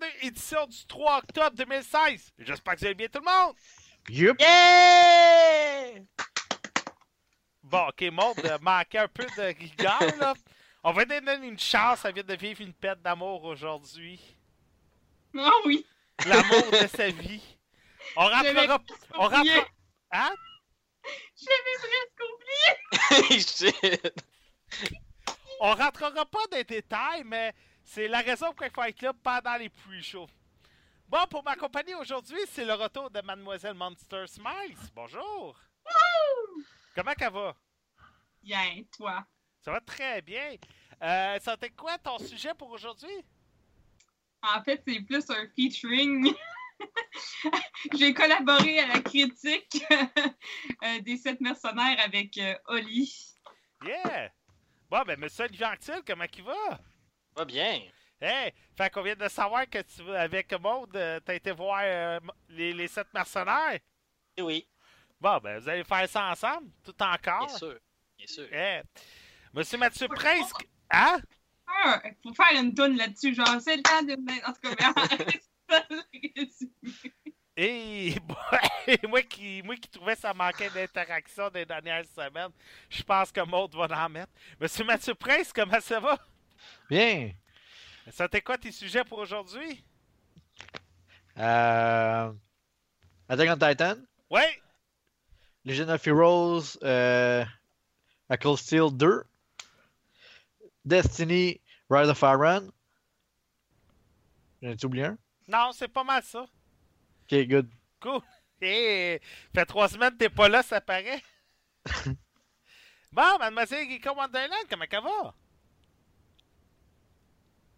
52, édition du 3 octobre 2016. J'espère que vous allez bien tout le monde. Yup. Yeah! Bon, ok, monde, euh, manquait un peu de rigueur, là. On va donner une chance à vient de vivre une perte d'amour aujourd'hui. Ah oh, oui! L'amour de sa vie. On rappellera... On rappellera... Hein? Je presque oublié! Shit! On rentrera pas dans les détails, mais c'est la raison pour laquelle il faut être là pendant les pre-shows. Bon, pour m'accompagner aujourd'hui, c'est le retour de Mademoiselle Monster Smiles. Bonjour! Comment ça va? Bien, toi? Ça va très bien. Euh, ça t'est quoi ton sujet pour aujourd'hui? En fait, c'est plus un featuring. J'ai collaboré à la critique euh, des sept mercenaires avec euh, Oli. Yeah! Bon, ben, monsieur Olivier Anctil, comment il va? Va bien. Hey! Fait qu'on vient de savoir que tu, avec Maud, euh, t'as été voir euh, les, les sept mercenaires? Eh oui, Bon, ben, vous allez faire ça ensemble, tout encore? bien sûr. Bien sûr. Eh. Monsieur Mathieu Prince, hein? Ah, faut faire une toune là-dessus, genre c'est le temps de En tout cas, Et moi qui, moi qui trouvais que ça manquait d'interaction des dernières semaines, je pense que Maud va en mettre. Monsieur Mathieu Prince, comment ça va? Bien. Ça t'est quoi tes sujets pour aujourd'hui? Euh... Attack on Titan, Ouais! Legend of Heroes, euh... A Cold Steel 2, Destiny, Rise of Iron. J'en ai oublié un? Non, c'est pas mal ça. Ok, good. Cool. Et fait trois semaines que t'es pas là, ça paraît. bon, mademoiselle Geeko Wonderland, comment elle va?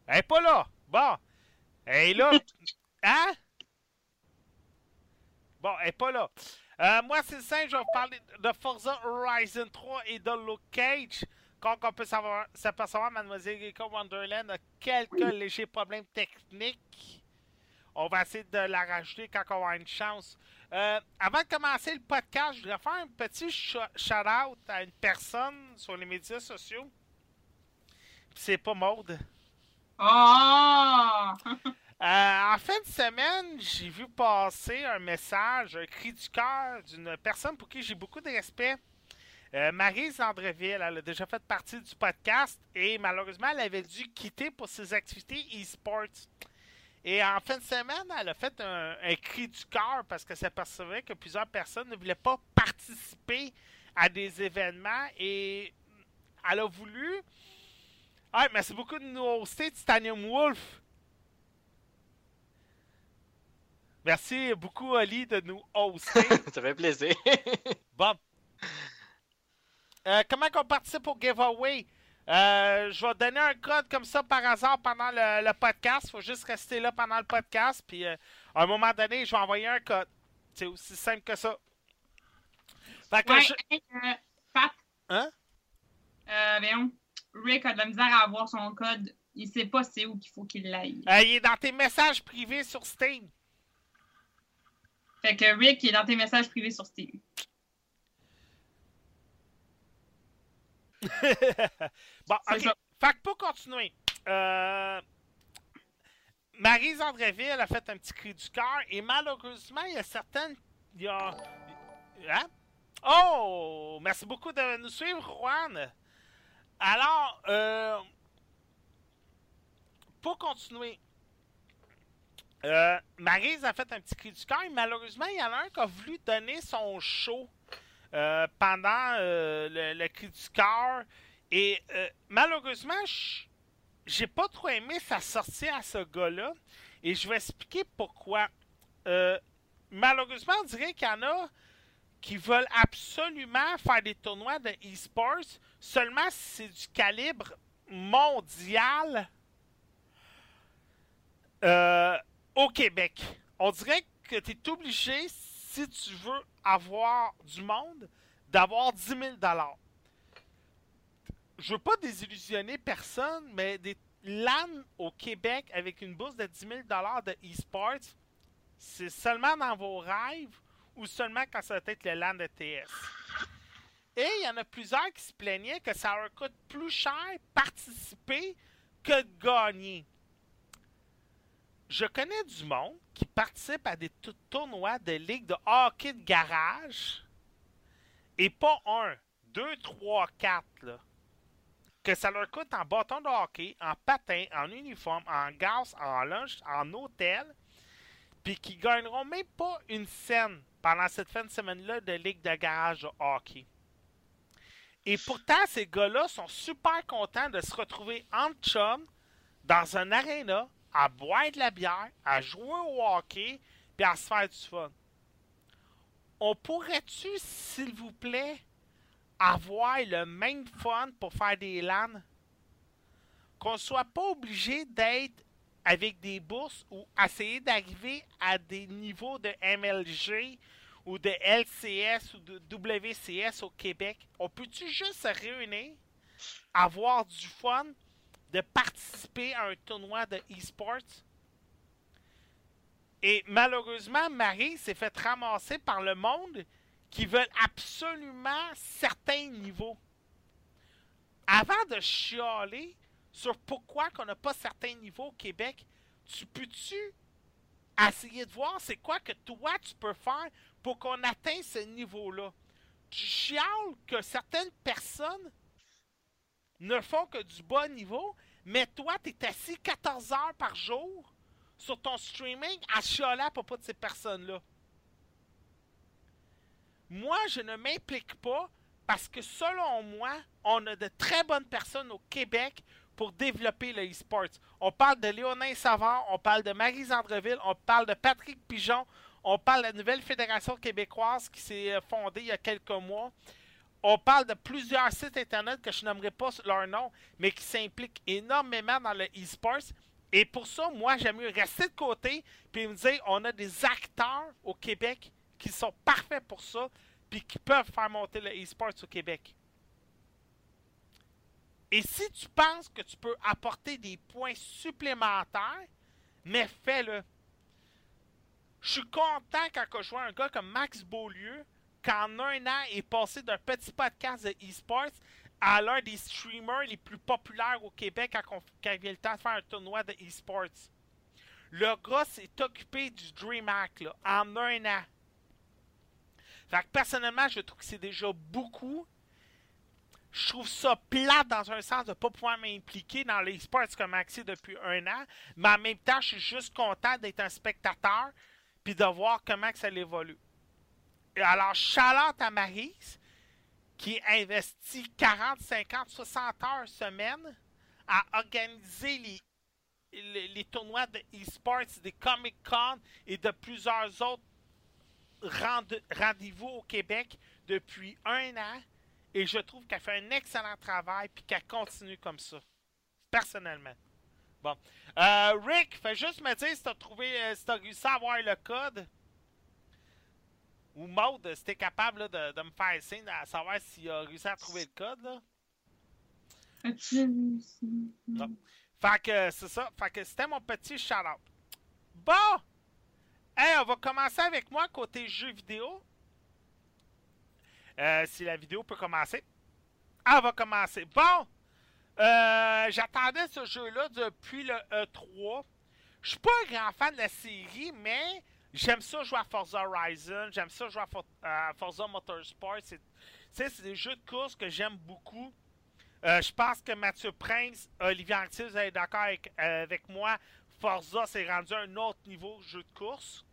Elle est pas là. Bon. Elle est là. Hein? Bon, elle est pas là. Euh, moi, c'est simple, je vais vous parler de Forza Horizon 3 et de Luke Cage. Comme on peut s'apercevoir, Mademoiselle Geeko Wonderland a quelques légers problèmes techniques. On va essayer de la rajouter quand on avoir une chance. Euh, avant de commencer le podcast, je voudrais faire un petit sh- shout-out à une personne sur les médias sociaux. C'est pas Maude. Oh! Euh, en fin de semaine, j'ai vu passer un message, un cri du cœur d'une personne pour qui j'ai beaucoup de respect. Euh, Maryse Andreville, elle a déjà fait partie du podcast et malheureusement, elle avait dû quitter pour ses activités e-sports. Et en fin de semaine, elle a fait un, un cri du cœur parce qu'elle s'apercevait que plusieurs personnes ne voulaient pas participer à des événements et elle a voulu. Ah, merci beaucoup de nous hoster, Titanium Wolf. Merci beaucoup, Oli, de nous hoster. Ça fait plaisir. Bon. Euh, comment qu'on participe au giveaway? Euh, je vais donner un code comme ça par hasard pendant le, le podcast. faut juste rester là pendant le podcast. Puis euh, à un moment donné, je vais envoyer un code. C'est aussi simple que ça. Fait que Ouais, je- hey, euh, Pat. Hein? Euh. Rick a de la misère à avoir son code. Il sait pas c'est où qu'il faut qu'il l'aille. Euh, il est dans tes messages privés sur Steam. Fait que Rick il est dans tes messages privés sur Steam. bon, ok. ça. Fait que pour continuer, euh, Maryse Andréville a fait un petit cri du cœur et malheureusement, il y a certaines. Il y a. Hein? Oh! Merci beaucoup de nous suivre, Juan. Alors, euh, pour continuer, euh, a fait un petit cri du cœur et malheureusement, il y en a un qui a voulu donner son show euh, pendant euh, le, cri du cœur. Et malheureusement, j'ai pas trop aimé sa sortie à ce gars-là. Et je vais expliquer pourquoi. Malheureusement, on dirait qu'il y en a qui veulent absolument faire des tournois de e-sports seulement si c'est du calibre mondial euh, au Québec. On dirait que tu es obligé, si tu veux avoir du monde, d'avoir 10 000 Je veux pas désillusionner personne, mais des LAN au Québec avec une bourse de 10 000 de e-sports, c'est seulement dans vos rêves ou seulement quand ça va être le LAN de TS. Et il y en a plusieurs qui se plaignaient que ça leur coûte plus cher participer que de gagner. Je connais du monde qui participe à des tou- tournois de ligue de hockey de garage et pas un, deux, trois, quatre, là. Que ça leur coûte en bâton de hockey, en patin, en uniforme, en gaz, en lunch, en hôtel, puis qui gagneront même pas une scène pendant cette fin de semaine-là de ligue de garage hockey. Et pourtant, ces gars-là sont super contents de se retrouver en chum dans un aréna, à boire de la bière, à jouer au hockey, puis à se faire du fun. On pourrait-tu, s'il vous plaît, avoir le même fun pour faire des LAN? Qu'on soit pas obligé d'être avec des bourses ou essayer d'arriver à des niveaux de MLG ou de LCS ou de WCS au Québec? On peut-tu juste se réunir, avoir du fun, de participer à un tournoi de e-sports? Et malheureusement, Marie s'est fait ramasser par le monde qui veulent absolument certains niveaux. Avant de chialer sur pourquoi qu'on n'a pas certains niveaux au Québec, tu peux-tu essayer de voir c'est quoi que toi tu peux faire pour qu'on atteigne ce niveau-là? Tu chiales que certaines personnes ne font que du bas niveau, mais toi, tu es assis 14 heures par jour sur ton streaming à chialer à propos de ces personnes-là. Moi, je ne m'implique pas parce que selon moi, on a de très bonnes personnes au Québec pour développer le e-sport. On parle de Léonin Savard, on parle de Marie Andreville, on parle de Patrick Pigeon, on parle de la nouvelle fédération québécoise qui s'est euh, fondée il y a quelques mois. On parle de plusieurs sites internet que je n'aimerais pas leur nom, mais qui s'impliquent énormément dans le e-sport. Et pour ça, moi, j'aime mieux rester de côté puis me dire on a des acteurs au Québec qui sont parfaits pour ça puis qui peuvent faire monter le e-sport au Québec. Et si tu penses que tu peux apporter des points supplémentaires, mais fais-le. Je suis content quand je un gars comme Max Beaulieu, qu'en un an est passé d'un petit podcast de e-sports à l'un des streamers les plus populaires au Québec quand, il vient le temps de faire un tournoi de e-sports. Le gars s'est occupé du DreamHack en un an. Fait que personnellement, je trouve que c'est déjà beaucoup. Je trouve ça plate dans un sens de ne pas pouvoir m'impliquer dans les sports comme Maxi depuis un an. Mais en même temps, je suis juste content d'être un spectateur puis de voir comment ça évolue. Alors, Charlotte à Maryse, qui investit 40, 50, 60 heures semaine à organiser les, les, tournois de e-sports, des Comic-Con et de plusieurs autres rende- rendez-vous au Québec depuis un an. Et je trouve qu'elle fait un excellent travail puis qu'elle continue comme ça. Personnellement. Bon. Euh, Rick, fais juste me dire si t'as trouvé, euh, si t'as réussi à avoir le code. Ou Maud, si t'es capable là, de, de me faire signe à savoir s'il a réussi à trouver le code. Là. Non. Fait que c'est ça. Fait que c'était mon petit shout-out. Bon! Hey, on va commencer avec moi côté jeux vidéo. Euh, si la vidéo peut commencer. Ah, elle va commencer. Bon! Euh, J'attendais ce jeu-là depuis le E3. Je suis pas un grand fan de la série, mais j'aime ça jouer à Forza Horizon. J'aime ça jouer à, For- à Forza Motorsport. C'est des jeux de course que j'aime beaucoup. Euh, je pense que Mathieu Prince, Olivier Anctil, vous êtes d'accord avec, avec moi. Forza s'est rendu à un autre niveau jeu de course.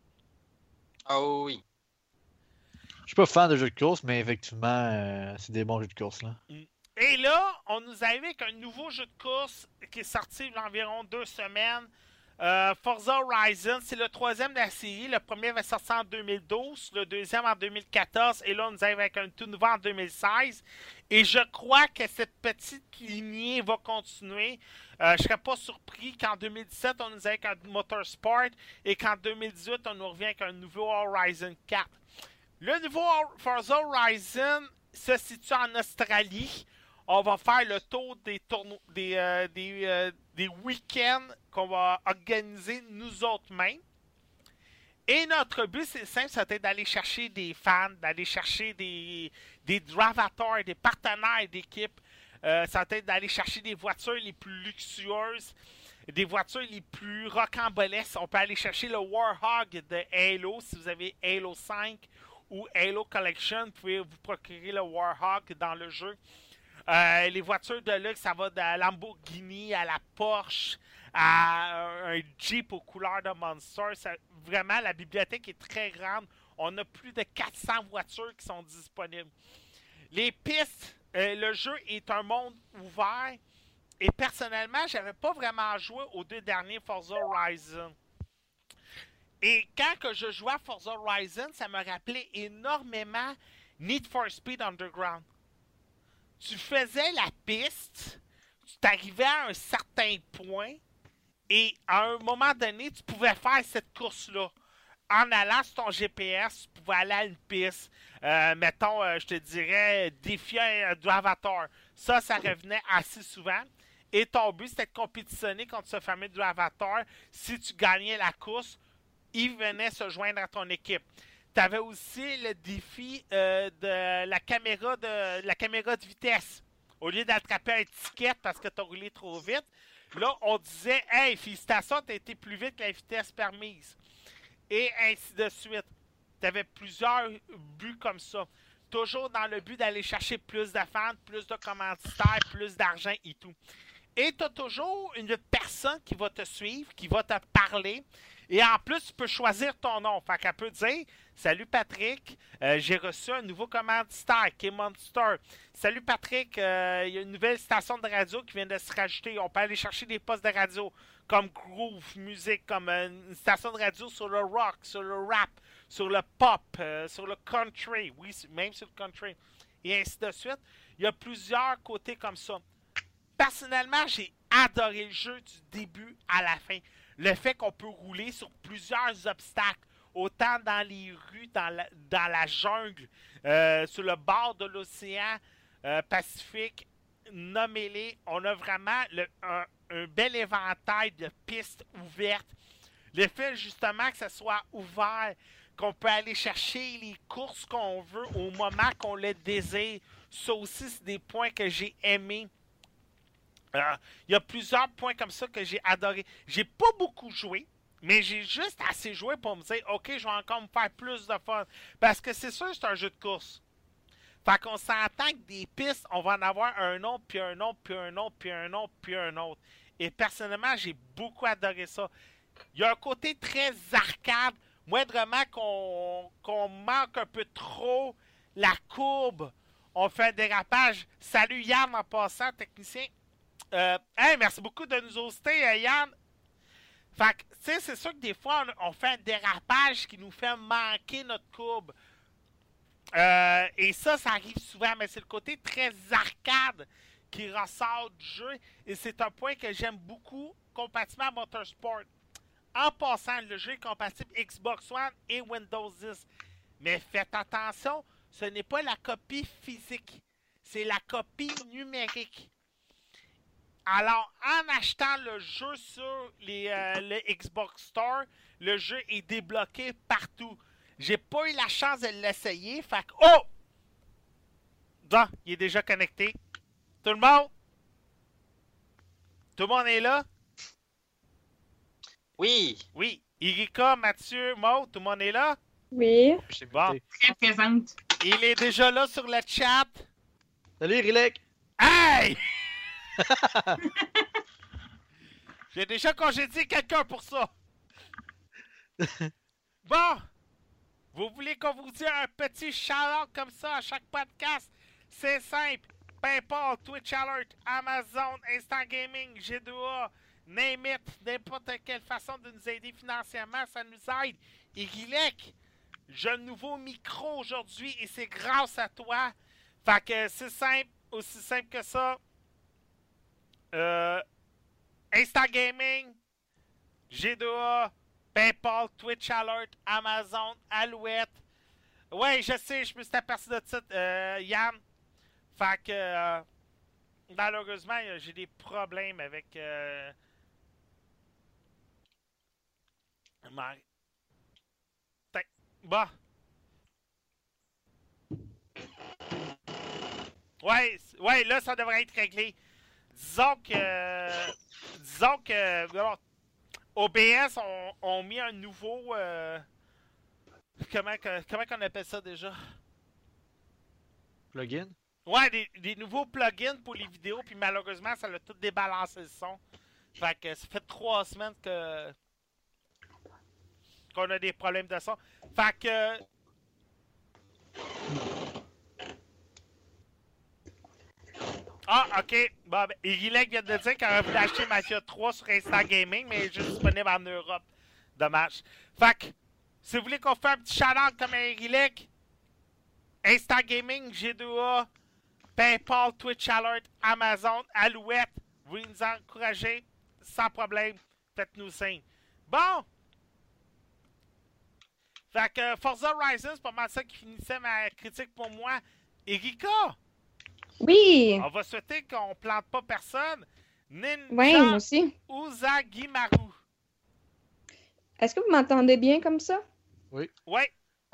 Ah oui. Je suis pas fan de jeux de course, mais effectivement, euh, c'est des bons jeux de course. Là. Et là, on nous arrive avec un nouveau jeu de course qui est sorti il y a environ deux semaines. Euh, Forza Horizon, c'est le troisième de la série. Le premier avait sorti en 2012, le deuxième en 2014, et là, on nous arrive avec un tout nouveau en 2016. Et je crois que cette petite lignée va continuer. Euh, je serais pas surpris qu'en 2017, on nous arrive avec un Motorsport et qu'en 2018, on nous revient avec un nouveau Horizon 4. Le nouveau Forza Horizon se situe en Australie. On va faire le tour des tournois, euh, euh, des week-ends qu'on va organiser nous autres mêmes. Et notre but, c'est simple, c'était d'aller chercher des fans, d'aller chercher des, des des partenaires d'équipe. Euh, être d'aller chercher des voitures les plus luxueuses, des voitures les plus rocambolesques. On peut aller chercher le Warhog de Halo si vous avez Halo 5 ou Halo Collection. Vous pouvez vous procurer le Warhog dans le jeu. Euh, les voitures de luxe, ça va de la Lamborghini à la Porsche, à un Jeep aux couleurs de Monster. Vraiment, la bibliothèque est très grande. On a plus de 400 voitures qui sont disponibles. Les pistes, euh, le jeu est un monde ouvert. Et personnellement, j'avais pas vraiment joué aux deux derniers Forza Horizon. Et quand que je jouais à Forza Horizon, ça me rappelait énormément Need for Speed Underground tu faisais la piste, tu t'arrivais à un certain point, et à un moment donné, tu pouvais faire cette course-là. En allant sur ton GPS, tu pouvais aller à une piste. Euh, mettons, euh, je te dirais, défier un dravateur. Ça, ça revenait assez souvent. Et ton but, c'était de compétitionner contre ce fameux dravateur. Si tu gagnais la course, il venait se joindre à ton équipe. Tu avais aussi le défi euh, de la caméra de la caméra de vitesse. Au lieu d'attraper un ticket parce que tu as roulé trop vite, là, on disait Hey, félicitations, tu été plus vite que la vitesse permise. Et ainsi de suite. Tu avais plusieurs buts comme ça. Toujours dans le but d'aller chercher plus fans, plus de commanditaires, plus d'argent et tout. Et tu as toujours une personne qui va te suivre, qui va te parler. Et en plus, tu peux choisir ton nom. Fait qu'elle peut dire Salut Patrick, euh, j'ai reçu un nouveau commanditaire qui est Monster. Salut Patrick, euh, il y a une nouvelle station de radio qui vient de se rajouter. On peut aller chercher des postes de radio comme Groove Music, comme euh, une station de radio sur le rock, sur le rap, sur le pop, sur le country. Oui, même sur le country. Et ainsi de suite. Il y a plusieurs côtés comme ça. Personnellement, j'ai adoré le jeu du début à la fin. Le fait qu'on peut rouler sur plusieurs obstacles, autant dans les rues, dans la, jungle, euh, sur le bord de l'océan euh, Pacifique, nommez-les. On a vraiment un, bel éventail de pistes ouvertes. Le fait justement que ce soit ouvert, qu'on peut aller chercher les courses qu'on veut au moment qu'on le désire, ça aussi, c'est des points que j'ai aimés. Euh, Il y a plusieurs points comme ça que j'ai adoré. J'ai pas beaucoup joué, mais j'ai juste assez joué pour me dire, OK, je vais encore me faire plus de fun. Parce que c'est sûr, c'est un jeu de course. Fait qu'on s'entend que des pistes, on va en avoir un autre, puis un autre, puis un autre, puis un autre, puis un autre. Et personnellement, j'ai beaucoup adoré ça. Il y a un côté très arcade, moindrement qu'on manque un peu trop la courbe. On fait un dérapage. Salut Yann en passant, technicien. Euh, merci beaucoup de nous hoster, euh, Yann. Fait que, tu sais, c'est sûr que des fois, on, fait un dérapage qui nous fait manquer notre courbe. Euh, et ça, ça arrive souvent, mais c'est le côté très arcade qui ressort du jeu. Et c'est un point que j'aime beaucoup, compatiblement à Motorsport. En passant, le jeu est compatible Xbox One et Windows 10. Mais faites attention, ce n'est pas la copie physique, c'est la copie numérique. Alors, en achetant le jeu sur les, euh, le Xbox Store, le jeu est débloqué partout. J'ai pas eu la chance de l'essayer, fait que... Oh! Bon, il est déjà connecté. Tout le monde? Tout le monde est là? Oui. Oui. Irika, Mathieu, Maud, tout le monde est là? Oui. Je Bon. Très présente. Il est déjà là sur le chat. Salut, Rilek! Hey! J'ai déjà congédié quelqu'un pour ça. Bon, vous voulez qu'on vous dise un petit shout comme ça à chaque podcast? C'est simple. PayPal, Twitch Alert, Amazon, Instant Gaming, G2A, name it, n'importe quelle façon de nous aider financièrement, ça nous aide. Et Guilec, j'ai un nouveau micro aujourd'hui et c'est grâce à toi. Fait que c'est simple, aussi simple que ça. Euh, Insta Gaming, G2A, PayPal, Twitch Alert, Amazon, Alouette. Ouais, je sais, je me suis aperçu de ça, euh, Yann. Fait que, euh, malheureusement, euh, j'ai des problèmes avec. Euh, ma- Bah. Ouais, ouais, là, ça devrait être réglé. Disons que. disons que. alors, OBS ont, mis un nouveau. euh, comment, comment qu'on appelle ça déjà? Plugin? Ouais, des, des nouveaux plugins pour les vidéos, puis malheureusement, ça l'a tout débalancé le son. Fait que ça fait trois semaines que. qu'on a des problèmes de son. Fait que. Ah, ok. Bon, ben, vient de dire qu'il aurait voulu acheter Mafia 3 sur Insta Gaming, mais il est juste disponible en Europe. Dommage. Fait que, si vous voulez qu'on fasse un petit shout comme Irilek, Insta Gaming, G2A, PayPal, Twitch Alert, Amazon, Alouette, vous nous encourager, sans problème, faites-nous signe. Bon! Fait que Forza Horizon, c'est pas mal ça qui finissait ma critique pour moi. Erika, Oui. on va souhaiter qu'on plante pas personne. Ninja Oui, moi aussi. Uzagimaru. Est-ce que vous m'entendez bien comme ça? Ouais,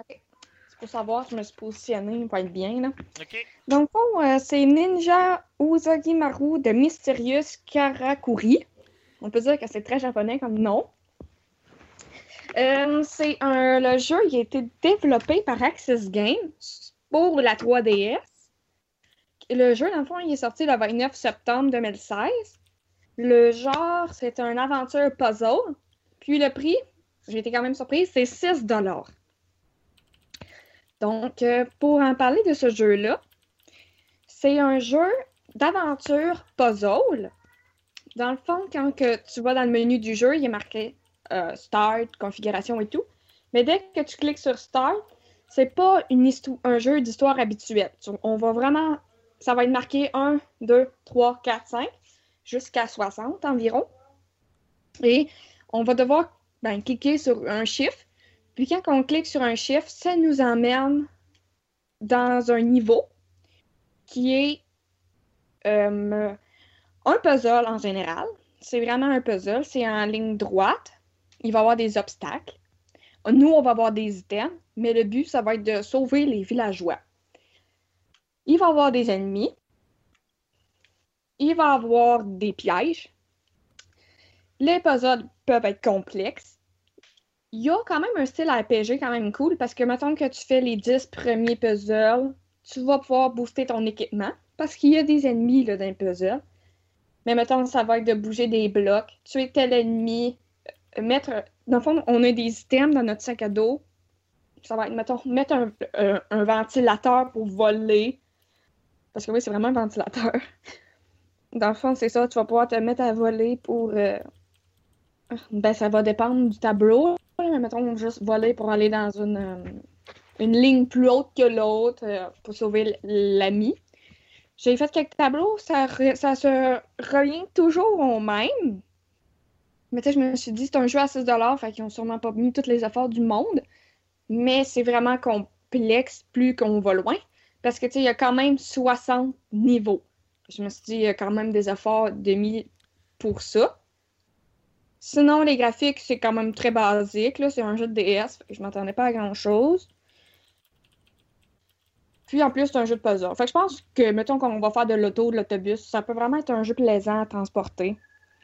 C'est pour savoir si je me suis positionnée pour être bien, là. ok. Donc, fond, euh, c'est Ninja Uzagimaru de Mysterious Karakuri. On peut dire que c'est très japonais comme nom. Euh, c'est un, le jeu qui a été développé par Access Games pour la 3DS. Le jeu, dans le fond, il est sorti le 29 septembre 2016. Le genre, c'est un aventure puzzle. Puis le prix, j'ai été quand même surprise, c'est 6 Donc, euh, pour en parler de ce jeu-là, c'est un jeu d'aventure puzzle. Dans le fond, quand tu vas dans le menu du jeu, il est marqué euh, Start, configuration et tout. Mais dès que tu cliques sur Start, c'est pas un jeu d'histoire habituel. Tu- On va vraiment. Ça va être marqué 1, 2, 3, 4, 5, jusqu'à 60 environ. Et on va devoir ben, cliquer sur un chiffre. Puis quand on clique sur un chiffre, ça nous emmène dans un niveau qui est euh, un puzzle en général. C'est vraiment un puzzle. C'est en ligne droite. Il va y avoir des obstacles. Nous, on va avoir des items, mais le but, ça va être de sauver les villageois. Il va avoir des ennemis. Il va avoir des pièges. Les puzzles peuvent être complexes. Il y a quand même un style RPG quand même cool parce que mettons que tu fais les 10 premiers puzzles, tu vas pouvoir booster ton équipement parce qu'il y a des ennemis là, dans les puzzles. Mais mettons, ça va être de bouger des blocs, tuer tel ennemi, euh, mettre. Dans le fond, on a des items dans notre sac à dos. Ça va être, mettons, mettre un ventilateur pour voler. Parce que oui, c'est vraiment un ventilateur. Dans le fond, c'est ça, tu vas pouvoir te mettre à voler pour. euh, Ben, ça va dépendre du tableau. Mais mettons, juste voler pour aller dans une, euh, une ligne plus haute que l'autre euh, pour sauver l'ami. J'ai fait quelques tableaux, ça, ça se revient toujours au même. Mais tu sais, je me suis dit, c'est un jeu à 6 fait qu'ils ont sûrement pas mis tous les efforts du monde. Mais c'est vraiment complexe plus qu'on va loin. Parce que tu sais, il y a quand même 60 niveaux. je me suis dit, il y a quand même des efforts de mis pour ça. Sinon, les graphiques, c'est quand même très basique. là. C'est un jeu de DS, fait que je m'attendais pas à grand-chose. Puis en plus, c'est un jeu de puzzle. Fait que je pense que, mettons, qu'on va faire de l'auto, de l'autobus, ça peut vraiment être un jeu plaisant à transporter.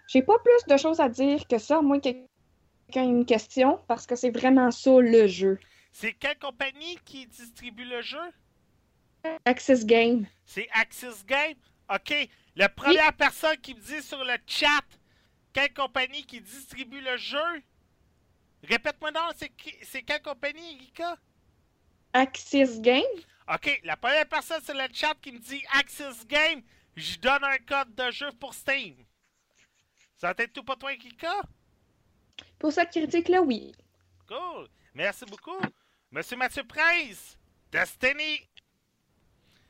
J'ai pas plus de choses à dire que ça, moins que quelqu'un ait une question, parce que c'est vraiment ça le jeu. C'est quelle compagnie qui distribue le jeu? Access Game. C'est Axis Game? OK. La première personne qui me dit sur le chat quelle compagnie qui distribue le jeu? Répète-moi donc, c'est quelle compagnie, Rika? Access Game? OK, la première personne sur le chat qui me dit Axis Game, je donne un code de jeu pour Steam. Ça va être tout pour toi, Kika? Pour cette critique-là, oui. Cool. Merci beaucoup. Monsieur Mathieu Prince, Destiny.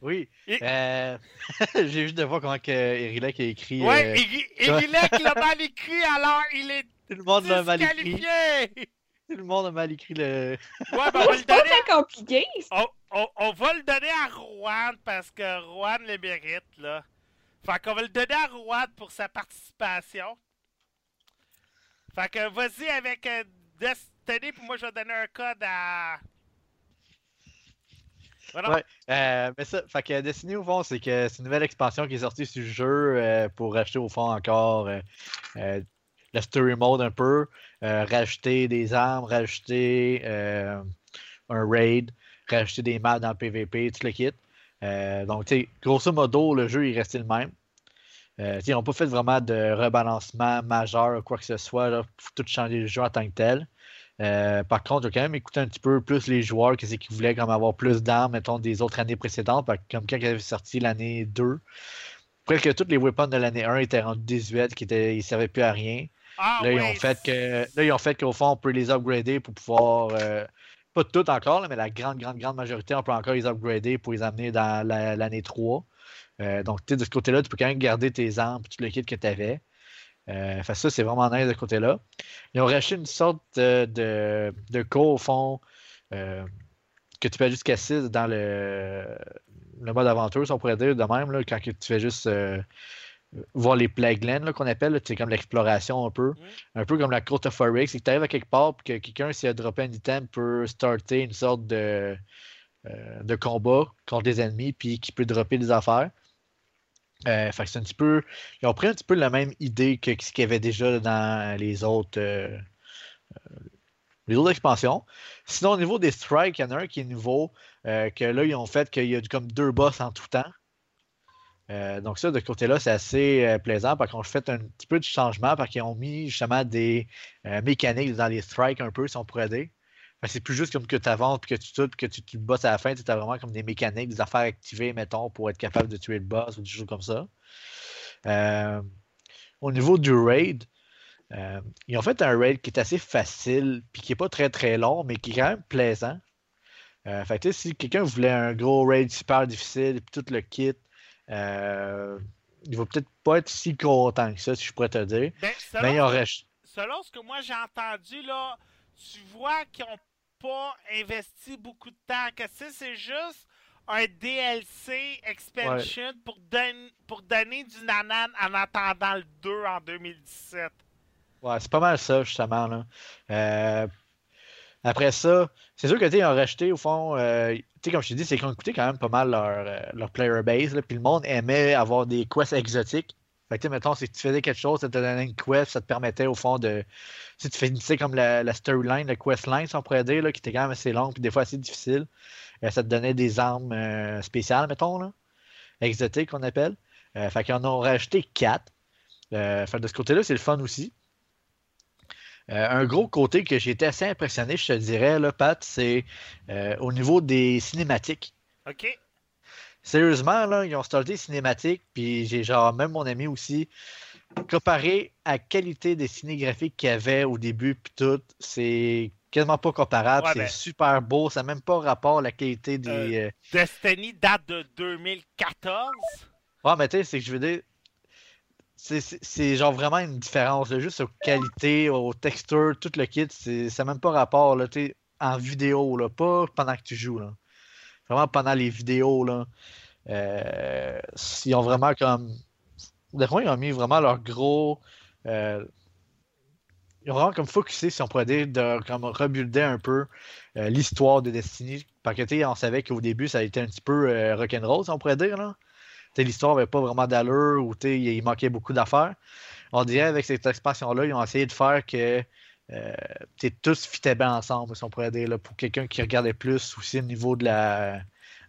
Oui. Et- Euh, J'ai juste de voir comment que Erilek a écrit. Ouais, euh, Eri- Erilek l'a mal écrit, alors il est Tout le monde l'a mal écrit. disqualifié. Tout le monde a mal écrit le. Ouais, ben on va le C'est pas donner. très compliqué. On, on- on va le donner à Rouen parce que Rouen le mérite, là. Fait qu'on va le donner à Rouen pour sa participation. Fait que vas-y avec euh, Destiny, puis moi je vais donner un code à. Ouais. Euh, mais ça, fait que Destiny au fond, c'est que c'est une nouvelle expansion qui est sortie sur le jeu euh, pour acheter au fond encore euh, le story mode un peu, rajouter des armes, rajouter un raid, rajouter des maps dans le PvP, tout le kit. Donc, grosso modo, le jeu est resté le même. Ils n'ont pas fait vraiment de rebalancement majeur ou quoi que ce soit pour tout changer le jeu en tant que tel. Euh, par contre, j'ai quand même écouté un petit peu plus les joueurs, qu'est-ce qu'ils voulaient comme avoir plus d'armes, mettons, des autres années précédentes, comme quand il avait sorti l'année 2. Presque tous les weapons de l'année 1 étaient rendus 18, qui étaient, ils servaient plus à rien. Ah, Là, ils ont fait que là, ils ont fait qu'au fond, on peut les upgrader pour pouvoir. euh, pas toutes encore, là, mais la grande, grande, grande majorité, on peut encore les upgrader pour les amener dans la- l'année 3. Euh, donc, de ce côté-là, tu peux quand même garder tes armes et tout le kit que tu avais. Euh, fait ça, c'est vraiment nice de ce côté-là. Ils ont racheté une sorte de, de, de co, au fond, euh, que tu fais jusqu'à 6 dans le, le mode aventure, si on pourrait dire de même, là, quand tu fais juste euh, voir les plague lands là, qu'on appelle, c'est comme l'exploration un peu. Un peu comme la Court of Forex, c'est que tu arrives à quelque part et que quelqu'un, s'il a droppé un item, peut starter une sorte de, euh, de combat contre des ennemis puis qui peut dropper des affaires. Euh, c'est un petit peu. Ils ont pris un petit peu la même idée que ce qu'il y avait déjà dans les autres. euh, euh, les autres expansions. Sinon, au niveau des strikes, il y en a un qui est nouveau, euh, que là, ils ont fait qu'il y a comme deux boss en tout temps. Euh, donc ça, de côté-là, c'est assez plaisant parce qu'on fait un petit peu de changement parce qu'ils ont mis justement des mécaniques dans les strikes un peu, si on pourrait dire. C'est plus juste comme que tu avances puis que tu tues puis que tu, tu bosses à la fin. Tu as vraiment comme des mécaniques, des affaires activées, mettons, pour être capable de tuer le boss ou des choses comme ça. Euh, au niveau du raid, euh, ils ont fait un raid qui est assez facile puis qui n'est pas très très long, mais qui est quand même plaisant. Euh, fait que, si quelqu'un voulait un gros raid super difficile puis tout le kit, euh, il va peut-être pas être si content que ça, si je pourrais te dire. Ben, selon, Mais il reste. selon ce que moi j'ai entendu, là, tu vois qu'ils ont pas investi beaucoup de temps. Que si c'est juste un DLC expansion pour, don- pour donner du nanan en attendant le 2 en 2017. Ouais, c'est pas mal ça, justement. Là. Euh, après ça, c'est sûr que ils ont racheté, au fond, euh, tu sais, comme je t'ai dit, c'est qu'ils ont coûté quand même pas mal leur, euh, leur player base. Puis le monde aimait avoir des quests exotiques. Fait que, mettons, si tu faisais quelque chose, ça te donnait une quest, ça te permettait, au fond, de. Si tu finissais comme la, la storyline, la questline, si on pourrait dire, là, qui était quand même assez longue, puis des fois assez difficile, euh, ça te donnait des armes euh, spéciales, mettons, là, exotiques, qu'on appelle. Euh, fait qu'ils en ont rajouté quatre. Fait de ce côté-là, c'est le fun aussi. Un gros côté que j'ai été assez impressionné, je te dirais, là, Pat, c'est au niveau des cinématiques. OK? Sérieusement, là, ils ont starté les cinématiques, puis j'ai genre, même mon ami aussi, comparé à la qualité des cinégraphiques qu'il y avait au début, puis tout, c'est quasiment pas comparable. Ouais, c'est ben- super beau, ça n'a même pas rapport à la qualité des. euh, Destiny date de 2014. Ouais, mais tu sais, c'est que je veux dire. C'est- genre vraiment une différence, là, juste aux qualités, aux textures, tout le kit, ça n'a même pas rapport là, en vidéo, là, pas pendant que tu joues. Là. Vraiment pendant les vidéos. Là. euh, ils ont vraiment comme. Des fois, ils ont mis vraiment leur gros. euh, ils ont vraiment comme focusé, si on pourrait dire, de comme rebuilder un peu euh, l'histoire de Destiny. Parce que, on savait qu'au début, ça a été un petit peu rock'n'roll, si on pourrait dire, là. L'histoire n'avait pas vraiment d'allure ou, il manquait beaucoup d'affaires. On dirait, avec cette expansion-là, ils ont essayé de faire que euh, tous fitaient bien ensemble, si on pourrait dire, là, pour quelqu'un qui regardait plus aussi au niveau de la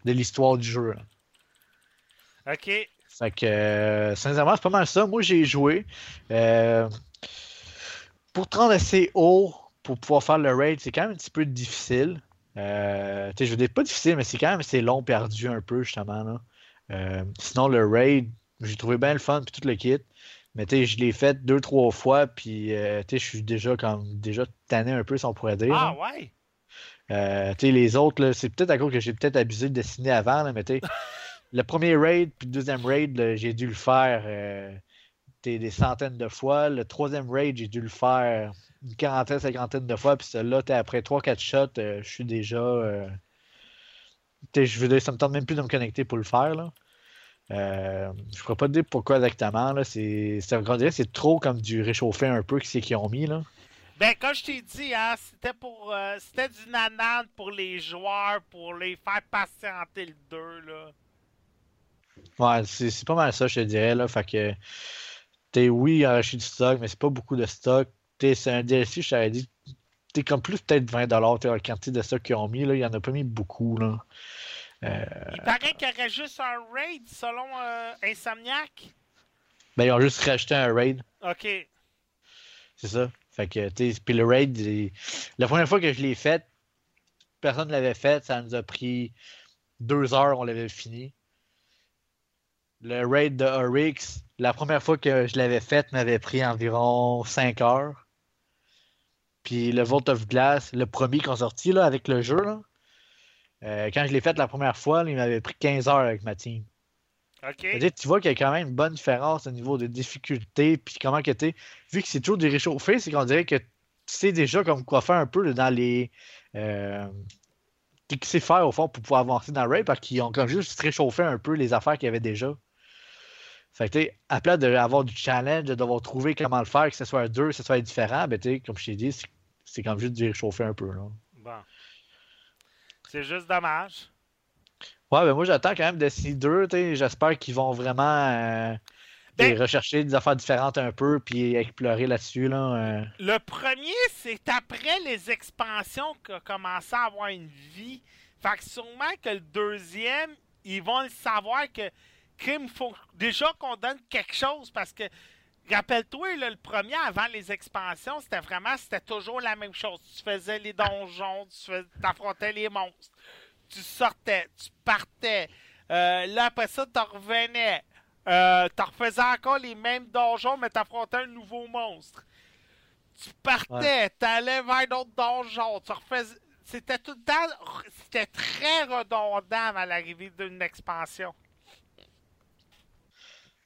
de l'histoire du jeu. là. OK. Fait que, euh, sincèrement, c'est pas mal ça. Moi, j'ai joué. euh, pour te rendre assez haut pour pouvoir faire le raid, c'est quand même un petit peu difficile. Je veux dire, pas difficile, mais c'est quand même assez long, perdu un peu, justement. Là. Sinon, le raid, j'ai trouvé bien le fun, puis tout le kit. Mais tu sais, je l'ai fait deux, trois fois, puis euh, tu sais, je suis déjà comme déjà tanné un peu, si on pourrait dire. Ah, là. ouais. Euh, tu sais, les autres, c'est peut-être à cause que j'ai peut-être abusé de dessiner avant, là, mais tu sais, le premier raid puis le deuxième raid, j'ai dû le faire euh, des centaines de fois. Le troisième raid, j'ai dû le faire une quarantaine, cinquantaine de fois. Puis celui-là, t'es après 3-4 shots, euh, je suis déjà. je veux dire, ça me tente même plus de me connecter pour le faire. Là. Euh, je pourrais pas te dire pourquoi exactement. Là. C'est, c'est, trop comme du réchauffé un peu que c'est qu'ils ont mis. Là. Ben, comme je t'ai dit, hein, c'était pour. euh, c'était du nanane pour les joueurs, pour les faire patienter le 2, là. Ouais, c'est c'est pas mal ça, je te dirais. Là. Fait que, t'es oui, arraché du stock, mais c'est pas beaucoup de stock. T'es, c'est un DLC, je t'avais dit, t'es comme plus peut-être 20$, t'es la quantité de stock qu'ils ont mis. Là. Il y en a pas mis beaucoup. Là. Euh, Il paraît qu'il y aurait juste un raid selon euh, Insomniac. ben, ils ont juste rajouté un raid. Ok. C'est ça. Fait que, tu sais, puis le raid, il- la première fois que je l'ai fait, personne ne l'avait fait. Ça nous a pris deux heures, on l'avait fini. Le raid de Oryx, la première fois que je l'avais fait, m'avait pris environ 5 heures. Puis le Vault of Glass, le premier qu'on sorti là, avec le jeu, là, euh, quand je l'ai fait la première fois, là, il m'avait pris 15 heures avec ma team. Tu vois qu'il y a quand même une bonne différence au niveau de difficulté, puis comment que t'es. Vu que c'est toujours des réchauffés, c'est qu'on dirait que tu sais déjà comme quoi faire un peu là, dans les. Euh, tu sais faire au fond pour pouvoir avancer dans le raid, parce qu'ils ont comme juste réchauffé un peu les affaires qu'il y avait déjà. Fait que, à place d'avoir du challenge, de devoir trouver comment le faire, que ce soit deux, que ce soit différent, ben, comme je t'ai dit, c'est- comme juste du réchauffer un peu. Là. Bon. C'est juste dommage. Ouais, ben moi j'attends quand même Destiny 2, tu sais, j'espère qu'ils vont vraiment euh, Ben- rechercher des affaires différentes un peu puis explorer là-dessus là. euh. Le premier, c'est après les expansions qu'a commencé à avoir une vie. Fait que sûrement que le deuxième, ils vont le savoir que crime, faut déjà qu'on donne quelque chose parce que rappelle-toi, le premier avant les expansions, c'était vraiment c'était toujours la même chose. Tu faisais les donjons, tu fais- t'affrontais les monstres, tu sortais, tu partais. Euh, là après ça, tu revenais. Euh, tu refaisais encore les mêmes donjons, mais t'affrontais un nouveau monstre tu partais, t'allais vers d'autres donjons, tu refaisais. C'était tout le temps. C'était très redondant à l'arrivée d'une expansion.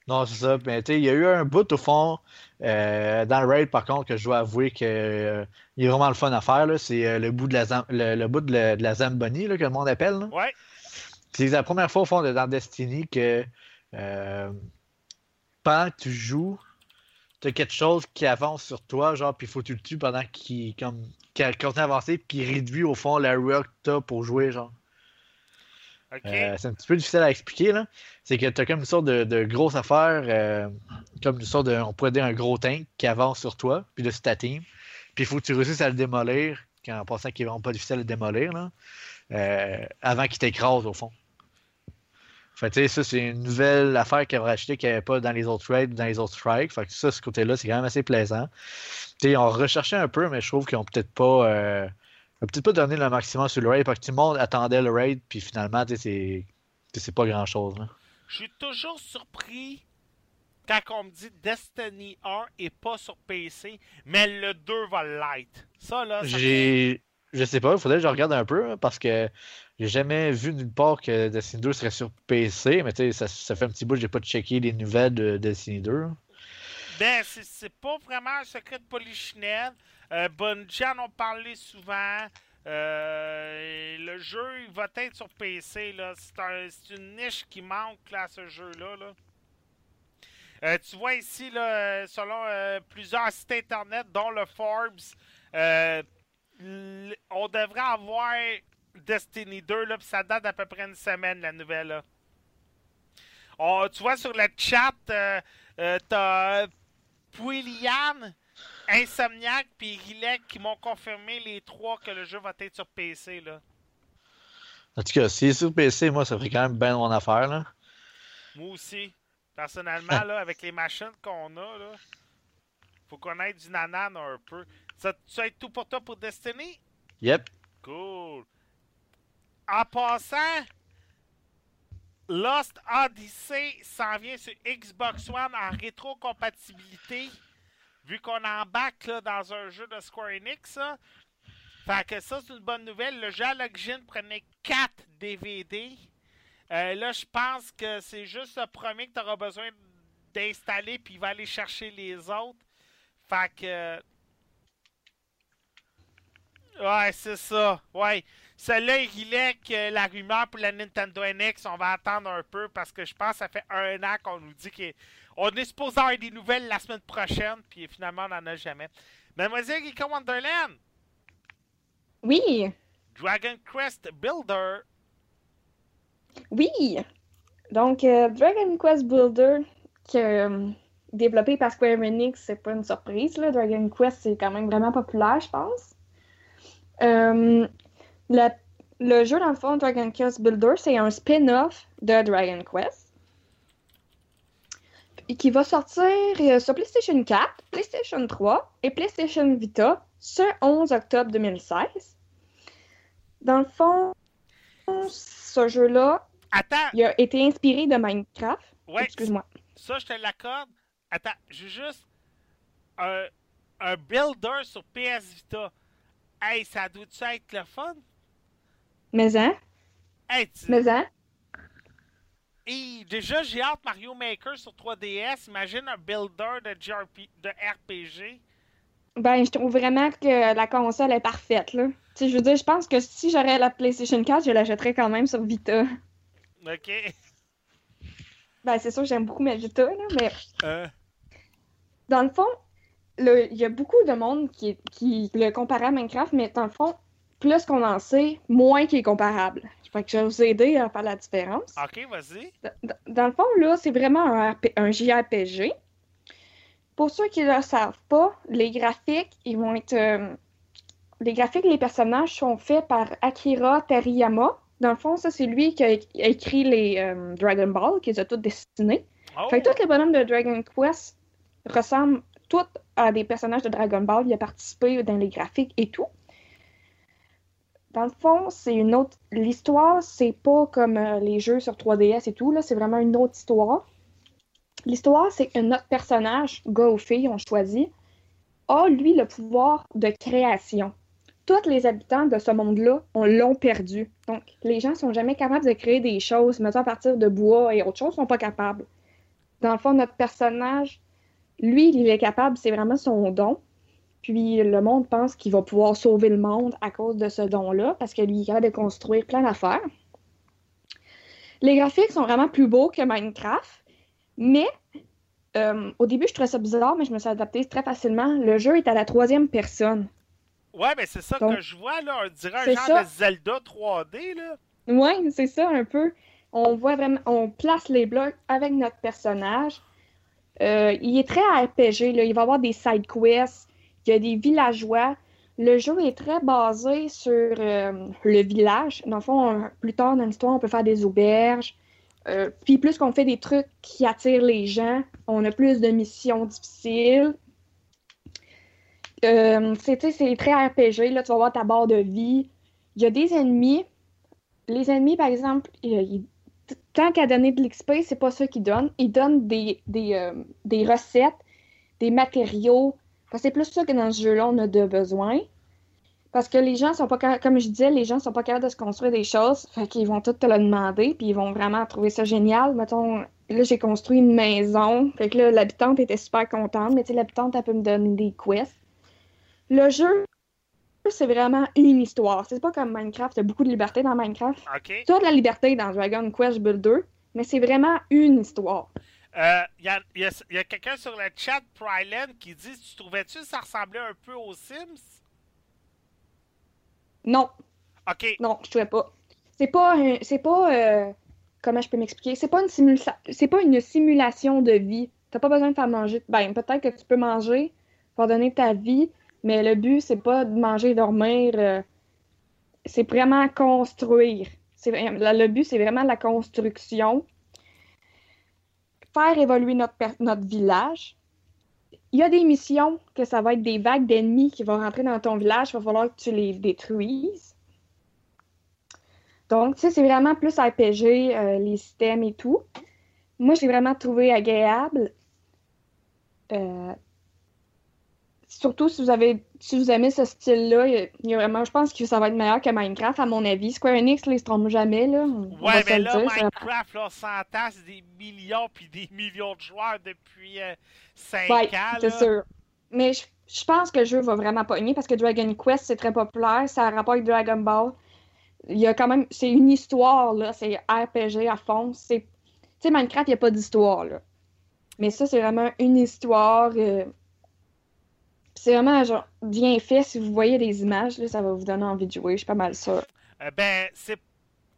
Non, c'est ça. Mais tu sais, il y a eu un bout au fond euh, dans le raid par contre que je dois avouer que euh, il est vraiment le fun à faire. C'est euh, le bout de la Zam- le, le bout de la, de la Zamboni là, que le monde appelle. là. Ouais. C'est la première fois au fond de- dans Destiny que pendant que tu joues, t'as quelque chose qui avance sur toi, genre, puis il faut que tu le tues pendant qu'il comme qu'il continue à avancer, puis qu'il réduit au fond la rock que t'as pour jouer, genre. Euh, c'est un petit peu difficile à expliquer, là. C'est que t'as comme une sorte de, grosse affaire, euh, comme une sorte de, on pourrait dire un gros tank qui avance sur toi, puis de sur ta team. Puis il faut que tu réussisses à le démolir, en pensant qu'il est vraiment pas difficile à le démolir, là, euh, avant qu'il t'écrase, au fond. Fait tu sais, ça, c'est une nouvelle affaire qu'ils ont racheté qu'il n'y avait pas dans les autres raids, dans les autres strikes. Fait que ça, ce côté-là, c'est quand même assez plaisant. Tu sais, ils ont recherché un peu, mais je trouve qu'ils ont peut-être pas. Euh, peut-être pas donné le maximum sur le raid parce que tout le monde attendait le raid, puis finalement, tu sais, c'est. pas grand chose. Je suis toujours surpris quand on me dit Destiny 1 est pas sur PC, mais le 2 va l'être. Ça, là, ça J'ai. Je sais pas, il faudrait que je regarde un peu hein, parce que j'ai jamais vu nulle part que Destiny 2 serait sur PC, mais tu sais, ça, ça fait un petit bout que j'ai pas checké les nouvelles de Destiny 2. Ben, c'est- pas vraiment un secret de Polichinelle. Euh, Bungie en ont parlé souvent. Euh, le jeu, il va être sur PC. C'est un- une niche qui manque là, à ce jeu-là. là. Euh, tu vois ici, là, selon euh, plusieurs sites internet, dont le Forbes, on devrait avoir Destiny 2, là, ça date d'à peu près une semaine, la nouvelle. Tu vois sur le chat, t'as Pouilian, Insomniac puis Rilek qui m'ont confirmé les trois que le jeu va être sur PC. Là. En tout cas, si c'est sur PC, moi, ça ferait quand même bien mon affaire. Là. Moi aussi, personnellement, là, avec les machines qu'on a, là, faut qu'on ait du nanan un peu. Ça, ça va être tout pour toi pour Destiny? Yep. Cool. En passant, Lost Odyssey s'en vient sur Xbox One en rétrocompatibilité. Vu qu'on embarque là, dans un jeu de Square Enix, ça. Fait ça, c'est une bonne nouvelle. Le jeu à l'origine prenait 4 DVD. Euh, là, je pense que c'est juste le premier que tu auras besoin d'installer, puis il va aller chercher les autres. Fait que. Ouais, c'est ça. Ouais. Celui-là, il est que la rumeur pour la Nintendo NX, on va attendre un peu parce que je pense que ça fait un an qu'on nous dit qu'on est supposé avoir des nouvelles la semaine prochaine, puis finalement, on n'en a jamais. Mademoiselle Geeko Wonderland, Oui, Dragon Quest Builder. oui. Donc, euh, Dragon Quest Builder, que, euh, développé par Square Enix, c'est pas une surprise. Là. Dragon Quest, c'est quand même vraiment populaire, je pense. Euh, la- le jeu, dans le fond, Dragon Quest Builder, c'est un spin-off de Dragon Quest. Qui va sortir euh, sur PlayStation 4, PlayStation 3 et PlayStation Vita ce 11 octobre 2016. Dans le fond, ce jeu-là, il a été inspiré de Minecraft. ouais, Excuse-moi. ça, je te l'accorde. Attends, j'ai juste un, un builder sur PS Vita. Hey, ça doit-tu être le fun? Mais hein? Hey, tu- Mais hein? Hey, déjà, j'ai hâte Mario Maker sur 3DS. Imagine un builder de, JRP de RPG. Ben, je trouve vraiment que la console est parfaite, là. Tu sais, je veux dire, je pense que si j'aurais la PlayStation 4, je l'achèterais quand même sur Vita. Ok. Ben, c'est sûr que j'aime beaucoup ma Vita, là, mais Euh, dans le fond, il y a beaucoup de monde qui, qui le compare à Minecraft, mais dans le fond, plus qu'on en sait, moins qu'il est comparable. Fait que je vais vous aider à faire la différence. ok, vas-y. Dans, dans le fond, là, c'est vraiment un, RP un JRPG. Pour ceux qui ne le savent pas, les graphiques, ils vont être. euh, les graphiques, les personnages sont faits par Akira Teriyama. Dans le fond, ça, c'est lui qui a, écrit les euh, Dragon Ball, qui les a tous dessinés. Oh, Fait que tous les bonhommes de Dragon Quest ressemblent tous des personnages de Dragon Ball. Il a participé dans les graphiques et tout. Dans le fond, c'est une autre. L'histoire, c'est pas comme euh, les jeux sur 3DS et tout, là. C'est vraiment une autre histoire. L'histoire, c'est que notre personnage, gars ou fille, on choisit, a, lui, le pouvoir de création. Tous les habitants de ce monde-là, on l'ont perdu. Donc, les gens sont jamais capables de créer des choses, mettons à partir de bois et autres choses, sont pas capables. Dans le fond, notre personnage, lui, il est capable, c'est vraiment son don. Puis le monde pense qu'il va pouvoir sauver le monde à cause de ce don-là, parce que lui, il est capable de construire plein d'affaires. Les graphiques sont vraiment plus beaux que Minecraft, mais euh, au début, je trouvais ça bizarre, mais je me suis adaptée très facilement. Le jeu est à la troisième personne. Ouais, mais c'est ça Donc, que je vois, là. On dirait un genre ça. de Zelda 3D, là. Ouais, c'est ça un peu. On voit vraiment, on place les blocs avec notre personnage. Euh, il est très RPG, là. Il va y avoir des side quests, il y a des villageois. Le jeu est très basé sur euh, le village. Dans le fond, on- plus tard dans l'histoire, on peut faire des auberges. Euh, puis plus qu'on fait des trucs qui attirent les gens, on a plus de missions difficiles. C'est très RPG, là, tu vas avoir ta barre de vie. Il y a des ennemis. Les ennemis, par exemple, tant qu'à donner de l'XP, c'est pas ça qu'ils donnent. Ils donnent des, des, euh, des recettes, des matériaux. C'est plus ça que dans ce jeu-là, on a de besoin. Parce que les gens sont pas comme je disais, les gens sont pas capables de se construire des choses. Fait qu'ils vont tout te le demander, puis ils vont vraiment trouver ça génial. Mettons, là, j'ai construit une maison. Fait que là, l'habitante était super contente, mais tu sais, l'habitante, elle peut me donner des quests. Le jeu c'est vraiment une histoire. C'est pas comme Minecraft, il y a beaucoup de liberté dans Minecraft. OK. Tu as de la liberté dans Dragon Quest Builder, mais c'est vraiment une histoire. Il Euh, y a, y a- y a quelqu'un sur le chat, Pryland, qui dit Tu trouvais-tu que ça ressemblait un peu aux Sims? Non, Ok. non, je trouvais pas. C'est pas un- c'est pas euh, comment je peux m'expliquer, c'est pas une simulation c'est pas une simulation de vie. T'as pas besoin de faire manger. Ben peut-être que tu peux manger pour donner ta vie, mais le but c'est pas de manger dormir. euh, c'est vraiment construire. Le but c'est vraiment la construction. Faire évoluer notre notre village. Il y a des missions que ça va être des vagues d'ennemis qui vont rentrer dans ton village, il va falloir que tu les détruises. Donc, tu sais, c'est vraiment plus RPG, euh, les systèmes et tout. Moi, j'ai vraiment trouvé agréable. Euh, surtout si vous avez, si vous aimez ce style-là, il y a- vraiment, je pense que ça va être meilleur que Minecraft, à mon avis. Square Enix, là, ils se trompent jamais, là. On Ouais, mais là, dire, Minecraft, là, on s'entend, c'est des millions puis des millions de joueurs depuis 5 Ouais, ans. c'est sûr. Mais je, je pense que le jeu va vraiment pas aimer parce que Dragon Quest, c'est très populaire. Ça a rapport avec Dragon Ball. Il y a quand même. C'est une histoire, là. C'est RPG à fond. C'est. Tu sais, Minecraft, il n'y a pas d'histoire, là. Mais ça, c'est vraiment une histoire. euh, C'est vraiment genre bien fait. Si vous voyez les images, là, ça va vous donner envie de jouer. Je suis pas mal sûre. Euh, ben, c'est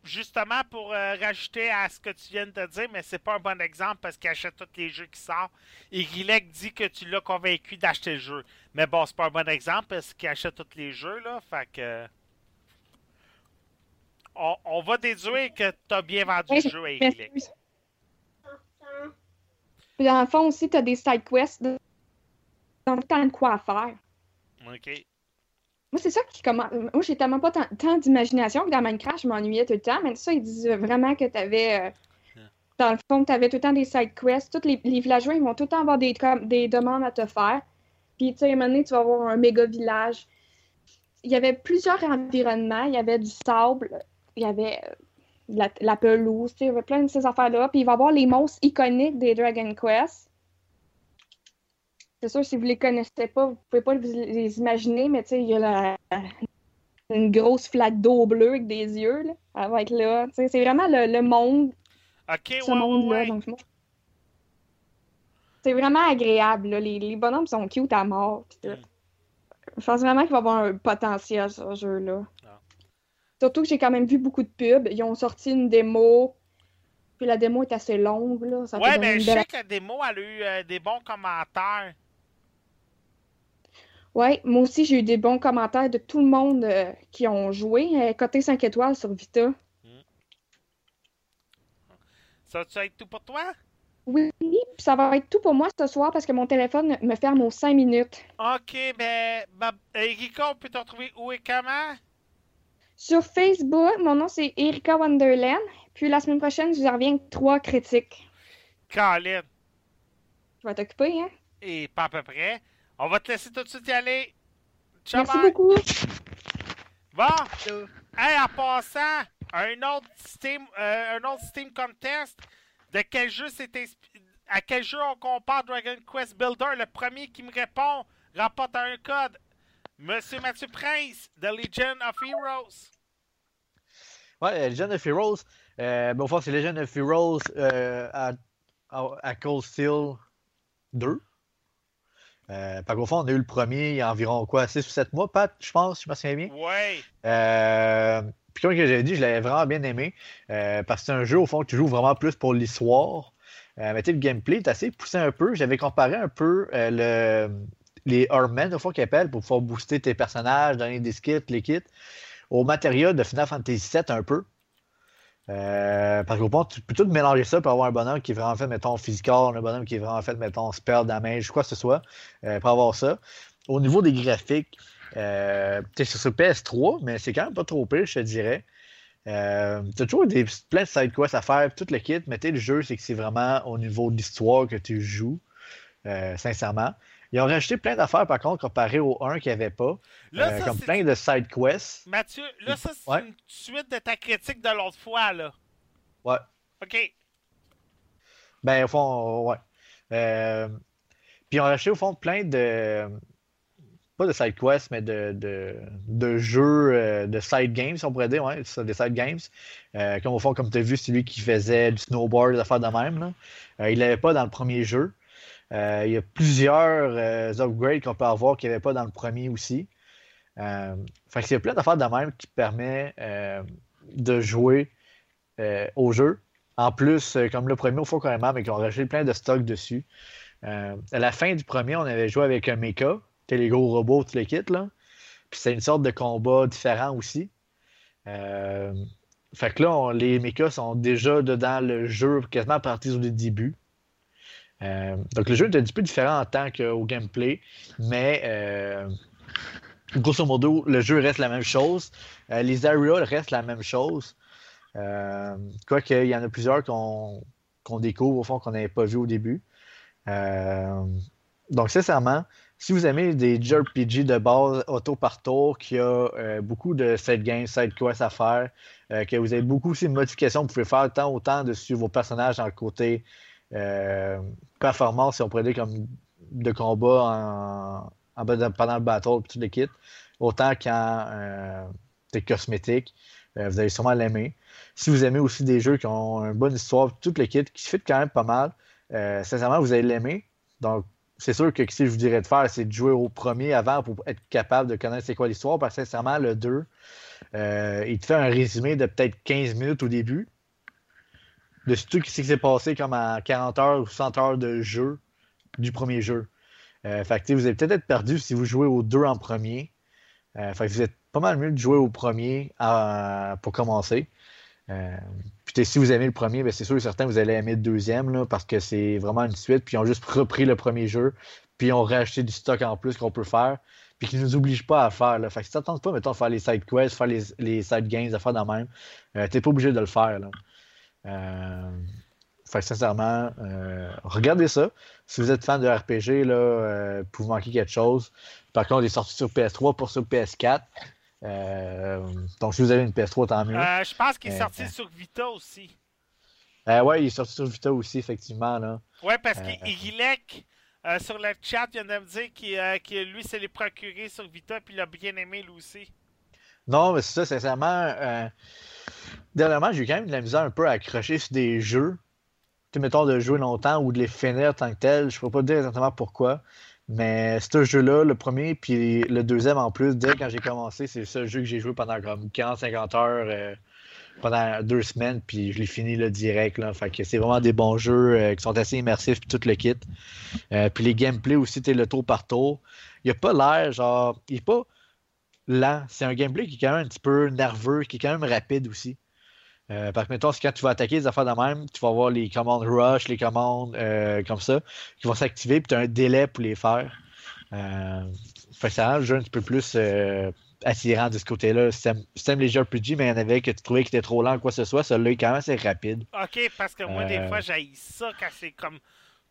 justement pour euh, rajouter à ce que tu viens de dire, mais c'est pas un bon exemple parce qu'il achète tous les jeux qui sortent. Et dit que tu l'as convaincu d'acheter le jeu. Mais bon, c'est pas un bon exemple parce qu'il achète tous les jeux, là. Fait que. On, on va déduire que t'as bien vendu Ouais, le jeu à Puis dans le fond aussi, tu as des side quests. Donc, t'as de quoi faire. Ok. Moi, c'est ça qui commence. Moi, j'ai tellement pas tant, tant d'imagination que dans Minecraft, je m'ennuyais tout le temps. Mais ça, ils disent vraiment que t'avais. euh, dans le fond, t'avais tout le temps des side quests. Tous les, les villageois, ils vont tout le temps avoir des, comme, des demandes à te faire. Puis, tu sais, à un moment donné, tu vas avoir un méga village. Il y avait plusieurs environnements. Il y avait du sable. Il y avait euh, la, la pelouse. Tu sais, il y avait plein de ces affaires-là. Puis, il va y avoir les monstres iconiques des Dragon Quest. C'est sûr, si vous les connaissez pas, vous pouvez pas les imaginer, mais tu sais, il y a la, une grosse flaque d'eau bleue avec des yeux, là. Elle va être là. Tu sais, c'est vraiment le, le monde, Ok, ce ouais, monde-là. ouais. Donc, c'est vraiment agréable, là. Les, les bonhommes sont cute à mort. pis. Mm. Je pense vraiment qu'il va y avoir un potentiel, ce jeu-là. Ah. Surtout que j'ai quand même vu beaucoup de pubs. Ils ont sorti une démo. Puis la démo est assez longue, là. Ça Ouais, mais une je sais que la démo, elle a eu euh, des bons commentaires. Ouais, moi aussi, j'ai eu des bons commentaires de tout le monde euh, qui ont joué. Euh, côté 5 étoiles sur Vita. Ça va être tout pour toi? Oui, puis ça va être tout pour moi ce soir parce que mon téléphone me ferme aux 5 minutes. Ok, ben, ben Erika, on peut te retrouver où et comment? Sur Facebook, mon nom c'est Erika Wonderland. Puis la semaine prochaine, je vous reviens avec trois critiques. Colin. Je vais t'occuper, hein? Et pas à peu près. On va te laisser tout de suite y aller. Ciao, Merci bye. beaucoup. Bon, hey, en passant, un autre Steam, euh, un autre Steam Contest. De quel jeu c'est À quel jeu on compare Dragon Quest Builder? Le premier qui me répond remporte un code. Monsieur Mathieu Prince, The Legion of Heroes. Ouais, Legend of Heroes. Euh, au fond, c'est Legend of Heroes euh, à, à, à Cold Steel 2. Euh, parce qu'au fond, on a eu le premier il y a environ quoi, 6 ou 7 mois, Pat, je pense, je me souviens bien. Ouais. Euh, puis comme j'avais dit, je l'avais vraiment bien aimé. euh, parce que c'est un jeu, au fond, que tu joues vraiment plus pour l'histoire. Euh, mais tu sais, le gameplay est assez poussé un peu. J'avais comparé un peu le, les Earthmen, au fond, qu'ils appellent, pour pouvoir booster tes personnages, donner des skits, les kits, au matériel de Final Fantasy VII un peu. Euh, parce qu'au fond, tu peux tout mélanger ça pour avoir un bonhomme qui est vraiment fait, mettons, physical, un bonhomme qui est vraiment fait, mettons, spell damage, quoi que ce soit, euh, pour avoir ça. Au niveau des graphiques, euh, c'est sur PS3, mais c'est quand même pas trop pire, je te dirais. Euh, t'as toujours des, plein de side quests à faire, tout le kit, mais le jeu, c'est que c'est vraiment au niveau de l'histoire que tu joues, euh, sincèrement. Ils ont rajouté plein d'affaires, par contre, comparé au 1 qu'il n'y avait pas, Là, euh, ça, comme plein de side quests. Mathieu, là, ça, c'est Ouais. une suite de ta critique de l'autre fois, là. Ouais. OK. Ben, au fond, ouais. Euh, puis ils ont racheté, au fond, plein de. pas de side quest, mais de, de, de jeux, euh, de side games, on pourrait dire, ouais, des side games. Euh, comme au fond, comme tu as vu, c'est lui qui faisait du snowboard, des affaires de même. Là. Il l'avait pas dans le premier jeu. Euh, il y a plusieurs euh, upgrades qu'on peut avoir qu'il n'y avait pas dans le premier aussi. Euh, fait que c'est plein d'affaires de même qui permet euh, de jouer au jeu. En plus, comme le premier au fond carrément, mais qu'ils ont rajouté plein de stocks dessus. À la fin du premier, on avait joué avec un mecha, c'était les gros robots, tout le kit, là. Puis c'est une sorte de combat différent aussi. Fait que là, les mechas sont déjà dedans le jeu quasiment à partir du début. Euh, donc le jeu est un petit peu différent en tant qu'au gameplay, mais euh, grosso modo, le jeu reste la même chose. Euh, les areas restent la même chose. Quoique, il y en a plusieurs qu'on découvre, au fond, qu'on n'avait pas vu au début. Donc, sincèrement, si vous aimez des JRPG de base auto par tour, qui a beaucoup de side games, side quests à faire, que vous avez beaucoup aussi de modifications, vous pouvez faire tant autant de suivre vos personnages dans le côté euh, performance, si on pourrait dire comme de combat en, pendant le battle, puis tout le autant qu'en euh, des cosmétiques. Euh, vous allez sûrement l'aimer. Si vous aimez aussi des jeux qui ont une bonne histoire, tout le kit, qui se fit quand même pas mal, euh, sincèrement, vous allez l'aimer. Donc, c'est sûr que ce que je vous dirais de faire, c'est de jouer au premier avant pour être capable de connaître c'est quoi l'histoire, parce que sincèrement, le 2, euh, il te fait un résumé de peut-être 15 minutes au début de ce qui s'est passé comme en 40 heures ou 100 heures de jeu du premier jeu. Euh, fait que, vous allez peut-être être perdu si vous jouez aux deux en premier. Euh, fait que vous êtes pas mal mieux de jouer au premier euh, pour commencer. Puis si vous aimez le premier, ben, c'est sûr et certain vous allez aimer le deuxième là, parce que c'est vraiment une suite. Puis ils ont juste repris le premier jeu, puis ils ont racheté du stock en plus qu'on peut faire, puis qui ne nous obligent pas à faire. Là. Fait que si tu n'attends pas, mettons, à faire les side quests, faire les, les side games, à faire de même, euh, tu n'es pas obligé de le faire. Là. Euh, fait que sincèrement, euh, regardez ça. Si vous êtes fan de RPG, là, euh, vous manquez quelque chose. Par contre, il est sorti sur PS3 pour sur PS4. Euh, donc, si vous avez une PS3, tant mieux. Euh, je pense qu'il est sorti sur Vita aussi. Ouais, il est sorti sur Vita aussi, effectivement. Là. Ouais, parce qu'Igilek, sur le chat, vient de me dire que lui, s'est les procuré sur Vita, puis il a bien aimé lui aussi. Non, mais c'est ça, sincèrement. Dernièrement, j'ai eu quand même de la misère un peu à accrocher sur des jeux. Tu mettons, de jouer longtemps ou de les finir tant que tel. Je ne peux pas dire exactement pourquoi. Mais ce jeu-là, le premier, puis le deuxième en plus, dès quand j'ai commencé, c'est le seul jeu que j'ai joué pendant comme 40-50 heures euh, pendant deux semaines, puis je l'ai fini là, direct. Là. Fait que c'est vraiment des bons jeux euh, qui sont assez immersifs, puis tout le kit. Euh, puis les gameplays aussi, tu le tour par tour. Il a pas l'air, genre, il est pas lent. C'est un gameplay qui est quand même un petit peu nerveux, qui est quand même rapide aussi. Euh, parce que, mettons, quand tu vas attaquer des affaires de même, tu vas avoir les commandes rush, les commandes euh, comme ça, qui vont s'activer, puis tu as un délai pour les faire. Euh, fait que ça rend le jeu un petit peu plus euh, attirant de ce côté-là. T'aimes les jeux RPG, mais il y en avait que tu trouvais qu'il était trop lent ou quoi que ce soit, celui-là est quand même assez rapide. Ok, parce que moi, des fois, j'ai ça quand c'est comme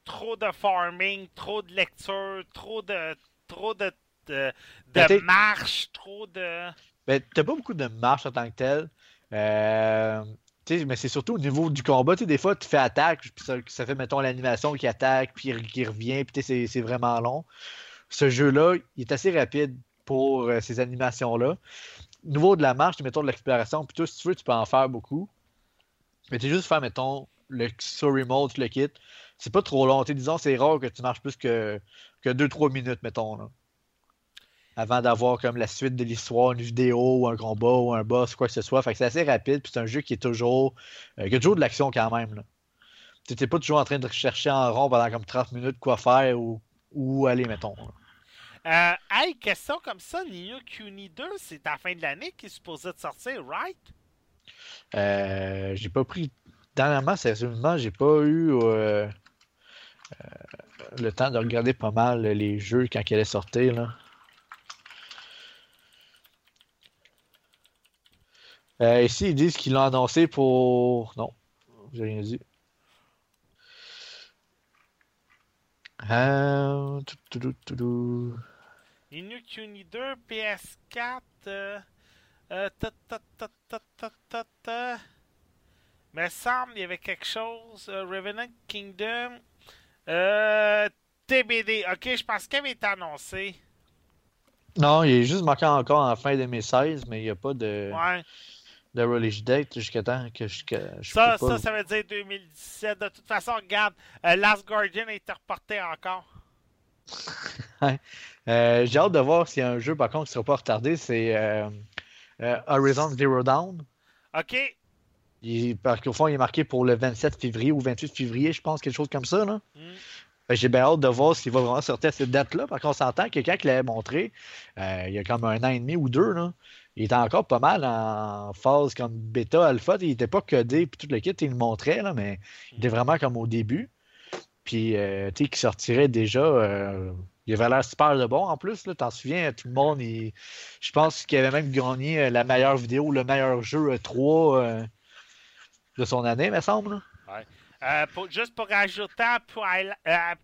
trop de farming, trop de lecture, trop de. trop de. de, Ben, de marche, trop de. Ben, t'as pas beaucoup de marche en tant que tel. Euh, mais c'est surtout au niveau du combat. Des fois, tu fais attaque, puis ça, ça fait, mettons, l'animation qui attaque, puis qui revient, puis c'est vraiment long. Ce jeu-là, il est assez rapide pour euh, ces animations-là. Au niveau de la marche, mettons, de l'exploration, puis tout, si tu veux, tu peux en faire beaucoup. Mais tu juste faire, mettons, le story mode, le quittes. C'est pas trop long. Disons, c'est rare que tu marches plus que, que 2-3 minutes, mettons. Là avant d'avoir comme la suite de l'histoire, une vidéo ou un combat ou un boss, quoi que ce soit. Fait que c'est assez rapide, puis c'est un jeu qui est toujours. euh, qui a toujours de l'action quand même. Tu n'es pas toujours en train de chercher en rond pendant comme 30 minutes quoi faire ou où aller, mettons. Euh, hey, question comme ça, Nino Kuni 2, c'est à la fin de l'année qui est supposé de sortir, right? Euh, j'ai pas pris. Dernièrement, sérieusement, j'ai pas eu euh, euh, le temps de regarder pas mal les jeux quand ils allaient sortir. Là. Euh, ici, ils disent qu'ils l'ont annoncé pour. Non, j'ai rien dit. Euh... tout, tout, tout, tout, tout. Nino Kuni 2, PS4. Euh, euh. Me semble il y avait quelque chose. euh, Revenant Kingdom. Euh, TBD. Ok, je pense qu'il avait été annoncé. Non, il est juste marqué encore en fin 2016, mais il n'y a pas de, Ouais. De release date jusqu'à temps que je. que je Ça, ça, ça veut dire 2017. De toute façon, regarde, euh, Last Guardian a été reporté encore. Euh, J'ai hâte de voir s'il y a un jeu, par contre, qui ne sera pas retardé. C'est euh, Horizon Zero Dawn. OK? Il- parce qu'au fond, il est marqué pour le 27 février ou 28 février, je pense, quelque chose comme ça. Là. Mm. Que J'ai bien hâte de voir s'il va vraiment sortir à cette date-là. Par contre, on s'entend que quand il l'avait montré, il y a comme un an et demi ou deux, là, il était encore pas mal en phase comme bêta, alpha. Il n'était pas codé, puis tout le kit, il le montrait, là, mais il était vraiment comme au début. Puis, euh, tu sais, qui sortirait déjà. euh, il avait l'air super de bon en plus. T'en souviens, tout le monde, il- je pense qu'il avait même gagné euh, la meilleure vidéo, le meilleur jeu euh, 3 euh, de son année, me semble. pour- juste pour rajouter à à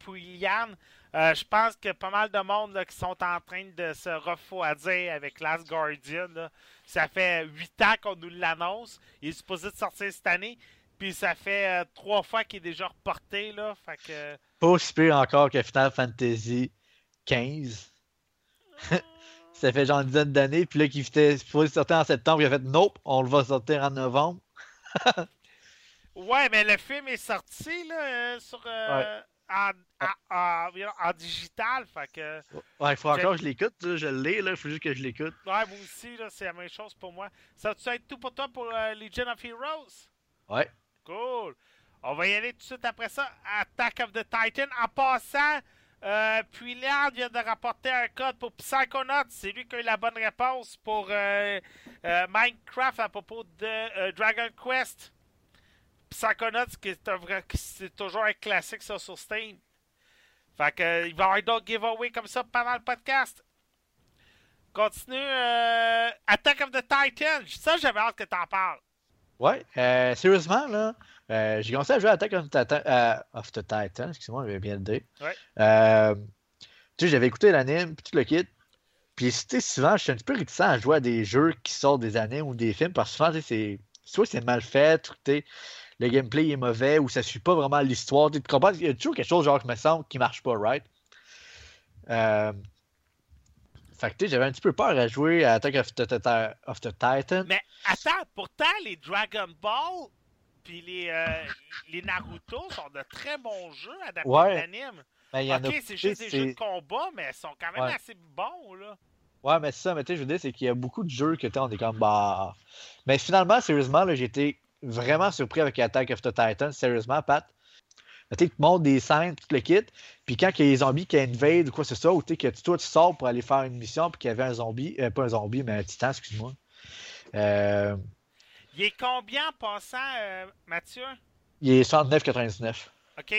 euh, je pense que pas mal de monde là, qui sont en train de se refroidir avec Last Guardian. là. Ça fait 8 ans qu'on nous l'annonce. Il est supposé de sortir cette année. Puis ça fait euh, trois fois qu'il est déjà reporté. Là. Fait que. Pas aussi pire encore que Final Fantasy 15. Ça fait genre une dizaine d'années, puis là, qui était supposé sortir en septembre, il a fait Nope, on le va sortir en novembre. Ouais, mais le film est sorti là, euh, sur, euh, en, en- en- en digital. Fait que. Ouais, il faut encore que je l'écoute, je l'ai, là, il faut juste que je l'écoute. Ouais, moi aussi, là, c'est la même chose pour moi. Ça va être tout pour toi pour euh, Legion of Heroes? Ouais. Cool. On va y aller tout de suite après ça. Attack of the Titan. En passant, euh, Puillard vient de rapporter un code pour Psychonauts. C'est lui qui a eu la bonne réponse pour euh, euh, Minecraft à propos de Dragon Quest. Psychonauts, qui est, vrai- c'est toujours un classique ça, sur Steam. Fait que, il va y avoir d'autres giveaways comme ça pendant le podcast. Continue. euh, Attack of the Titan. Ça, j'avais hâte que t'en parles. Ouais, euh, sérieusement, là, euh, j'ai commencé à jouer à Attack of the Titan, euh, of the Titan, excuse-moi, je vais bien le dire. Ouais. Tu sais, j'avais écouté l'anime, puis tout le kit. Puis, tu sais, souvent, je suis un petit peu réticent à jouer à des jeux qui sortent des animes ou des films, parce que souvent, tu sais, c'est soit c'est mal fait, ou, tu sais, le gameplay est mauvais, ou ça suit pas vraiment l'histoire. Tu comprends? Il y a toujours quelque chose, genre, qui me semble qui marche pas, right? Euh, Fait que, j'avais un petit peu peur à jouer à Attack of the, of the Titan. Mais attends, pourtant, les Dragon Ball puis les, euh, les Naruto sont de très bons jeux adaptés Ouais. de l'anime. Mais il y en a Ok, c'est juste des jeux de combat, mais ils sont quand même Ouais. assez bons, là. Ouais, mais c'est ça, mais tu sais, je veux dire, c'est qu'il y a beaucoup de jeux que tu on est comme, bah. Mais finalement, sérieusement, là, j'ai été vraiment surpris avec Attack of the Titan, sérieusement, Pat. Tu te montrent des scènes, tout le kit, puis quand il y a des zombies qui invadent ou quoi c'est ça, ou tu sais, que toi, tu sors pour aller faire une mission, puis qu'il y avait un zombie, euh, pas un zombie, mais un titan, excuse-moi. Euh, Il est combien en passant, euh, Mathieu? il est 69,99. Ok.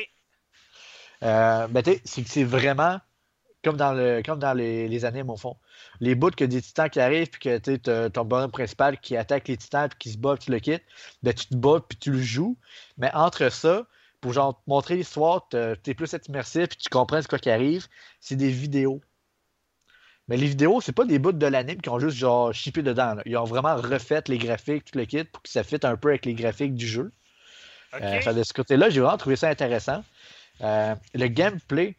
Euh, ben, tu sais, c'est vraiment comme dans, le, comme dans les, les animes, au fond. Les bouts que des titans qui arrivent, puis que tu ton bonhomme principal qui attaque les titans, puis qui se bat, puis tu le quittes, ben, tu te bats, puis tu le joues. Mais entre ça, pour genre te montrer l'histoire, tu es plus immersif, puis tu comprends ce quoi qui arrive, c'est des vidéos. Mais les vidéos, c'est pas des bouts de l'anime qui ont juste genre chippé dedans. là. Ils ont vraiment refait les graphiques, tout le kit, pour que ça fitte un peu avec les graphiques du jeu. Ok. Euh, de ce côté-là, j'ai vraiment trouvé ça intéressant. Euh, le gameplay,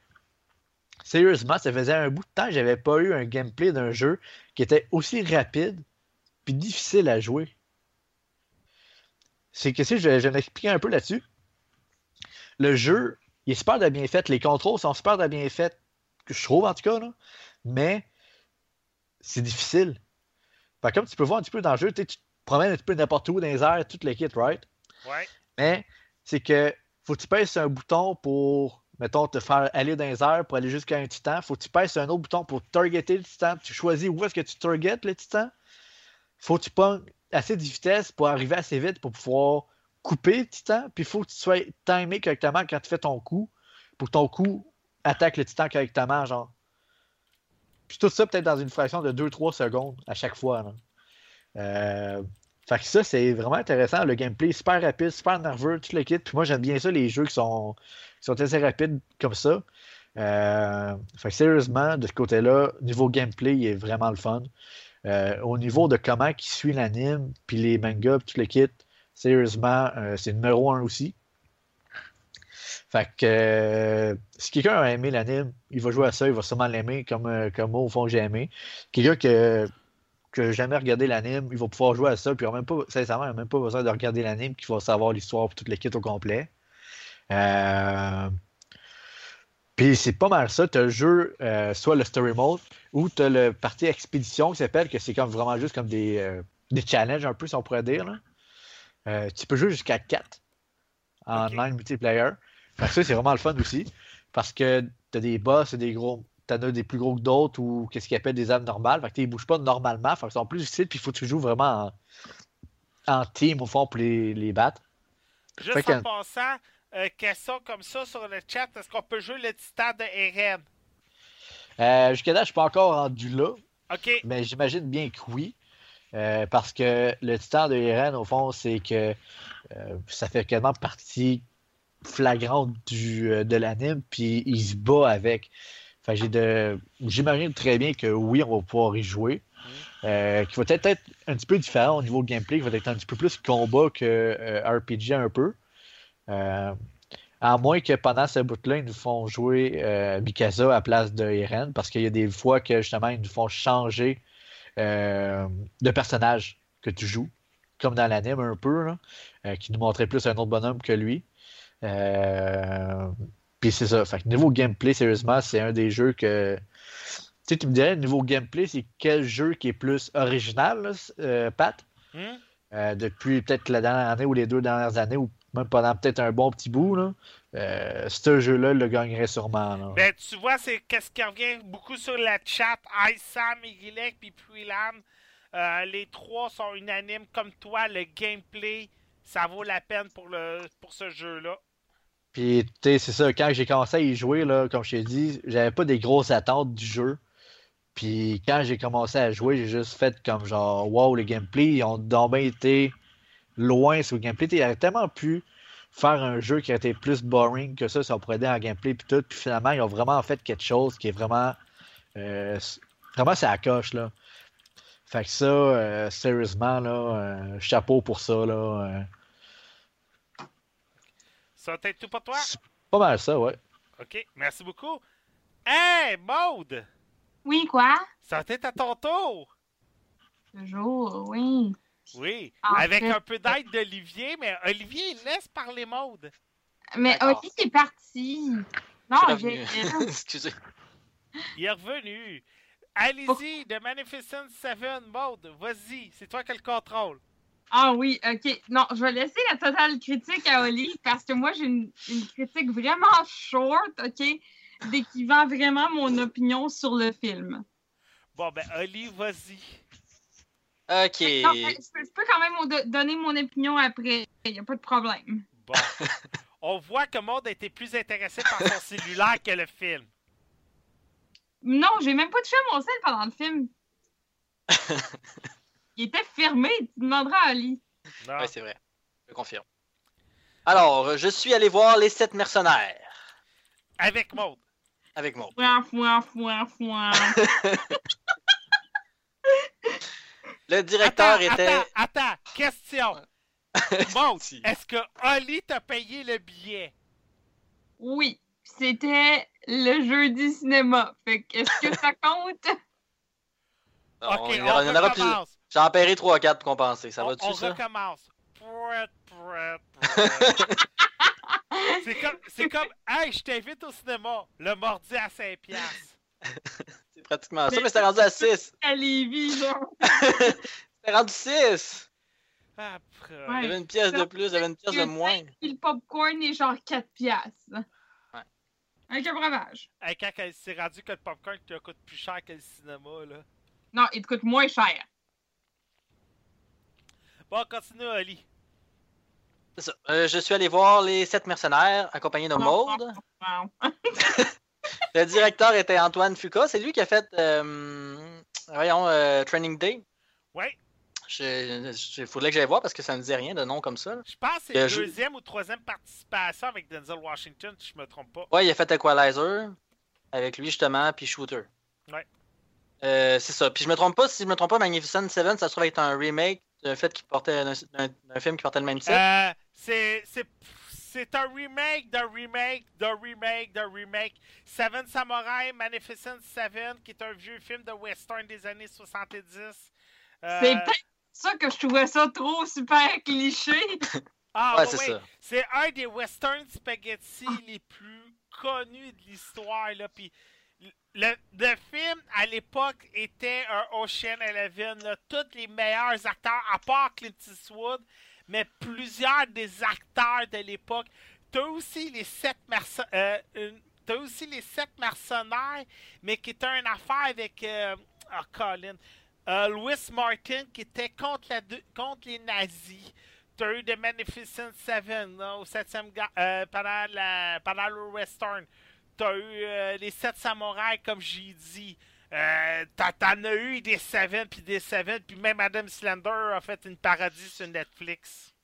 sérieusement, ça faisait un bout de temps que j'avais pas eu un gameplay d'un jeu qui était aussi rapide puis difficile à jouer. C'est que si je, je vais m'expliquer un peu là-dessus. Le jeu, il est super de bien fait. Les contrôles sont super de bien faits, que je trouve en tout cas, là. mais c'est difficile. Fait comme tu peux voir un petit peu dans le jeu, tu te promènes un petit peu n'importe où dans les airs, tout le kit, right? Ouais. Mais c'est que faut que tu pèses un bouton pour, mettons, te faire aller dans les airs pour aller jusqu'à un titan. Faut que tu sur un autre bouton pour targeter le titan. Tu choisis où est-ce que tu targetes le titan. Faut que tu pognes assez de vitesse pour arriver assez vite pour pouvoir couper le titan. Puis faut que tu sois timé correctement quand tu fais ton coup pour que ton coup attaque le titan correctement, genre. Puis tout ça peut-être dans une fraction de 2-3 secondes à chaque fois. Euh, fait que ça, c'est vraiment intéressant. Le gameplay est super rapide, super nerveux, tout le kit. Puis moi, j'aime bien ça, les jeux qui sont, qui sont assez rapides comme ça. Euh, fait que sérieusement, de ce côté-là, niveau gameplay, il est vraiment le fun. Euh, au niveau de comment il suit l'anime, puis les mangas, tout le kit, sérieusement, euh, c'est numéro un aussi. Fait que si quelqu'un a aimé l'anime, il va jouer à ça, il va sûrement l'aimer comme, comme moi, au fond, j'ai aimé. Quelqu'un que n'a jamais regardé l'anime, il va pouvoir jouer à ça, puis même pas, sincèrement, il n'a même pas besoin de regarder l'anime, qu'il va savoir l'histoire pour toute l'équipe au complet. Euh, Puis c'est pas mal ça. Tu as le jeu, euh, soit le story mode, ou tu as le partie expédition qui s'appelle, que c'est comme vraiment juste comme des, euh, des challenges un peu, si on pourrait dire. là. Tu peux jouer jusqu'à 4 en Ok. online multiplayer. Fait que ça, c'est vraiment le fun aussi. Parce que tu as des boss et des gros. T'en as des plus gros que d'autres ou qu'est-ce qu'ils appellent des armes normales. Fait que ils bougent pas normalement. Fait qu'ils sont plus difficiles. Puis il faut que tu joues vraiment en, en team au fond pour les, les battre. Juste Fait que- en passant, euh, question comme ça sur le chat, est-ce qu'on peut jouer le titan de Eren? Euh, Jusqu'à là, je suis pas encore rendu là. Ok, Mais j'imagine bien que oui. Euh, parce que le titan de Eren, au fond, c'est que euh, ça fait quasiment partie flagrante du, euh, de l'anime, puis il se bat avec. Fait que j'ai de... J'imagine très bien que oui, on va pouvoir y jouer. Euh, qui va peut-être être un petit peu différent au niveau gameplay, qui va être un petit peu plus combat que euh, RPG un peu. Euh, à moins que pendant ce bout-là, ils nous font jouer Mikasa à la place de Eren, parce qu'il y a des fois que justement, ils nous font changer de personnage que tu joues, comme dans l'anime un peu, là, qui nous montrait plus un autre bonhomme que lui. Puis c'est ça. Fait que niveau gameplay, sérieusement, c'est un des jeux que. Tu sais, tu me dirais, niveau gameplay, c'est quel jeu qui est plus original, là, euh, Pat? Hmm? Euh, depuis peut-être la dernière année ou les deux dernières années, ou même pendant peut-être un bon petit bout, là, euh, ce jeu-là le gagnerait sûrement. là. Ben, tu vois, c'est qu'est-ce qui revient beaucoup sur la chat. Aïssam, Igilek puis Puilan. Euh, les trois sont unanimes comme toi. Le gameplay, ça vaut la peine pour, le, pour ce jeu-là. Puis, tu sais, c'est ça, quand j'ai commencé à y jouer, là, comme je t'ai dit, j'avais pas des grosses attentes du jeu. Puis, quand j'ai commencé à jouer, j'ai juste fait comme genre, wow, le gameplay, ils ont donc bien été loin sur le gameplay. Ils auraient tellement pu faire un jeu qui a été plus boring que ça, on pourrait dire en gameplay, puis tout. Puis finalement, ils ont vraiment fait quelque chose qui est vraiment. euh, vraiment, c'est à coche, là. Fait que ça, euh, sérieusement, là, euh, chapeau pour ça, là. Ça va être tout pour toi? c'est pas mal ça, ouais. Ok, merci beaucoup. Hey, Maude! Oui, quoi? Ça va être à ton tour! Toujours, oui. Oui, En avec fait- un peu d'aide d'Olivier, mais Olivier, il laisse parler Maude. Mais D'accord. Oli est parti. Non, j'ai. Excusez. Il est revenu. Allez-y, The Magnificent Seven, Maude, vas-y, c'est toi qui as le contrôle. Ah oui, ok. Non, je vais laisser la totale critique à Oli parce que moi, j'ai une, une critique vraiment short, ok? Décrivant vraiment mon opinion sur le film. Bon, ben, Oli, vas-y. Ok. Non, mais je, peux, je peux quand même do- donner mon opinion après. Il n'y a pas de problème. Bon. On voit que Maude a été plus intéressé par son cellulaire que le film. Non, j'ai même pas touché à mon sel pendant le film. Il était fermé. Tu demanderas à Ali. Ouais, c'est vrai. Je confirme. Alors, je suis allé voir les sept mercenaires Avec Maude. avec moi. Fouin, fouin, fouin, fouin. Le directeur attends, était. attends, attends, question. Maude, Si. est-ce que Oli t'a payé le billet? Oui, c'était le jeudi cinéma. Fait que est-ce que ça compte? Non, ok, il y on, il y en aura plus. Recommence. J'en paierai 3 4 pour compenser. Ça on, va-tu, on ça? recommence. Prouet, prouet. c'est comme, c'est comme, hey, je t'invite au cinéma. Le mordi à 5 piastres. C'est pratiquement ça, Mais- c'était rendu à 6. À Lévis, genre. C'était rendu 6. Après. Il y Ouais. avait une pièce de plus, il y avait une pièce de moins. Puis le popcorn est genre 4 piastres. Ouais. Avec un breuvage. Hey, quand elle s'est rendu que le popcorn te coûte plus cher que le cinéma, là. Non, il te coûte moins cher. Bon, continue, Oli. C'est ça. Euh, je suis allé voir les sept mercenaires accompagnés de Maude. Le directeur était Antoine Fuca. C'est lui qui a fait euh, voyons, euh, Training Day. Ouais, Il faudrait que j'aille voir parce que ça ne me dit rien de nom comme ça. là. je pense que c'est la je- deuxième ou troisième participation avec Denzel Washington, si je me trompe pas. Ouais, il a fait Equalizer avec lui justement, puis Shooter. Ouais. Euh, c'est ça. Puis je me trompe pas, si je me trompe pas, Magnificent Seven, ça se trouve être un remake d'un fait qui portait d'un d'un- d'un film qui portait le même titre? Euh, c'est. c'est- c'est un remake d'un remake d'un remake d'un remake. Seven Samurai Magnificent Seven, qui est un vieux film de western des années 70. Euh, C'est peut-être ça que je trouvais ça trop super cliché. Ah, Ouais, ouais, c'est ça. C'est un des western spaghetti les plus connus de l'histoire. là. Puis le, film, à l'époque, était un Ocean Eleven. Tous les meilleurs acteurs, à part Clint Eastwood, mais plusieurs des acteurs de l'époque. T'as aussi les sept merce- euh, aussi les sept mercenaires, mais qui était une affaire avec euh, ah, Colin. Euh, Louis Martin qui était contre, les nazis. T'as eu The Magnificent Seven au septième ga- euh, pendant, la, pendant le western. T'as eu euh, les sept samouraïs comme j'ai dit. Euh, t'as- T'en as eu des Seven puis des Seven puis même Adam Slender a fait une parodie sur Netflix.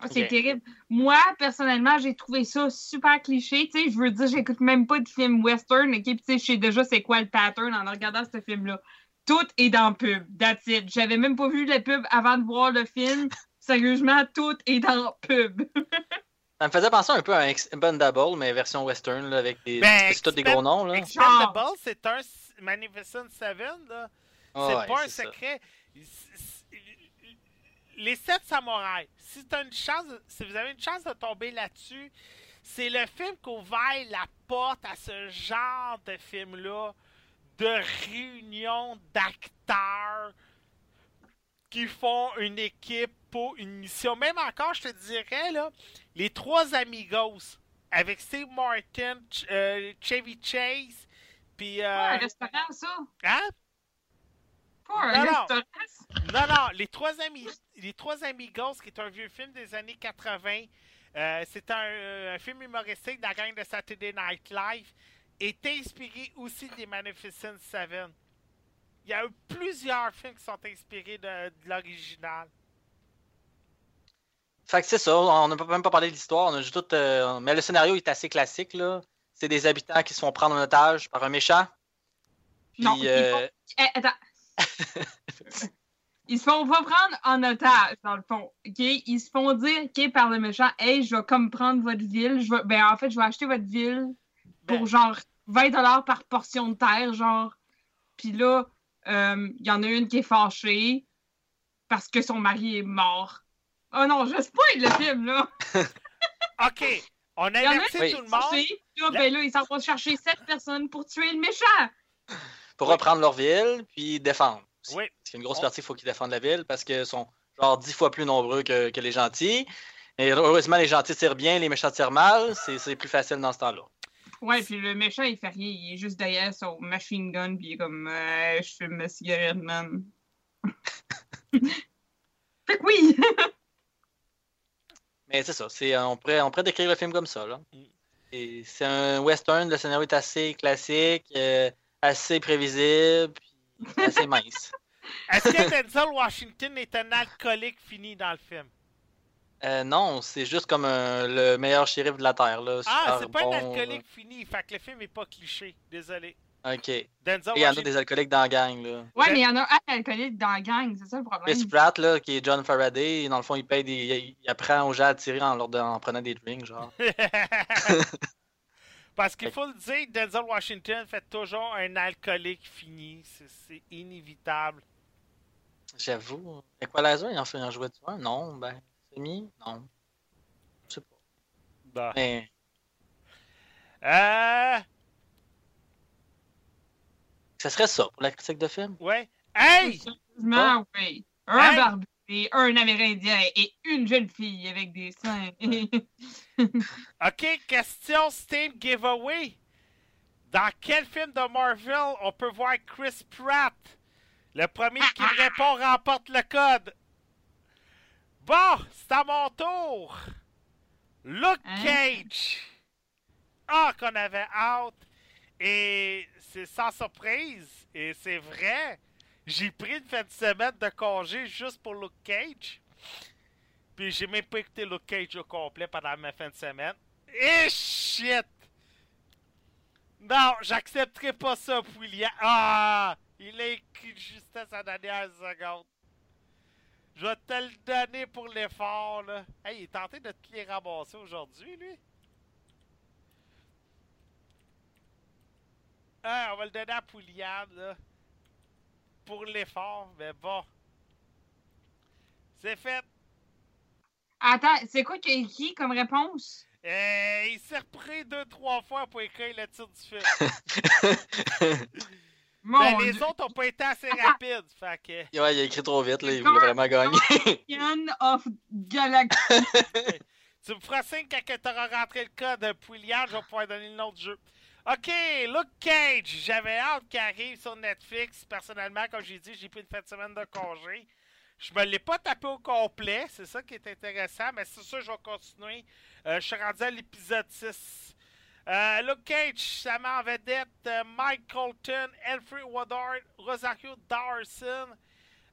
Ah, C'est terrible. Moi, personnellement, j'ai trouvé ça super cliché. Tu sais, je veux dire, j'écoute même pas de film western, ok? Puis tu sais, je sais déjà c'est quoi le pattern en regardant ce film-là. Tout est dans pub. That's it. J'avais même pas vu la pub avant de voir le film. Sérieusement, tout est dans pub. Ça me faisait penser un peu à Expendable, mais version western, là, avec des. Ben, c'est des gros noms, là. Expendable, c'est un Magnificent Seven, là. Ah c'est ouais, pas un secret. Les sept samouraïs, si, t'as une chance si vous avez une chance de tomber là-dessus, c'est le film qui ouvert la porte à ce genre de film-là, de réunion d'acteurs qui font une équipe pour une mission. Même encore, je te dirais, là, les trois amigos, avec Steve Martin, Ch- euh, Chevy Chase, puis... Euh, un restaurant, ça. hein? Pas un Non, non. restaurant. Non, non, les trois amis, les trois amigos, qui est un vieux film des années 80, euh, c'est un, euh, un film humoristique de la gang de Saturday Night Live, est inspiré aussi des Magnificent Seven. Il y a eu plusieurs films qui sont inspirés de, de l'original. Fait que c'est ça, on n'a même pas parlé de l'histoire, on a juste tout. euh, Mais le scénario est assez classique, là. C'est des habitants qui se font prendre en otage par un méchant. Puis, Non, ils euh, Eh, attends. Ils se font pas prendre en otage, dans le fond. Ils se font dire, OK, par le méchant, hey, je vais comme prendre votre ville. Je vais... Ben, en fait, je vais acheter votre ville pour Ben. genre 20 par portion de terre, genre. Puis là, euh, il y en a une qui est fâchée parce que son mari est mort. Oh non, je spoil le film, là. OK, on Il a avertit Oui. tout le monde. Là, ben là, ils s'en vont chercher sept personnes pour tuer le méchant. pour reprendre leur ville, puis défendre. aussi. Oui. Parce qu'il y a une grosse partie qu'il faut qu'ils défendent la ville, parce qu'ils sont genre dix fois plus nombreux que, que les gentils. Et heureusement, les gentils tirent bien, les méchants tirent mal. C'est c'est plus facile dans ce temps-là. Ouais, puis le méchant, il fait rien. Il est juste derrière son machine gun, puis il est comme euh, Je fume ma cigarette, man. fait que oui! Mais c'est ça. c'est- On pourrait, on pourrait décrire le film comme ça. Là. Mm. Et C'est un western, le scénario est assez classique, euh, assez prévisible, puis assez mince. Est-ce que Denzel Washington est un alcoolique fini dans le film? Euh, non, c'est juste comme un- le meilleur shérif de la Terre. Là, Ah, c'est pas bon, un alcoolique fini. Fait que le film est pas cliché. Désolé. Ok. Denzel il y en a des alcooliques dans la gang. Là. Ouais, mais il y en a un alcoolique dans la gang, c'est ça le problème. Chris Pratt, là, qui est John Faraday, dans le fond, il paye des. Il, il apprend aux gens à tirer en, leur en prenant des drinks, genre. Parce qu'il faut le dire, Denzel Washington fait toujours un alcoolique fini. C'est- inévitable. J'avoue. Equalizer, il en fait en jouait tu un? Non, ben. Semi? Non. Je sais pas. Bah. Mais. Euh. Ça serait ça pour la critique de film? Ouais. Hey! Sérieusement, oui. Un Hey! barbu, un Amérindien et une jeune fille avec des seins. Ok, question Steam Giveaway. Dans quel film de Marvel on peut voir Chris Pratt? Le premier qui me répond remporte le code. Bon, c'est à mon tour. Luke Hein? Cage. Ah, qu'on avait hâte. Et c'est sans surprise. Et c'est vrai. J'ai pris une fin de semaine de congé juste pour Luke Cage. Puis j'ai même pas écouté Luke Cage au complet pendant ma fin de semaine. Et shit! Non, j'accepterai pas ça, William. Ah! Il a écrit de justesse à la dernière seconde. Je vais te le donner pour l'effort, là. Hey, il est tenté de te les ramasser aujourd'hui, lui. Ah, on va le donner à Pouliane, là. Pour l'effort, mais bon. C'est fait. Attends, c'est quoi qu'il a écrit comme réponse? Euh, il s'est repris deux, trois fois pour écrire le titre du film. Mon Ben, les Dieu. autres ont pas été assez rapides, fait que... Ouais, il a écrit trop vite, là. Il voulait vraiment gagner. Of Galaxy. Tu me feras signe quand tu auras rentré le code de Pouliard, je vais pouvoir donner le nom du jeu. Ok, Luke Cage. J'avais hâte qu'il arrive sur Netflix. Personnellement, comme j'ai dit, j'ai pris une fin de semaine de congé. Je me l'ai pas tapé au complet, c'est ça qui est intéressant, mais c'est sûr je vais continuer. Euh, je suis rendu à l'épisode 6. Euh, Luke Cage, ça en vedette euh, Mike Colton, Alfred Woodard, Rosario Dawson.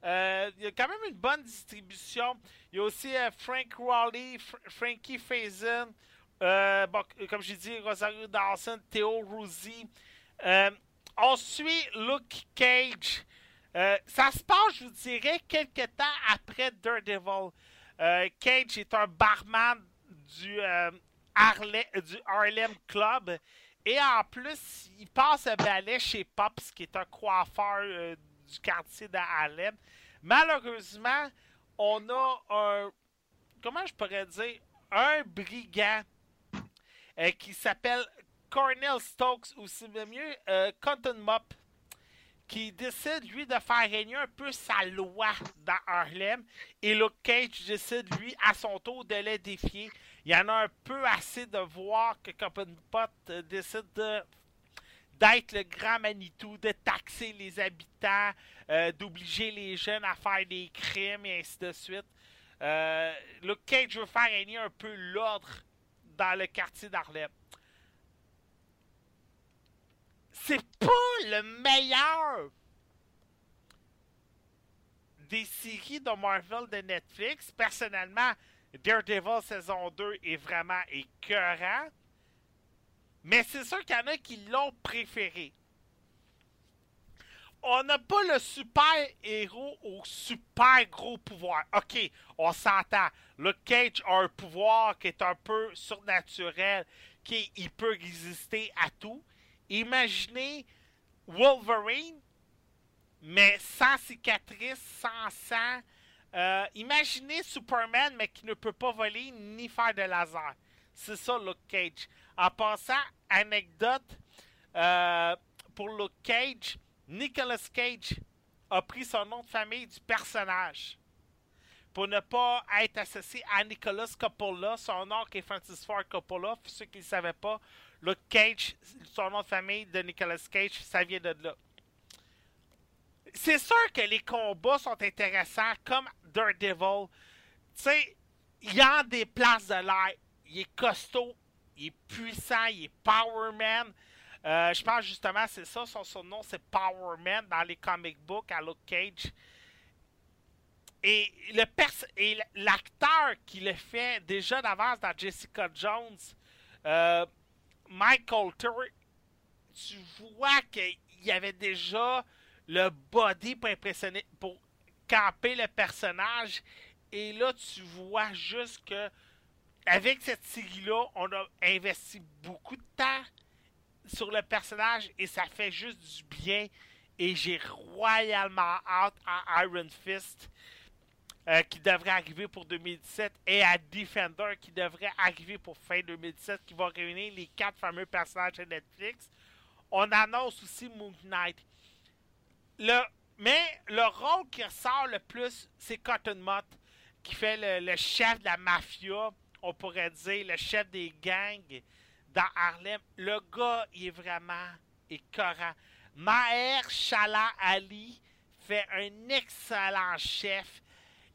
Euh, il y a quand même une bonne distribution. Il y a aussi Frank Raleigh, Fr- Frankie Faison, euh, comme j'ai dit, Rosario Dawson, Theo Ruzzi. Euh, on suit Luke Cage. Euh, ça se passe, je vous dirais, quelques temps après Daredevil. Cage est un barman du, Harlem, du Harlem Club. Et en plus, il passe un balai chez Pops, qui est un coiffeur du quartier de Harlem. Malheureusement, on a un. Comment je pourrais dire Un brigand euh, qui s'appelle Cornel Stokes, ou c'est mieux euh, Cotton Mop, qui décide, lui, de faire régner un peu sa loi dans Harlem. Et Luke Cage décide, lui, à son tour, de le défier. Il y en a un peu assez de voir que Cotton Pot euh, décide de d'être le grand Manitou, de taxer les habitants, d'obliger les jeunes à faire des crimes et ainsi de suite. Euh, Luke Cage veut faire régner un peu l'ordre dans le quartier d'Harlem. C'est pas le meilleur des séries de Marvel de Netflix. Personnellement, Daredevil saison 2 est vraiment écœurant. Mais c'est sûr qu'il y en a qui l'ont préféré. On n'a pas le super héros au super gros pouvoir. Ok, on s'entend. Le Cage a un pouvoir qui est un peu surnaturel, qui il peut résister à tout. Imaginez Wolverine, mais sans cicatrice, sans sang. Euh, imaginez Superman, mais qui ne peut pas voler ni faire de laser. C'est ça, Luke Cage. En passant, anecdote, euh, pour Luke Cage, Nicolas Cage a pris son nom de famille du personnage. Pour ne pas être associé à Nicolas Coppola, son nom qui est Francis Ford Coppola. Pour ceux qui ne le savaient pas, Luke Cage, son nom de famille de Nicolas Cage, ça vient de là. C'est sûr que les combats sont intéressants, comme Daredevil. Tu sais, il a des places de l'air. Il est costaud, il est puissant, il est Power Man. Euh, je pense justement, c'est ça, son surnom, c'est Power Man dans les comic books à Luke Cage. Et l'acteur qui le fait déjà d'avance dans Jessica Jones, euh, Mike Coulter, tu vois qu'il y avait déjà le body pour impressionner, pour camper le personnage. Et là, tu vois juste que avec cette série-là, on a investi beaucoup de temps sur le personnage et ça fait juste du bien. Et j'ai royalement hâte à Iron Fist euh, qui devrait arriver pour 2017 et à Defender qui devrait arriver pour fin 2017 qui va réunir les quatre fameux personnages de Netflix. On annonce aussi Moon Knight. Mais le rôle qui ressort le plus, c'est Cotton Mott qui fait le chef de la mafia, on pourrait dire, le chef des gangs dans Harlem. Le gars, il est vraiment écœurant. Maher Shala Ali fait un excellent chef.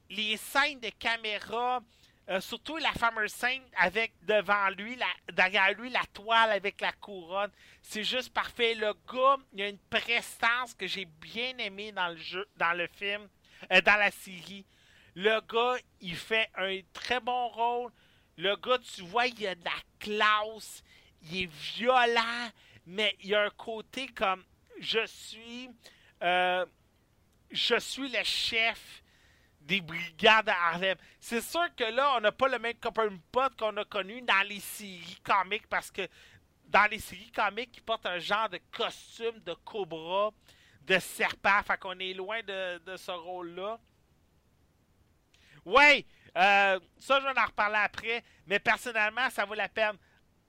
Les scènes de caméra, euh, surtout la fameuse scène avec devant lui, derrière lui, la toile avec la couronne, c'est juste parfait. Le gars, il a une prestance que j'ai bien aimé dans le jeu, dans le film, euh, dans la série. Le gars, il fait un très bon rôle. Le gars, tu vois, il a de la classe. Il est violent, mais il a un côté comme je suis. euh, je suis le chef. des brigades à Harlem. C'est sûr que là, on n'a pas le même Copper Pot qu'on a connu dans les séries comiques parce que dans les séries comiques, ils portent un genre de costume de cobra, de serpent. Fait qu'on est loin de, de ce rôle-là. Ouais, euh, ça, je vais en reparler après. Mais personnellement, ça vaut la peine.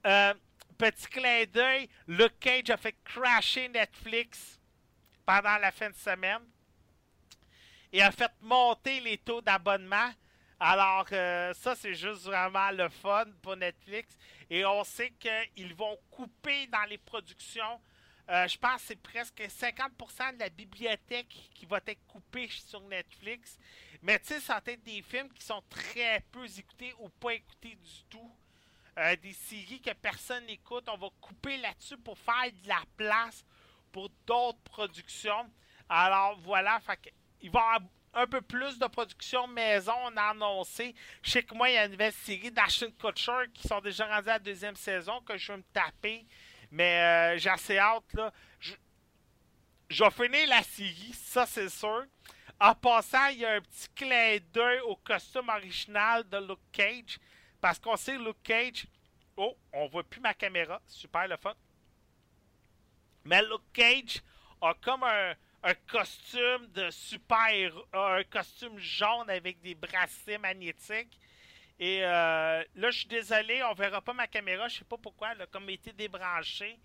Euh, petit clin d'œil, Luke Cage a fait crasher Netflix pendant la fin de semaine et a fait monter les taux d'abonnement. Alors, euh, ça, c'est juste vraiment le fun pour Netflix. Et on sait qu'ils vont couper dans les productions. Euh, je pense que c'est presque 50% de la bibliothèque qui va être coupée sur Netflix. Mais tu sais, ça va être des films qui sont très peu écoutés ou pas écoutés du tout. Euh, des séries que personne n'écoute. On va couper là-dessus pour faire de la place pour d'autres productions. Alors voilà, il va y avoir un peu plus de production maison, on a annoncé. Je sais que moi, il y a une nouvelle série d'Ashton Kutcher qui sont déjà rendus à la deuxième saison que je vais me taper. Mais euh, j'ai assez hâte, là. Je, je vais finir la série, ça c'est sûr. En passant, il y a un petit clin d'œil au costume original de Luke Cage. Parce qu'on sait Luke Cage. Oh, on voit plus ma caméra. Super le fun. Mais Luke Cage a comme un, costume de super. un costume jaune avec des bracelets magnétiques. Et euh, là, je suis désolé, on verra pas ma caméra. Je sais pas pourquoi. Elle a comme été débranchée.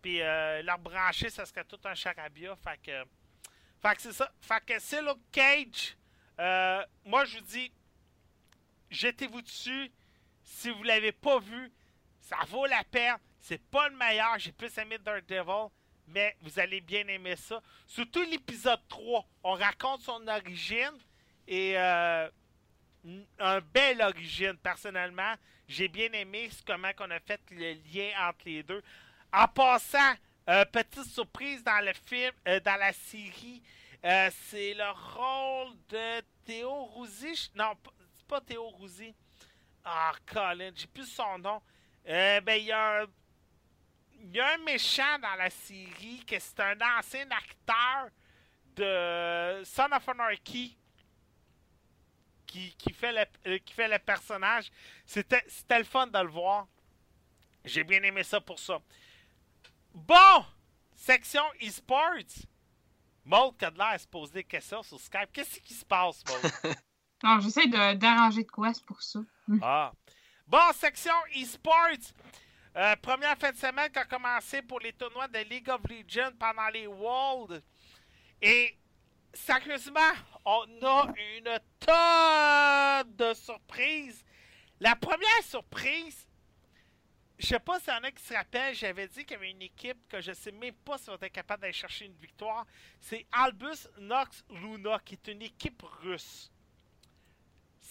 Puis euh, la rebrancher, ça serait tout un charabia. Fait que. Fait que c'est ça. Fait que c'est Luke Cage. Euh, moi, je vous dis, jetez-vous dessus. Si vous l'avez pas vu, ça vaut la peine. C'est pas le meilleur. J'ai plus aimé Daredevil. Mais vous allez bien aimer ça. Surtout l'épisode 3. On raconte son origine. Et euh, un bel origine, personnellement. J'ai bien aimé comment on a fait le lien entre les deux. En passant, euh, petite surprise dans le film, euh, dans la série, euh, c'est le rôle de Théo Rouzy. Non, c'est pas Théo Rouzy. Ah, Colin, j'ai plus son nom. Euh, ben, il y a un. Y a un méchant dans la série que c'est un ancien acteur de Son of Anarchy qui, qui, fait, le, euh, qui fait le personnage. C'était le fun de le voir. J'ai bien aimé ça pour ça. Bon! Section e-sports. Maud de à se poser des questions sur Skype. Qu'est-ce qui se passe, Maud? Non, j'essaie de- d'arranger de quoi, c'est pour ça. Ah. Bon, section e-sports. Euh, première fin de semaine qui a commencé pour les tournois de League of Legends pendant les Worlds. Et sérieusement, on a une tonne de surprises. La première surprise, je sais pas s'il y en a qui se rappellent, j'avais dit qu'il y avait une équipe que je sais même pas si on était capable d'aller chercher une victoire. C'est Albus Nox Luna, qui est une équipe russe.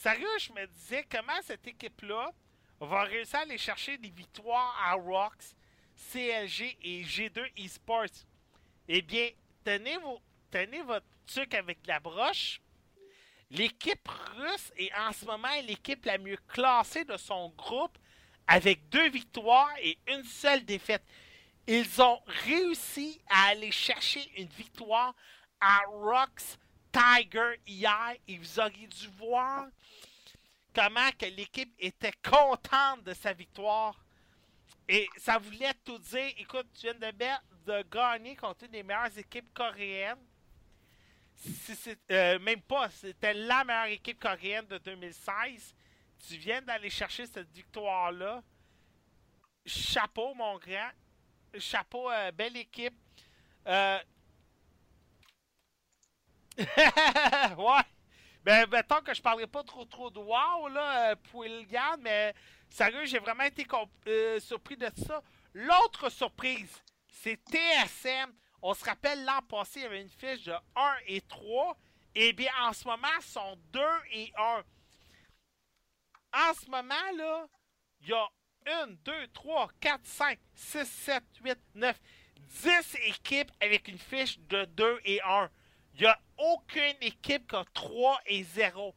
Sérieux, je me disais comment cette équipe-là va réussir à aller chercher des victoires à Rocks, CLG et G2 Esports. Eh bien, tenez, vos, tenez votre truc avec la broche. L'équipe russe est en ce moment l'équipe la mieux classée de son groupe avec deux victoires et une seule défaite. Ils ont réussi à aller chercher une victoire à Rocks Tiger hier et vous auriez dû voir comment que l'équipe était contente de sa victoire. Et ça voulait tout dire. Écoute, tu viens de, gagner contre une des meilleures équipes coréennes. Euh, même pas, c'était la meilleure équipe coréenne de 2016. Tu viens d'aller chercher cette victoire-là. Chapeau, mon grand. Chapeau, euh, belle équipe. Euh, ouais. Ben, mettons que je parlerai pas trop trop de wow, là, euh, pour Ilgan, mais sérieux, j'ai vraiment été euh, surpris de ça. L'autre surprise, c'est TSM. On se rappelle, l'an passé, il y avait une fiche de 1 et 3. Et bien, en ce moment, ils sont 2 et 1. En ce moment, là, il y a 1, 2, 3, 4, 5, 6, 7, 8, 9, 10 équipes avec une fiche de 2 et 1. Il n'y a aucune équipe qui a 3 et 0.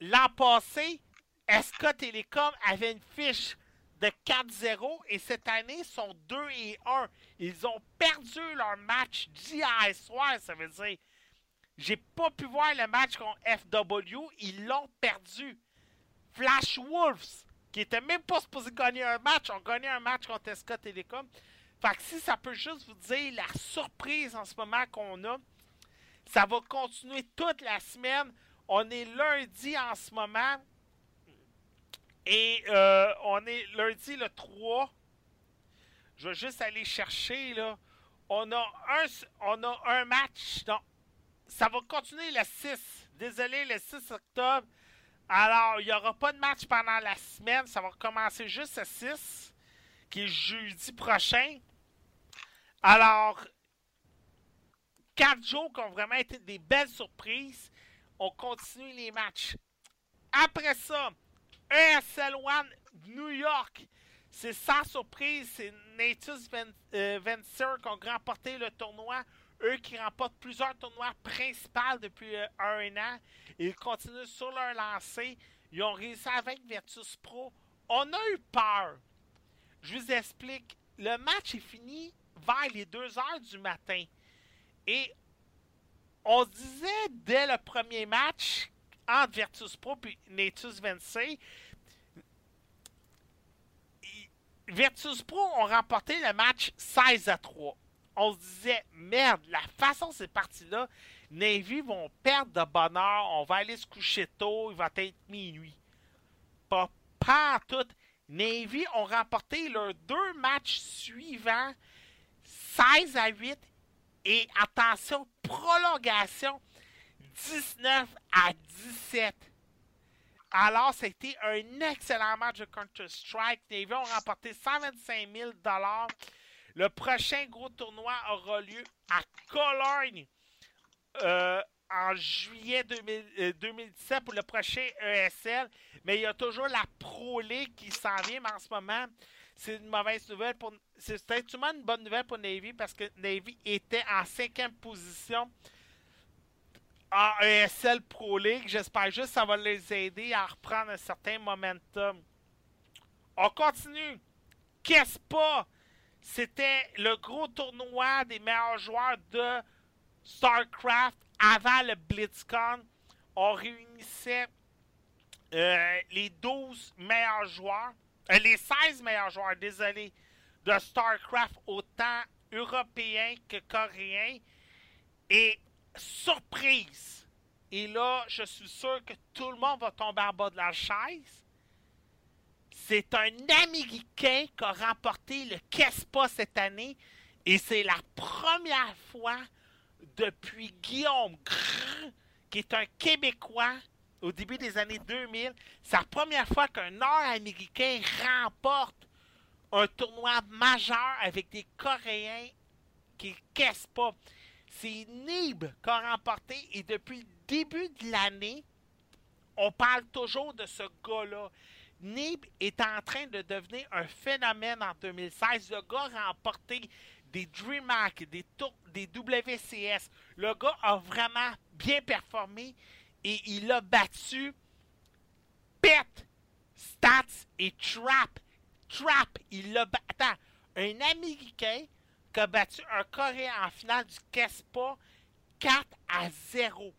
L'an passé, SK Telecom avait une fiche de 4-0 et cette année ils sont 2 et 1. Ils ont perdu leur match d'hier soir, ça veut dire. J'ai pas pu voir le match contre FW. Ils l'ont perdu. Flash Wolves, qui était même pas supposé gagner un match, ont gagné un match contre SK Telecom. Fait si ça peut juste vous dire la surprise en ce moment qu'on a, ça va continuer toute la semaine. On est lundi en ce moment. Et euh, on est lundi le 3. Je vais juste aller chercher là. On a un, on a un match. Non, ça va continuer le 6. Désolé, le 6 octobre. Alors, il n'y aura pas de match pendant la semaine. Ça va commencer juste le 6, qui est jeudi prochain. Alors, quatre jours qui ont vraiment été des belles surprises. On continue les matchs. Après ça, ESL One New York. C'est sans surprise, c'est Natus Ven euh, Venture qui ont remporté le tournoi. Eux qui remportent plusieurs tournois principaux depuis euh, un an. Ils continuent sur leur lancée. Ils ont réussi avec Virtus Pro. On a eu peur. Je vous explique. Le match est fini vers les 2 heures du matin. Et on se disait dès le premier match entre Virtus Pro et Natus Vinci, Virtus Pro ont remporté le match 16 à 3. On se disait, merde, la façon c'est parti là, Navy vont perdre de bonheur, on va aller se coucher tôt, il va être minuit. Pas, pas tout. Navy ont remporté leurs deux matchs suivants, 16 à 8 et attention, prolongation 19 à 17. Alors, c'était un excellent match de Counter-Strike. Navy ont remporté 125 000 Le prochain gros tournoi aura lieu à Cologne euh, en juillet 2017 euh, pour le prochain ESL. Mais il y a toujours la Pro League qui s'en vient, en ce moment, c'est une mauvaise nouvelle pour. C'est effectivement une bonne nouvelle pour Navy parce que Navy était en cinquième position en ESL Pro League. J'espère juste que ça va les aider à reprendre un certain momentum. On continue. Qu'est-ce pas? C'était le gros tournoi des meilleurs joueurs de StarCraft avant le BlitzCon. On réunissait euh, les 12 meilleurs joueurs, les 16 meilleurs joueurs, désolé, de StarCraft, autant européens que coréens. Et surprise! Et là, je suis sûr que tout le monde va tomber en bas de la chaise. C'est un Américain qui a remporté le KESPA cette année. Et c'est la première fois depuis Guillaume Grrr, qui est un Québécois au début des années 2000. C'est la première fois qu'un Nord-Américain remporte un tournoi majeur avec des Coréens qui ne caissent pas. C'est Nib qui a remporté et depuis le début de l'année, on parle toujours de ce gars-là. Nib est en train de devenir un phénomène en 2016. Le gars a remporté des DreamHack, des, des WCS. Le gars a vraiment bien performé et il a battu Pet, Stats et Trap. Trap, il l'a battu. Attends, un Américain qui a battu un Coréen en finale du KESPA 4 à 0.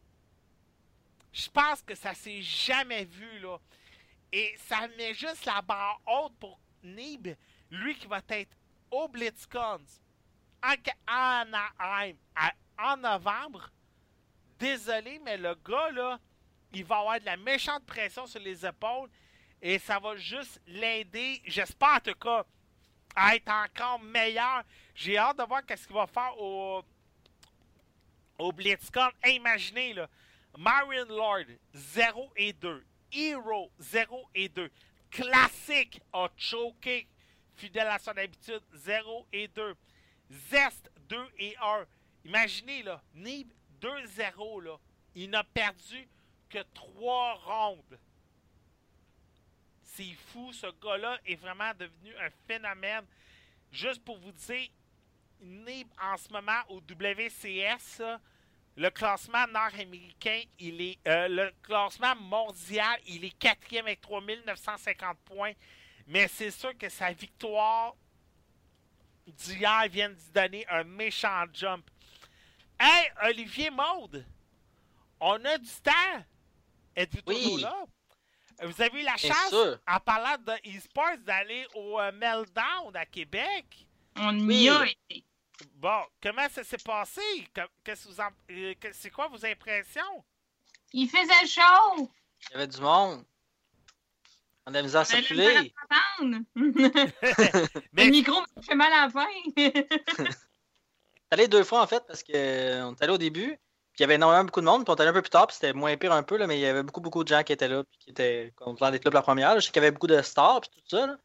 Je pense que ça s'est jamais vu, là. Et ça met juste la barre haute pour Nib, lui qui va être au BlitzCon en, en novembre. Désolé, mais le gars, là, il va avoir de la méchante pression sur les épaules et ça va juste l'aider, j'espère en tout cas, à être encore meilleur. J'ai hâte de voir qu'est-ce qu'il va faire au, au imaginez, là, Marion Lord, 0 et 2. Hero, 0 et 2. Classique a choqué, fidèle à son habitude, 0 et 2. Zest, 2 et 1. Imaginez, là, Nib, 2-0, là. Il n'a perdu que 3 rondes. C'est fou, ce gars-là est vraiment devenu un phénomène. Juste pour vous dire, Nib en ce moment au WCS, le classement nord-américain, il est euh, le classement mondial, il est quatrième avec 3950 points. Mais c'est sûr que sa victoire d'hier vient de donner un méchant jump. Hey, Olivier Maude, on a du temps. Êtes-vous Oui. toujours là? Vous avez eu la Bien chance, sûr. en parlant de e-sports, d'aller au euh, Meltdown à Québec. On Oui. y a été. Bon, comment ça s'est passé? Que- Qu'est-ce que vous en- euh, que- C'est quoi vos impressions? Il faisait chaud. Il y avait du monde. On a de la misère à circuler. Mais Le micro me fait mal à la fin. allé deux fois en fait parce que euh, est allé au début, puis il y avait énormément beaucoup de monde, puis on est allé un peu plus tard, puis c'était moins pire un peu, là, mais il y avait beaucoup beaucoup de gens qui étaient là, puis qui étaient contents d'être là pour la première. là. Je sais qu'il y avait beaucoup de stars, puis tout ça. là.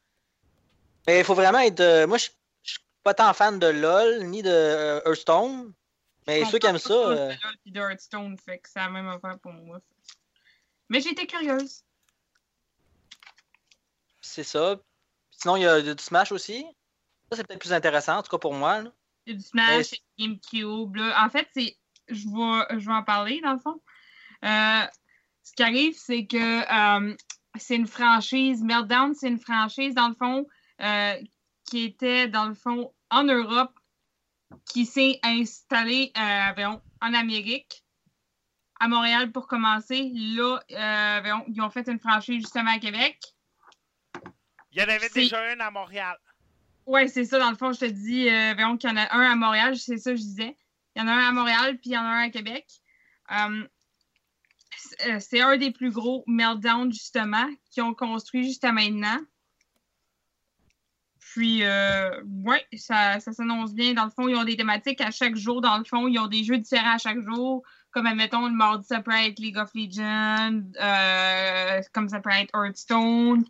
Mais il faut vraiment être. euh, moi, je suis pas tant fan de LOL ni de euh, Hearthstone, mais ceux qui aiment ça. euh, Puis de Hearthstone, fait que c'est la même affaire pour moi. Mais j'étais curieuse. c'est ça. Sinon, il y a du Smash aussi. Ça, c'est peut-être plus intéressant, en tout cas pour moi. là. Du Smash, a GameCube. Là. En fait, c'est. Je vais, je vais en parler, dans le fond. Euh, ce qui arrive, c'est que euh, c'est une franchise. Meltdown, c'est une franchise, dans le fond, euh, qui était, dans le fond, en Europe, qui s'est installée euh, en Amérique, à Montréal pour commencer. Là, euh, ils ont fait une franchise justement à Québec. il y en avait déjà une à Montréal. Ouais, c'est ça, dans le fond, je te dis, euh, voyons qu'il y en a un à Montréal, c'est ça que je disais. Il y en a un à Montréal, puis il y en a un à Québec. Euh, c'est euh, c'est un des plus gros meltdowns, justement, qu'ils ont construit jusqu'à maintenant. Puis, euh, ouais, ça, ça s'annonce bien. Dans le fond, ils ont des thématiques à chaque jour. Dans le fond, ils ont des jeux différents à chaque jour. Comme, admettons, le mardi, ça peut être League of Legends, euh, comme ça peut être Hearthstone.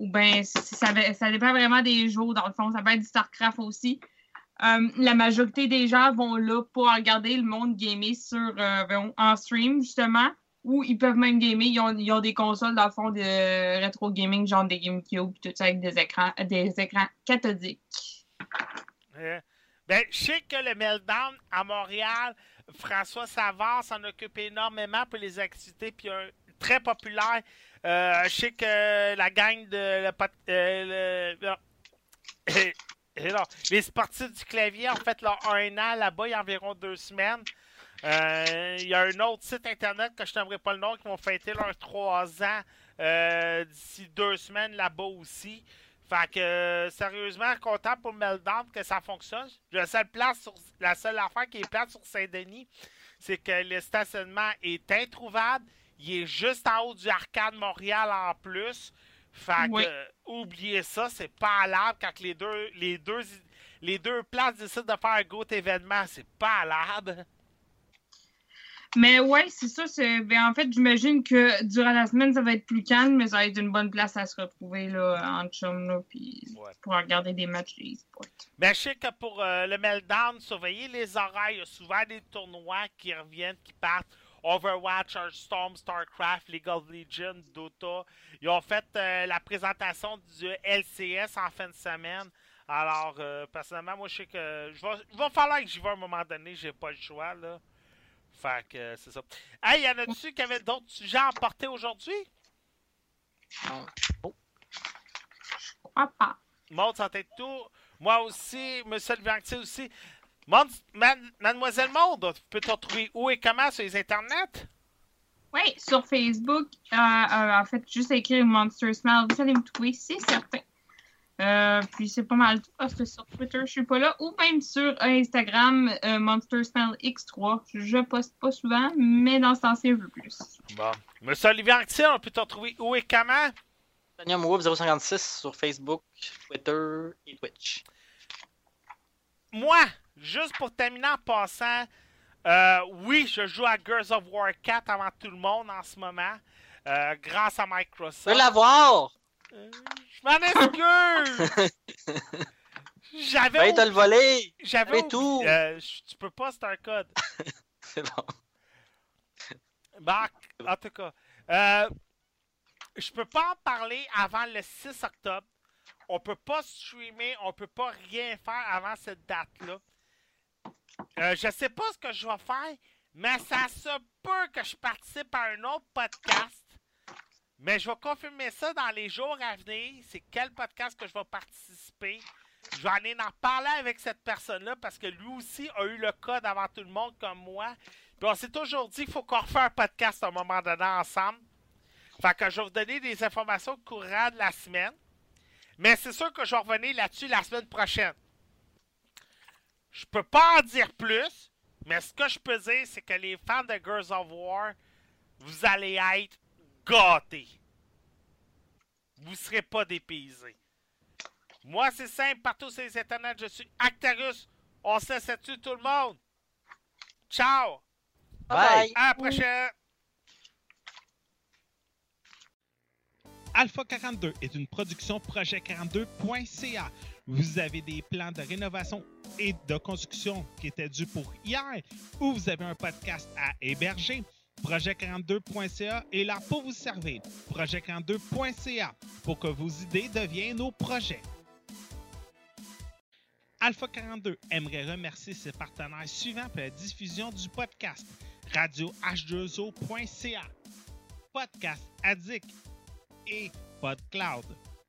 Ou bien, ça, dépend vraiment des jours, dans le fond. Ça peut être du StarCraft aussi. Euh, la majorité des gens vont là pour regarder le monde gamer sur, euh, en stream, justement. Ou ils peuvent même gamer. Ils ont, ont des consoles, dans le fond, de rétro gaming, genre des GameCube, tout ça, avec des écrans, des écrans cathodiques. Ben, je sais que le Meltdown à Montréal, François Savard s'en occupe énormément pour les activités, puis un très populaire. Euh, je sais que la gang de euh, les sportifs du clavier ont fait leur un an là-bas il y a environ deux semaines. Euh, Il y a un autre site internet que je n'aimerais pas le nom qui vont fêter leurs trois ans d'ici deux semaines là-bas aussi. Fait que, sérieusement, content pour Meltdown que ça fonctionne. La seule, place sur, la seule affaire qui est plate sur Saint-Denis, c'est que le stationnement est introuvable. Il est juste en haut du Arcade Montréal en plus. Fait que, Oui. euh, oubliez ça, c'est pas à l'arbre quand les deux, les deux, les deux places décident de faire un gros événement. C'est pas à l'arbre. Mais ouais, c'est ça. c'est- ben, en fait, j'imagine que durant la semaine, ça va être plus calme, mais ça va être une bonne place à se retrouver là, en chum, là, puis Ouais. pour regarder des matchs. Mais je sais que pour euh, le Meltdown, surveillez les horaires. Il y a souvent des tournois qui reviennent, qui partent. Overwatch, Hearthstone, StarCraft, League of Legends, Dota. Ils ont fait euh, la présentation du LCS en fin de semaine. Alors, euh, personnellement, moi, je sais que je vais, il va falloir que j'y vais à un moment donné. J'ai pas le choix, là. Fait que euh, c'est ça. Hey, y en a-tu qui avaient d'autres sujets à emporter aujourd'hui? Crois pas. Maud, ça tête tout. Moi aussi, Monsieur Levantier aussi. Mademoiselle Maud, peut te retrouver où et comment sur les internets? Oui, sur Facebook, euh, euh, en fait, juste écrire Monster Smell, vous allez me trouver, c'est certain. Euh, puis c'est pas mal tout parce que sur Twitter, je suis pas là. Ou même sur Instagram, euh, Monster Smell X3. Je poste pas souvent, mais dans ce temps-ci, un peu plus. Bon. Monsieur Olivier Anctil, on peut te retrouver où et comment? Tanium Wolf 056 sur Facebook, Twitter et Twitch. Moi, juste pour terminer en passant, euh, oui, je joue à Girls of War 4 avant tout le monde en ce moment, euh, grâce à Je veux Microsoft. l'avoir! Euh, je m'en excuse! J'avais Va te le voler! J'avais tout. oublié- tu peux pas, c'est un code. C'est bon. Bah, en tout cas, je peux pas en parler avant le 6 octobre. On peut pas streamer, on peut pas rien faire avant cette date-là. Euh, je sais pas ce que je vais faire, mais ça se peut que je participe à un autre podcast. Mais je vais confirmer ça dans les jours à venir. C'est quel podcast que je vais participer. Je vais aller en parler avec cette personne-là parce que lui aussi a eu le code avant tout le monde comme moi. Puis on s'est toujours dit qu'il faut qu'on refasse un podcast à un moment donné ensemble. Fait que je vais vous donner des informations courant de la semaine. Mais c'est sûr que je vais revenir là-dessus la semaine prochaine. Je peux pas en dire plus, mais ce que je peux dire, c'est que les fans de Girls of War, vous allez être gâtés. Vous serez pas dépaysés. Moi, c'est simple, partout sur les internets, je suis Actarus. On se laisse tout le monde. Ciao! Bye. À la prochaine! Alpha 42 est une production projet42.ca. Vous avez des plans de rénovation et de construction qui étaient dus pour hier ou vous avez un podcast à héberger. Projet42.ca est là pour vous servir. Projet42.ca pour que vos idées deviennent nos projets. Alpha 42 aimerait remercier ses partenaires suivants pour la diffusion du podcast radio h2o.ca, Podcast Addict et PodCloud.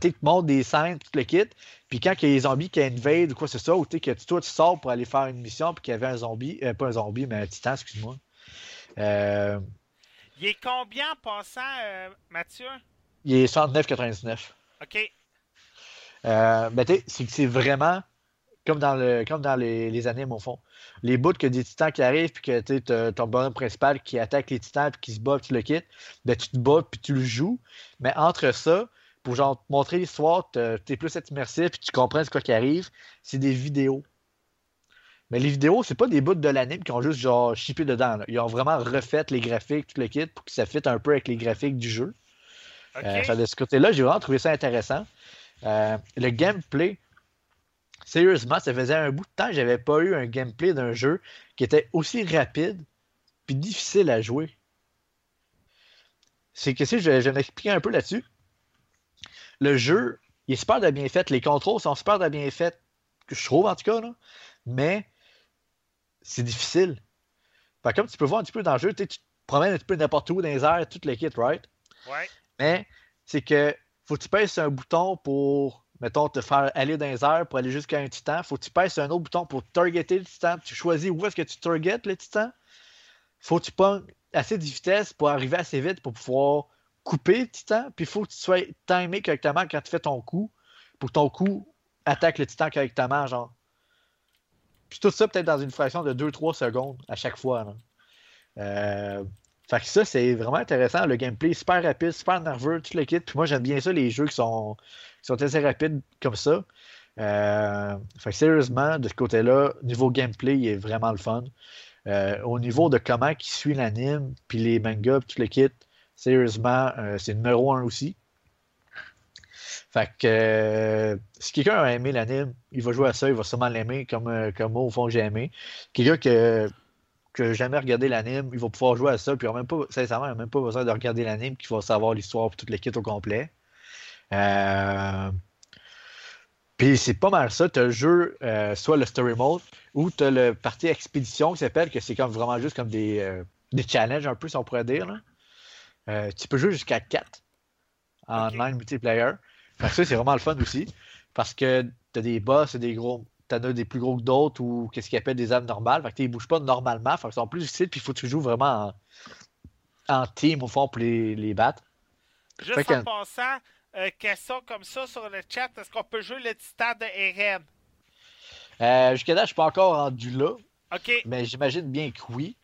Tu te montres des scènes, tout le kit. Puis quand il y a des zombies qui invadent ou quoi c'est ça, ou tu sais, que tu- toi tu sors pour aller faire une mission, puis qu'il y avait un zombie, euh, pas un zombie, mais un titan, excuse-moi. Euh, Il est combien en passant, euh, Mathieu? il est 69,99. OK. Euh, ben, tu sais, c'est que c'est vraiment comme dans, le, comme dans les, les animes, au fond. Les bouts que des titans qui arrivent, puis que tu ton bonhomme principal qui attaque les titans, puis qui se bat, puis tu le quittes, ben, tu te bats, puis tu le joues. Mais entre ça, pour genre te montrer l'histoire, t'es plus immersif, puis tu comprends ce quoi qui arrive, c'est des vidéos. Mais les vidéos, c'est pas des bouts de l'anime qui ont juste genre chippé dedans. là. Ils ont vraiment refait les graphiques, tout le kit, pour que ça fitte un peu avec les graphiques du jeu. OK. Euh, de ce côté-là, j'ai vraiment trouvé ça intéressant. Euh, le gameplay, sérieusement, ça faisait un bout de temps que j'avais pas eu un gameplay d'un jeu qui était aussi rapide puis difficile à jouer. C'est que si je, je vais m'expliquer un peu là-dessus. Le jeu, il est super de bien fait. Les contrôles sont super de bien faits, que je trouve en tout cas, là. mais c'est difficile. Fait comme tu peux voir un petit peu dans le jeu, tu te promènes un petit peu n'importe où dans les airs, tout le kit, right? Ouais. Mais c'est que faut que tu pèses un bouton pour, mettons, te faire aller dans les airs pour aller jusqu'à un titan. Faut que tu pèses un autre bouton pour targeter le titan. Tu choisis où est-ce que tu targetes le titan. Faut que tu pognes assez de vitesse pour arriver assez vite pour pouvoir couper le titan. Puis il faut que tu sois timé correctement quand tu fais ton coup pour que ton coup attaque le titan correctement, genre. Puis tout ça peut-être dans une fraction de 2-3 secondes à chaque fois. Euh, fait que ça, c'est vraiment intéressant. Le gameplay super rapide, super nerveux, tout le kit. Puis moi, j'aime bien ça, les jeux qui sont, qui sont assez rapides comme ça. Euh, fait que sérieusement, de ce côté-là, niveau gameplay, il est vraiment le fun. Euh, au niveau de comment qui suit l'anime, puis les mangas, puis tout le kit, sérieusement, euh, c'est numéro un aussi. Fait que euh, si quelqu'un a aimé l'anime, il va jouer à ça, il va sûrement l'aimer comme, euh, comme moi, au fond, j'ai aimé. Quelqu'un que que jamais regardé l'anime, il va pouvoir jouer à ça, puis même pas, sincèrement, il n'a même pas besoin de regarder l'anime, qu'il va savoir l'histoire pour toute l'équipe au complet. Puis c'est pas mal ça. Tu le jeu, soit le story mode, ou tu as le partie expédition qui s'appelle, que c'est comme vraiment juste comme des, des challenges un peu, si on pourrait dire. là. Euh, tu peux jouer jusqu'à 4 en Ok. online multiplayer. Fait que ça, c'est vraiment le fun aussi. Parce que tu as des boss et des gros. T'en as des plus gros que d'autres ou qu'est-ce qu'ils appellent des armes normales. Fait que ils bougent pas normalement. Fait qu'ils sont plus difficiles. Puis il faut que tu joues vraiment en, en team au fond pour les, les battre. Juste Fait en passant, euh, question comme ça sur le chat, est-ce qu'on peut jouer le titan de Eren? Euh, Jusqu'à là, je suis pas encore rendu là. OK. Mais j'imagine bien que oui.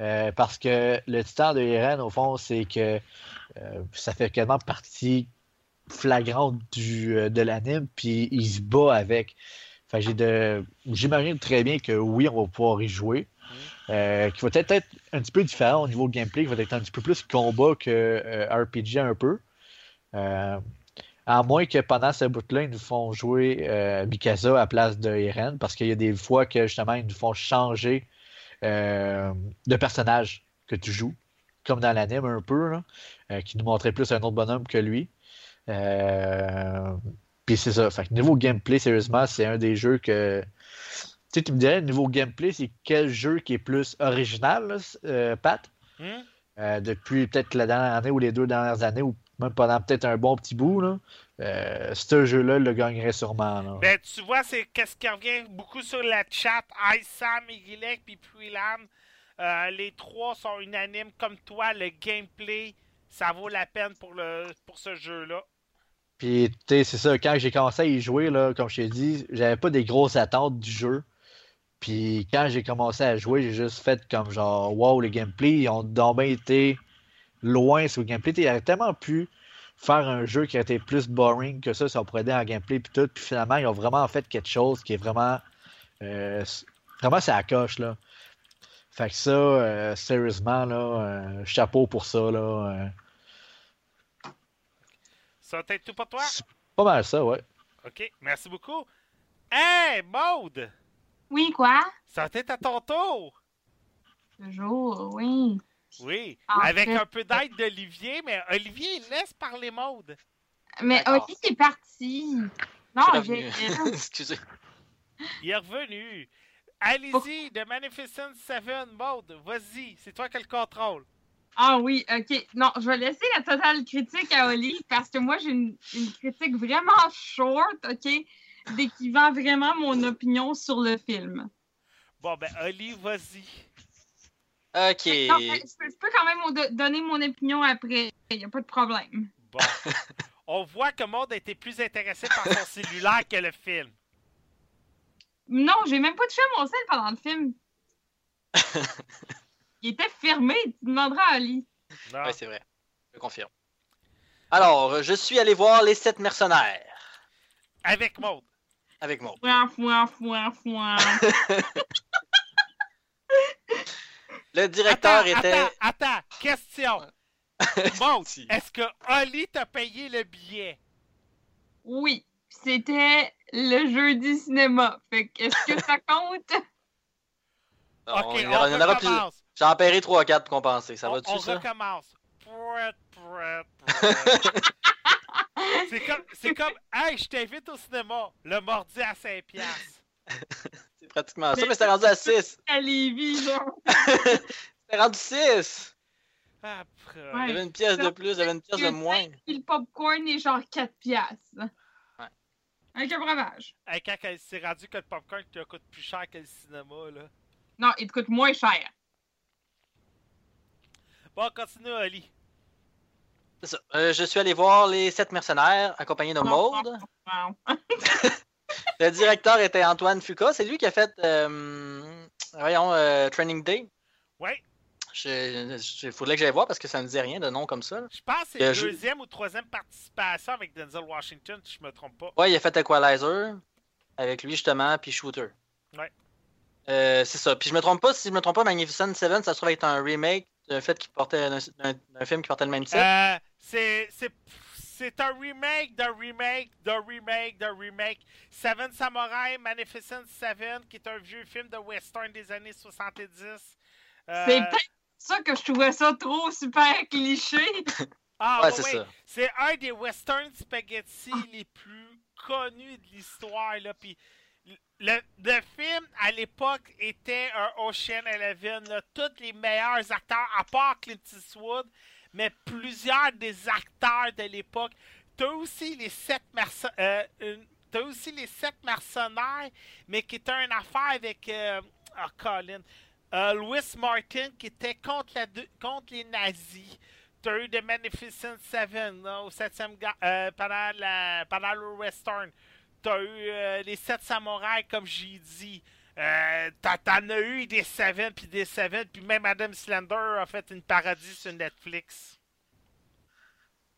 Euh, parce que le titan de Eren, au fond, c'est que euh, ça fait quasiment partie flagrante du, euh, de l'anime, puis il se bat avec. Fait que j'ai de... J'imagine très bien que oui, on va pouvoir y jouer. Euh, qui va peut-être être un petit peu différent au niveau gameplay, qui va être un petit peu plus combat que RPG un peu. À moins que pendant ce bout-là, ils nous font jouer Mikasa à la place de Eren, parce qu'il y a des fois que justement, ils nous font changer de personnage que tu joues, comme dans l'anime un peu, là, euh, qui nous montrait plus un autre bonhomme que lui. Euh, Puis c'est ça. Fait que niveau gameplay, sérieusement, c'est un des jeux que. Tu sais, tu me dirais, niveau gameplay, c'est quel jeu qui est plus original, là, euh, Pat? Hmm? Euh, depuis peut-être la dernière année ou les deux dernières années, ou même pendant peut-être un bon petit bout, là, euh, ce jeu-là le gagnerait sûrement. là. Ben, tu vois, c'est qu'est-ce qui revient beaucoup sur la chat. Sam, Igilek, puis Puilan. Euh, les trois sont unanimes comme toi. Le gameplay, ça vaut la peine pour, le, pour ce jeu-là. Puis, tu sais, c'est ça, quand j'ai commencé à y jouer, là, comme je t'ai dit, j'avais pas des grosses attentes du jeu. Puis, quand j'ai commencé à jouer, j'ai juste fait comme genre, wow, les gameplays, ils ont donc bien été loin sur le gameplay. Ils auraient tellement pu faire un jeu qui aurait été plus boring que ça, on pourrait dire en gameplay, puis tout. Puis finalement, ils ont vraiment fait quelque chose qui est vraiment. euh, vraiment, c'est à la coche, là. Fait que ça, euh, sérieusement, là, euh, chapeau pour ça, là. euh, Ça va être tout pour toi? pas mal ça, ouais. OK, merci beaucoup. Hey, Maude! Oui, quoi? Ça va être à ton tour! Toujours, oui. Oui, En avec fait- un peu d'aide d'Olivier, mais Olivier, laisse parler Maude. Mais D'accord. Oli est parti. Non, j'ai. Excusez. Il est revenu. Allez-y, The Magnificent Seven, Maude, vas-y, c'est toi qui as le contrôle. Ah oui, ok. Non, je vais laisser la totale critique à Oli parce que moi, j'ai une, une critique vraiment short, ok, décrivant vraiment mon opinion sur le film. Bon, ben, Oli, vas-y. Ok. Non, je, peux, je peux quand même do- donner mon opinion après, il n'y a pas de problème. Bon. On voit que Maud a été plus intéressé par son cellulaire que le film. Non, j'ai même pas touché à mon sel pendant le film. Il était fermé, tu demanderas à Ali. Non. Ouais, c'est vrai. Je confirme. Alors, je suis allé voir Les Sept Mercenaires Avec Maud. avec moi. Fouin, fouin, fouin, fouin. Le directeur attends, était. attends, attends, question. Si. est-ce que Oli t'a payé le billet? Oui, c'était le jeudi cinéma. Fait que est-ce que ça compte? Non, ok, on, on, y aura- on aura plus. recommence. J'en paierai 3 ou 4 pour compenser. Ça on, va dessus, on ça? recommence. C'est comme, c'est comme, hey, je t'invite au cinéma. Le mordi à 5 piastres. C'est pratiquement ça, Mais- mais c'était rendu à 6. À Lévis, genre. C'était rendu 6. Après. Ouais. Il y avait une pièce de plus, il y avait une pièce de moins. Puis le popcorn est genre 4 piastres. Ouais. Avec un breuvage. Hey, quand elle s'est rendu que le popcorn te coûte plus cher que le cinéma, là. Non, il te coûte moins cher. Bon, continue, Oli. C'est ça. Euh, je suis allé voir Les Sept Mercenaires, accompagné de Maude. Wow. Le directeur était Antoine Fuca. C'est lui qui a fait, euh, voyons, euh, Training Day. Ouais, Il faudrait que j'aille voir parce que ça ne me disait rien de nom comme ça. là. je pense que c'est la je- deuxième ou troisième participation avec Denzel Washington, si je me trompe pas. Ouais, il a fait Equalizer avec lui justement, puis Shooter. Ouais. Euh, c'est ça. Puis je me trompe pas, si je me trompe pas, Magnificent Seven, ça se trouve être un remake d'un fait qui portait d'un d'un- d'un film qui portait le même titre. Euh, c'est, c'est, un remake d'un remake d'un remake d'un remake. Seven Samurai, Magnificent Seven, qui est un vieux film de western des années 70. Euh, C'est peut-être ça que je trouvais ça trop super cliché. ah, ouais, ouais, c'est ouais. ça. C'est un des western spaghetti les plus connus de l'histoire. Là. Puis le, le film, à l'époque, était un Ocean Eleven. Là. Tous les meilleurs acteurs, à part Clint Eastwood, mais plusieurs des acteurs de l'époque. T'as aussi les sept euh, T'as aussi les sept mercenaires, mais qui était une affaire avec euh, ah, Colin. Euh, Louis Martin qui était contre, la contre les nazis. T'as eu The Magnificent Seven au septième ga- euh, pendant, la, pendant le western. T'as eu euh, les sept samouraïs comme j'ai dit. Euh, t'en- as eu des Seven puis des Seven puis même Adam Slender a fait une parodie sur Netflix.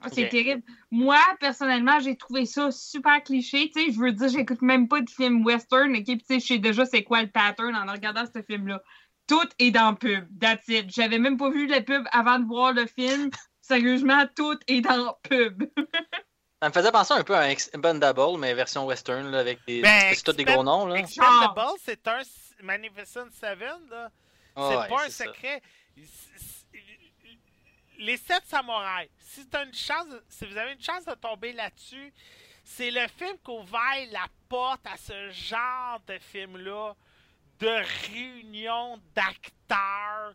Ah, c'est terrible. Moi, personnellement, j'ai trouvé ça super cliché. Tu sais, je veux dire, j'écoute même pas de film western, ok? Puis, tu sais, je sais déjà c'est quoi le pattern en regardant ce film-là. Tout est dans le pub. That's it. J'avais même pas vu le pub avant de voir le film. Sérieusement, tout est dans le pub. Ça me faisait penser un peu à un Expendable, mais version western, là, avec des. Ben, c'est tous des gros noms, là. Expendable, c'est un Magnificent Seven, là. C'est ouais, pas un ça. secret. Les sept samouraïs, si, t'as une chance, si vous avez une chance de tomber là-dessus, c'est le film qui ouvert la porte à ce genre de film-là, de réunion d'acteurs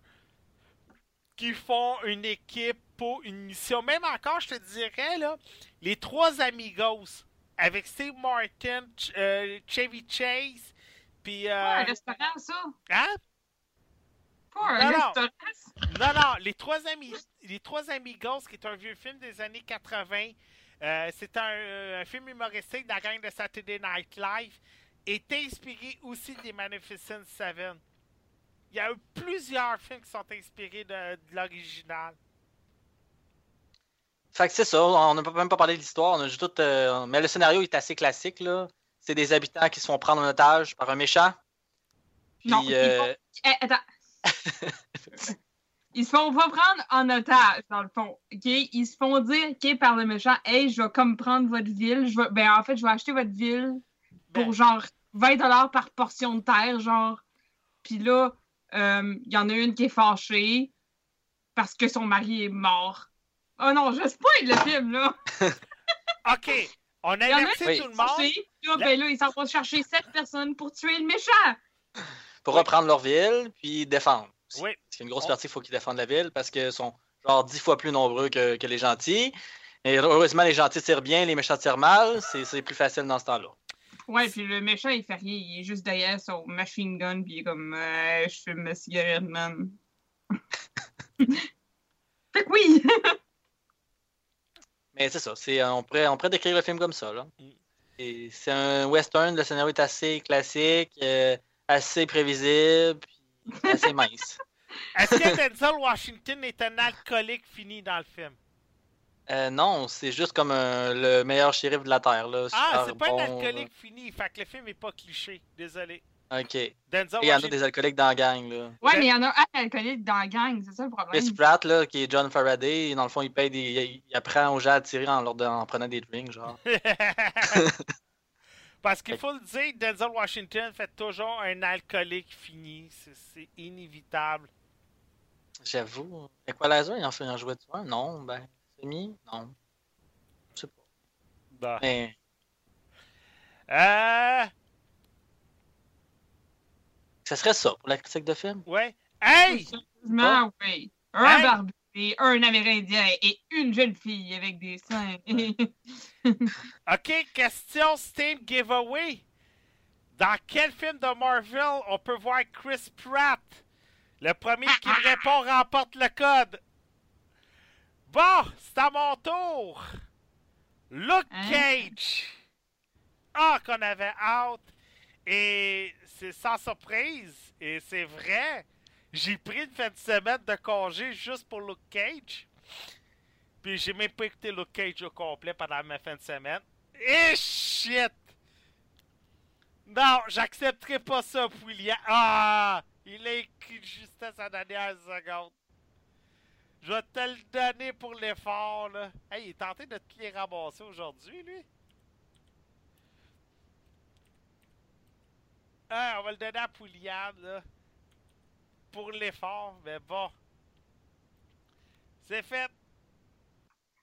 qui font une équipe pour une mission. Même encore, je te dirais, là, les trois amigos, avec Steve Martin, Ch- euh, Chevy Chase, puis... euh, un restaurant, ça? hein? Pas un Non, non. restaurant? Non, non, les trois amis, les trois amigos, qui est un vieux film des années 80, euh, c'est un, euh, un film humoristique de la gang de Saturday Night Live, est inspiré aussi des Magnificent Seven. Il y a eu plusieurs films qui sont inspirés de, de l'original. Fait que c'est ça, on n'a même pas parlé de l'histoire, on a juste tout. euh, Mais le scénario est assez classique, là. C'est des habitants qui se font prendre en otage par un méchant. Puis, Non, ils euh, Eh, attends. Ils se font pas prendre en otage, dans le fond. OK? Ils se font dire, OK, par le méchant, hey, je vais comme prendre votre ville. Je vais, ben, en fait, je vais acheter votre ville pour Ben. genre 20 par portion de terre, genre. Puis là, euh, il y en a une qui est fâchée parce que son mari est mort. Oh non, je spoil le film, là. OK, on a Il y en a averti Oui. tout le monde. Là, ben là, ils s'en vont chercher sept personnes pour tuer le méchant. pour reprendre leur ville, puis défendre. aussi. Oui. Parce qu'il y a une grosse On- partie, il faut qu'ils défendent la ville parce que sont... genre dix fois plus nombreux que, que les gentils. Et heureusement, les gentils tirent bien, les méchants tirent mal. C'est c'est plus facile dans ce temps-là. Ouais, puis le méchant, il fait rien. Il est juste derrière son machine gun, puis il est comme, euh, je fume ma cigarette, man. fait que oui! Mais c'est ça. c'est- On pourrait, on pourrait décrire le film comme ça. Là. Mm. Et C'est un western. Le scénario est assez classique, euh, assez prévisible, puis assez mince. Est-ce que Denzel Washington est un alcoolique fini dans le film? Euh, non, c'est juste comme un- le meilleur shérif de la Terre. Là, Ah, c'est pas bon, un alcoolique fini. Fait que le film est pas cliché. Désolé. Ok. Il y en a des alcooliques dans la gang. Là. Ouais, mais il y en a un alcoolique dans la gang, c'est ça le problème. Chris Pratt, là, qui est John Faraday, dans le fond, il paye des. Il, il apprend aux gens à tirer en, leur en prenant des drinks, genre. Parce qu'il faut le dire, Denzel Washington fait toujours un alcoolique fini. C'est- inévitable. J'avoue. Equalizer, il en fait un jouet de un? Non, ben. Semi? Non. Je sais pas. Bah. Mais. Euh. Ça serait ça pour la critique de film. Ouais. Hey! Sérieusement, oui. Un Hey! barbu, et un Amérindien et une jeune fille avec des seins. Ok, question Steam Giveaway. Dans quel film de Marvel on peut voir Chris Pratt? Le premier qui me répond remporte le code. Bon, c'est à mon tour. Luke Hein? Cage. Ah, qu'on avait hâte. Et c'est sans surprise. Et c'est vrai. J'ai pris une fin de semaine de congé juste pour Luke Cage. Puis j'ai même pas écouté Luke Cage au complet pendant ma fin de semaine. Et shit! Non, j'accepterai pas ça, William. Ah! Il a écrit de justesse à la dernière seconde. Je vais te le donner pour l'effort, là. Hey, il est tenté de te les ramasser aujourd'hui, lui. Ah, on va le donner à Pouliane, là. Pour l'effort, mais bon. C'est fait.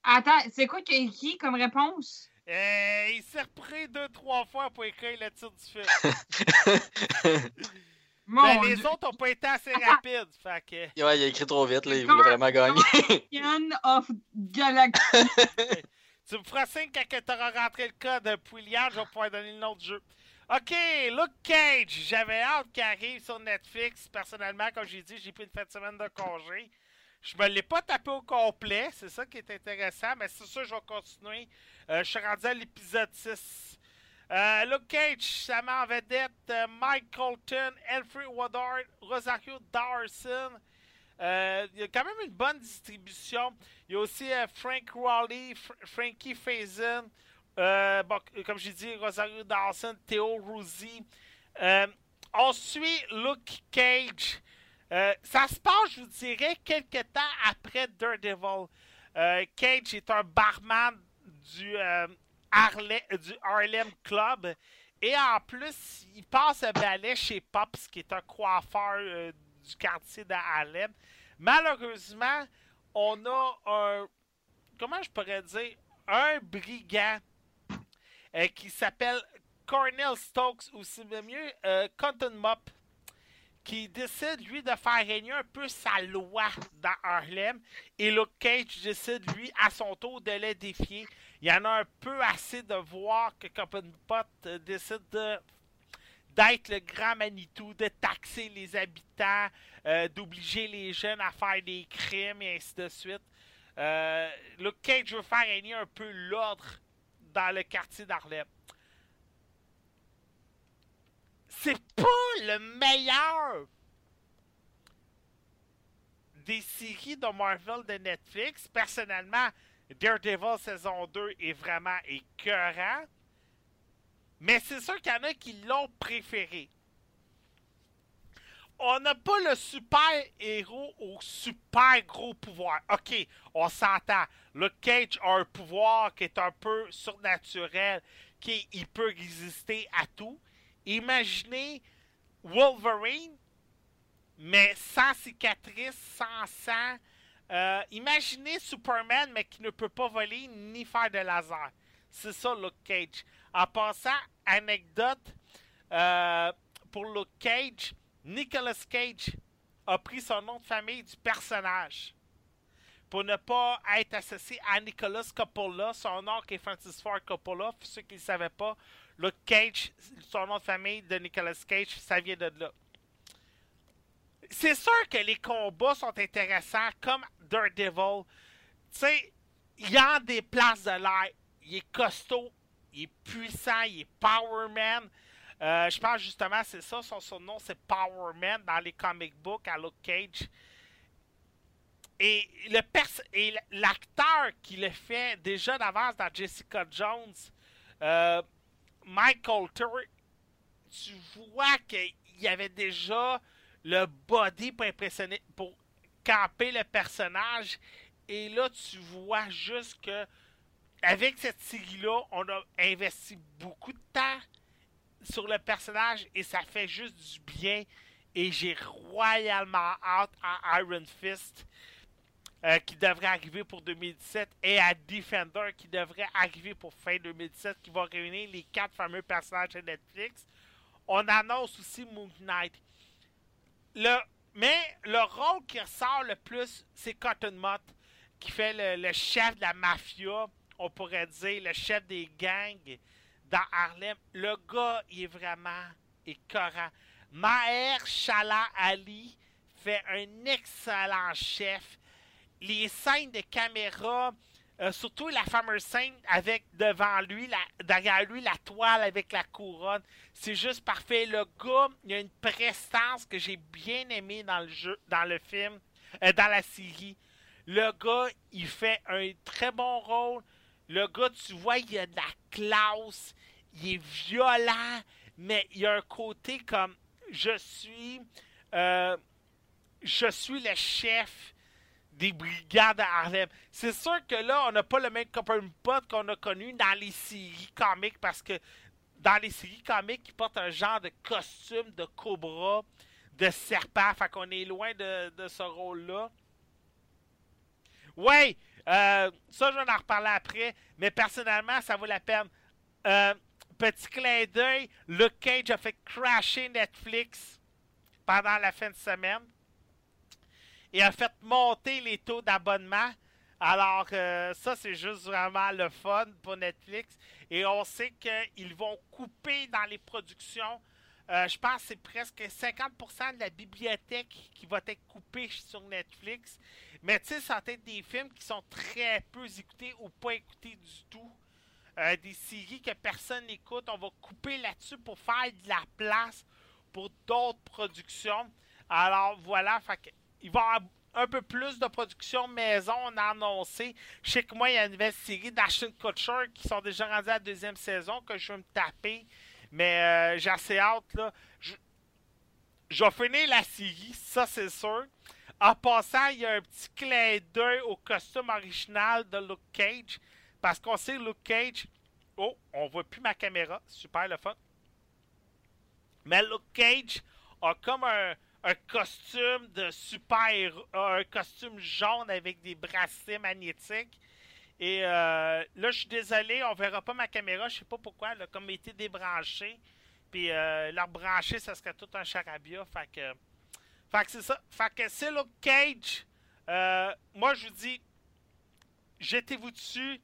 Attends, c'est quoi qu'il a écrit comme réponse? Euh, il s'est repris deux, trois fois pour écrire le titre du film. Mon Ben, les Dieu. autres ont pas été assez rapides, fait que... Ouais, il a écrit trop vite, là. Il voulait vraiment gagner. Champion of Galaxy. Tu me feras signe quand tu auras rentré le code Pouliard, je vais pouvoir donner le nom du jeu. Ok, Luke Cage, j'avais hâte qu'il arrive sur Netflix. Personnellement, comme j'ai dit, j'ai pris une fin de semaine de congé. Je me l'ai pas tapé au complet, c'est ça qui est intéressant, mais c'est sûr je vais continuer. Euh, je suis rendu à l'épisode 6. Euh, Luke Cage, ça met en vedette euh, Mike Colton, Alfred Woodard, Rosario Dawson. Euh, il y a quand même une bonne distribution. Il y a aussi Frank Raleigh, Fr- Frankie Faison, comme j'ai dit, Rosario Dawson, Theo. Euh, on suit Luke Cage. Ça se passe, je vous dirais, quelques temps après Daredevil. Cage est un barman du, Harlem, du Harlem Club. Et en plus, il passe un balai chez Pops, qui est un coiffeur euh, du quartier de Harlem. Malheureusement, on a un. Comment je pourrais dire Un brigand euh, qui s'appelle Cornel Stokes, ou c'est mieux euh, Cotton Mop, qui décide, lui, de faire régner un peu sa loi dans Harlem. Et Luke Cage décide, lui, à son tour, de les défier. Il y en a un peu assez de voir que Cotton Pot euh, décide de d'être le grand Manitou, de taxer les habitants, euh, d'obliger les jeunes à faire des crimes et ainsi de suite. Euh, Luke Cage veut faire régner un peu l'ordre dans le quartier d'Harlem. C'est pas le meilleur des séries de Marvel de Netflix. Personnellement, Daredevil saison 2 est vraiment écœurant. Mais c'est sûr qu'il y en a qui l'ont préféré. On n'a pas le super héros au super gros pouvoir. Ok, on s'entend. Le Cage a un pouvoir qui est un peu surnaturel, qui il peut résister à tout. Imaginez Wolverine, mais sans cicatrice, sans sang. Euh, imaginez Superman, mais qui ne peut pas voler ni faire de laser. C'est ça, Luke Cage. En passant, anecdote, euh, pour Luke Cage, Nicolas Cage a pris son nom de famille du personnage. pour ne pas être associé à Nicolas Coppola, son nom qui est Francis Ford Coppola. Pour ceux qui ne savaient pas, Luke Cage, son nom de famille de Nicolas Cage, ça vient de là. C'est sûr que les combats sont intéressants, comme Daredevil. Tu sais, il a des places de l'air. Il est costaud, il est puissant, il est Power Man. Euh, je pense justement, c'est ça, son surnom, c'est Power Man dans les comic books à Luke Cage. Et l'acteur qui le fait déjà d'avance dans Jessica Jones, euh, Mike Coulter, tu vois qu'il y avait déjà le body pour impressionner, pour camper le personnage. Et là, tu vois juste que avec cette série-là, on a investi beaucoup de temps sur le personnage et ça fait juste du bien. Et j'ai royalement hâte à Iron Fist euh, qui devrait arriver pour 2017 et à Defender qui devrait arriver pour fin 2017 qui va réunir les quatre fameux personnages de Netflix. On annonce aussi Moon Knight. Le, mais le rôle qui ressort le plus, c'est Cotton Mott qui fait le, chef de la mafia, on pourrait dire, le chef des gangs dans Harlem. Le gars, il est vraiment écœurant. Maher Shala Ali fait un excellent chef. Les scènes de caméra, euh, surtout la fameuse scène avec devant lui, derrière lui, la toile avec la couronne, c'est juste parfait. Le gars, il a une prestance que j'ai bien aimé dans le jeu, dans le film, euh, dans la série. Le gars, il fait un très bon rôle. Le gars, tu vois, il a de la classe. Il est violent, mais il a un côté comme je suis. euh, je suis le chef des brigades à Harlem. C'est sûr que là, on n'a pas le même copain pote qu'on a connu dans les séries comiques parce que dans les séries comiques, il porte un genre de costume de cobra, de serpent. Fait qu'on est loin de, de ce rôle-là. Ouais, euh, ça, je vais en reparler après. Mais personnellement, ça vaut la peine. Euh, petit clin d'œil, Luke Cage a fait crasher Netflix pendant la fin de semaine et a fait monter les taux d'abonnement. Alors, euh, ça, c'est juste vraiment le fun pour Netflix. Et on sait qu'ils vont couper dans les productions. euh, je pense que c'est presque 50% de la bibliothèque qui va être coupée sur Netflix. Mais tu sais, ça va être des films qui sont très peu écoutés ou pas écoutés du tout. Euh, des séries que personne n'écoute. On va couper là-dessus pour faire de la place pour d'autres productions. Alors voilà, fait que, il va avoir un peu plus de production maison, on a annoncé. Je que moi, il y a une nouvelle série d'Ashton Kutcher qui sont déjà rendus à la deuxième saison que je veux me taper. Mais euh, j'ai assez hâte, là. Je, je vais finir la série, ça c'est sûr. En passant, il y a un petit clin d'œil au costume original de Luke Cage. Parce qu'on sait Luke Cage. Oh, on voit plus ma caméra. Super le fun. Mais Luke Cage a comme un, un costume de super. Un costume jaune avec des bracelets magnétiques. Et euh, là, je suis désolé, on verra pas ma caméra. Je sais pas pourquoi. Elle a comme été débranchée. Puis euh, la ça serait tout un charabia. Fait que. Fait que c'est ça. Fait que c'est Luke Cage. Euh, moi, je vous dis, jetez-vous dessus.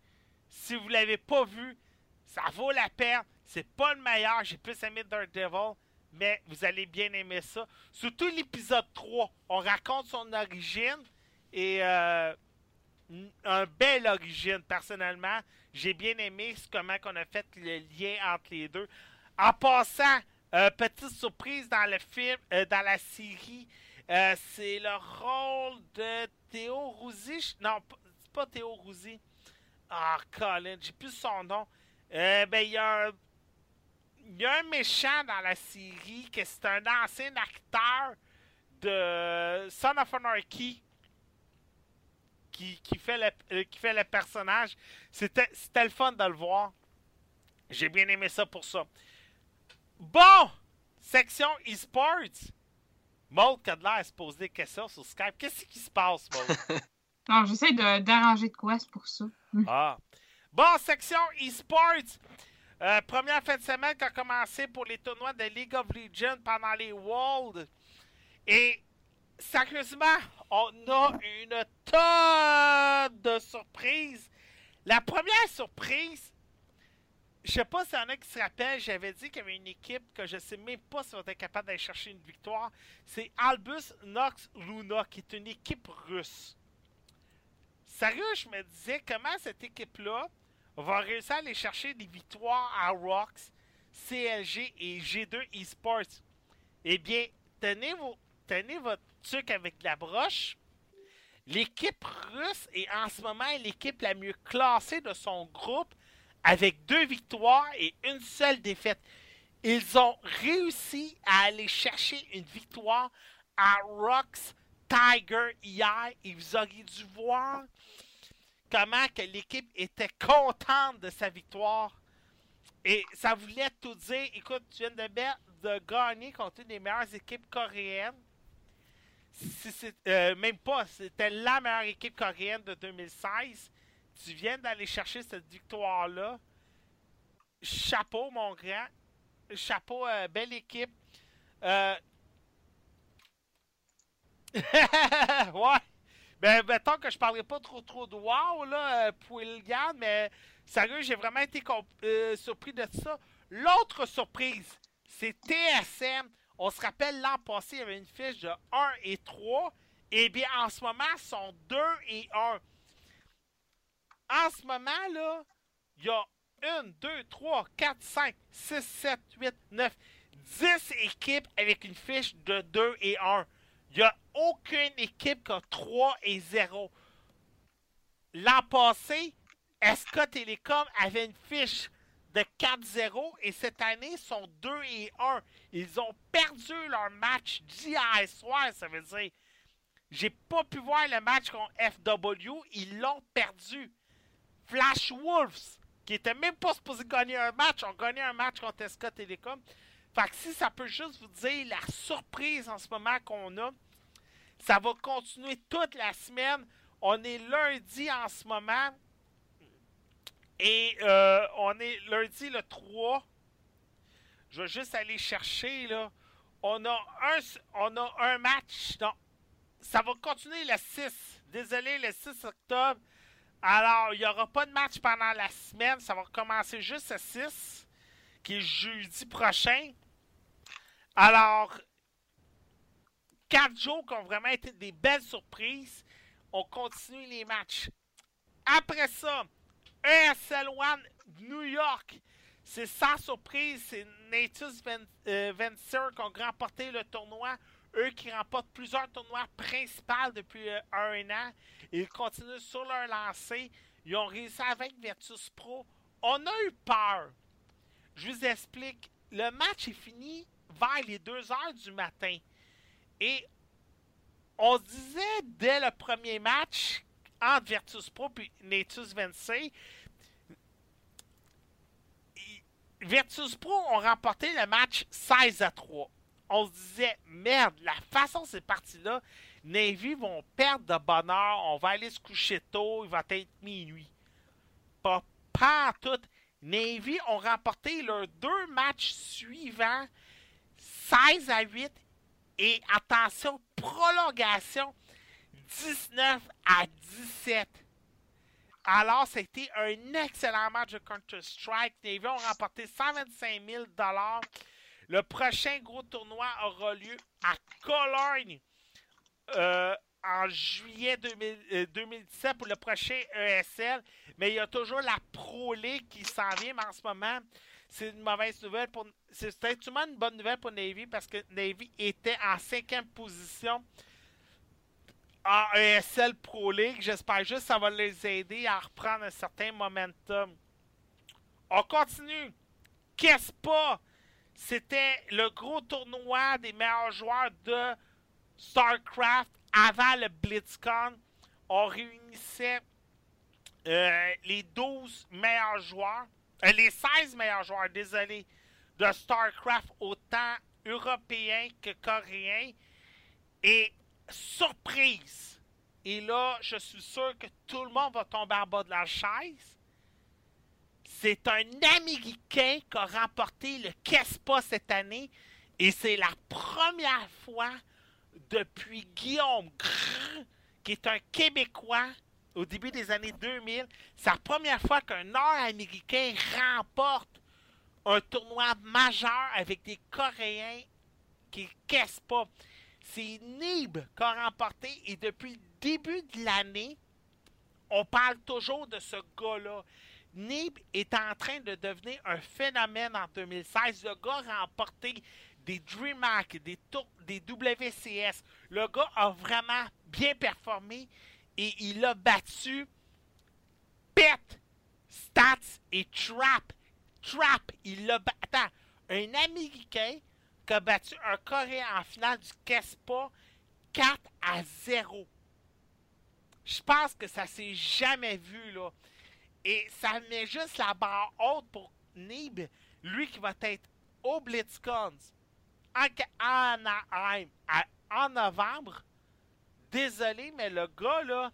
Si vous l'avez pas vu, ça vaut la peine. C'est pas le meilleur. J'ai plus aimé Daredevil. Mais vous allez bien aimer ça. Surtout l'épisode 3. On raconte son origine. Et euh, un bel origine, personnellement. J'ai bien aimé comment on a fait le lien entre les deux. En passant, euh, petite surprise dans le film, euh, dans la série, euh, c'est le rôle de Théo Rouzy. Non, c'est pas Théo Rouzy. Ah, Colin, j'ai plus son nom. Ben, il y a un. Il y a un méchant dans la série que c'est un ancien acteur de Son of Anarchy qui, qui, fait, le, euh, qui fait le personnage. C'était le fun de le voir. J'ai bien aimé ça pour ça. Bon! Section e-sports. Maud de à se poser des questions sur Skype. Qu'est-ce qui se passe, Maud? Non, j'essaie de- d'arranger de quoi, c'est pour ça. Ah. Bon, section e-sports. Euh, première fin de semaine qui a commencé pour les tournois de League of Legends pendant les Worlds. Et sérieusement, on a une tonne de surprises. La première surprise, je sais pas s'il y en a qui se rappellent, j'avais dit qu'il y avait une équipe que je sais même pas si on était capable d'aller chercher une victoire. C'est Albus Nox Luna, qui est une équipe russe. Sérieux, je me disais comment cette équipe-là va réussir à aller chercher des victoires à Rocks, CLG et G2 Esports. Eh bien, tenez, vos, tenez votre truc avec la broche. L'équipe russe est en ce moment l'équipe la mieux classée de son groupe avec deux victoires et une seule défaite. Ils ont réussi à aller chercher une victoire à Rocks Tiger hier et vous auriez dû voir que l'équipe était contente de sa victoire. Et ça voulait tout dire. Écoute, tu viens de, de gagner contre une des meilleures équipes coréennes. Si euh, même pas, c'était la meilleure équipe coréenne de 2016. Tu viens d'aller chercher cette victoire-là. Chapeau, mon grand. Chapeau, euh, belle équipe. Euh... ouais. Ben, mettons que je parlerai pas trop trop de wow, là, euh, pour Ilgan, mais sérieux, j'ai vraiment été euh, surpris de ça. L'autre surprise, c'est TSM. On se rappelle l'an passé, il y avait une fiche de 1 et 3. Et bien, en ce moment, ils sont 2 et 1. En ce moment, là, il y a 1, 2, 3, 4, 5, 6, 7, 8, 9, 10 équipes avec une fiche de 2 et 1. Il n'y a aucune équipe qui a 3 et 0. L'an passé, SK Telecom avait une fiche de 4-0 et cette année, ils sont 2 et 1. Ils ont perdu leur match d'hier soir, ça veut dire. J'ai pas pu voir le match contre FW, ils l'ont perdu. Flash Wolves, qui était même pas supposé gagner un match, ont gagné un match contre SK Telecom. Fait que si ça peut juste vous dire la surprise en ce moment qu'on a, ça va continuer toute la semaine. On est lundi en ce moment. Et euh, on est lundi le 3. Je vais juste aller chercher là. On a un, on a un match. Non, ça va continuer le 6. Désolé, le 6 octobre. Alors, il n'y aura pas de match pendant la semaine. Ça va commencer juste le 6, qui est jeudi prochain. Alors, quatre jours qui ont vraiment été des belles surprises. On continue les matchs. Après ça, ESL One New York. C'est sans surprise, c'est Natus euh, Venture qui ont remporté le tournoi. Eux qui remportent plusieurs tournois principaux depuis euh, un an. Ils continuent sur leur lancée. Ils ont réussi avec Virtus Pro. On a eu peur. Je vous explique. Le match est fini vers les 2 heures du matin. Et on se disait dès le premier match entre Virtus Pro et Natus Venture Virtus Pro ont remporté le match 16 à 3. On se disait, merde, la façon c'est parti là, Navy vont perdre de bonheur, on va aller se coucher tôt, il va être minuit. Pas, pas tout. Navy ont remporté leurs deux matchs suivants, 16 à 8 et attention, prolongation, 19 à 17. Alors, c'était un excellent match de Counter-Strike. Navy ont remporté 125 000 Le prochain gros tournoi aura lieu à Cologne euh, en juillet 2017 euh, pour le prochain ESL. Mais il y a toujours la Pro League qui s'en vient, mais en ce moment, c'est une mauvaise nouvelle pour. C'est peut-être une bonne nouvelle pour Navy parce que Navy était en cinquième position en ESL Pro League. J'espère juste que ça va les aider à reprendre un certain momentum. On continue. Qu'est-ce pas? C'était le gros tournoi des meilleurs joueurs de StarCraft avant le BlitzCon. On réunissait euh, les 12 meilleurs joueurs, les 16 meilleurs joueurs, désolé, de StarCraft, autant européens que coréens. Et surprise. Et là, je suis sûr que tout le monde va tomber en bas de la chaise. C'est un Américain qui a remporté le KESPA cette année. Et c'est la première fois depuis Guillaume Grrr, qui est un Québécois au début des années 2000. C'est la première fois qu'un Nord-Américain remporte un tournoi majeur avec des Coréens qui ne caissent pas. C'est Nib qui a remporté et depuis le début de l'année, on parle toujours de ce gars-là. Nib est en train de devenir un phénomène en 2016. Le gars a remporté des DreamHack, des, des WCS. Le gars a vraiment bien performé et il a battu Pet, Stats et Trap. Trap, il l'a battu. Attends, un Américain qui a battu un Coréen en finale du Kespa 4 à 0. Je pense que ça s'est jamais vu, là. Et ça met juste la barre haute pour Nib, lui qui va être au BlitzCon en, Anaheim en novembre. Désolé, mais le gars, là,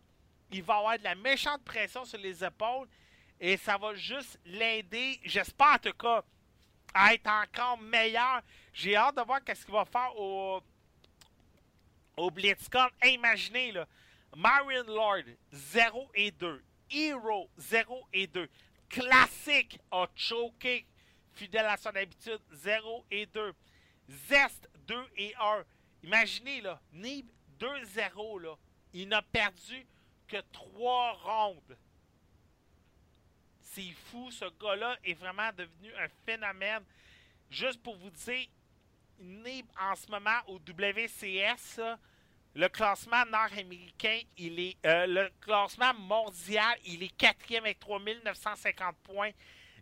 il va avoir de la méchante pression sur les épaules et ça va juste l'aider, j'espère en tout cas, à être encore meilleur. J'ai hâte de voir qu'est-ce qu'il va faire au, au imaginez, là, Marion Lord, 0 et 2. Hero, 0 et 2. Classique a choqué, fidèle à son habitude, 0 et 2. Zest, 2 et 1. Imaginez, là, Nib, 2-0, là. Il n'a perdu que 3 rondes. C'est fou, ce gars-là est vraiment devenu un phénomène. Juste pour vous dire, Nib, en ce moment, au WCS, le classement nord-américain, il est. Euh, le classement mondial, il est quatrième avec 3950 points.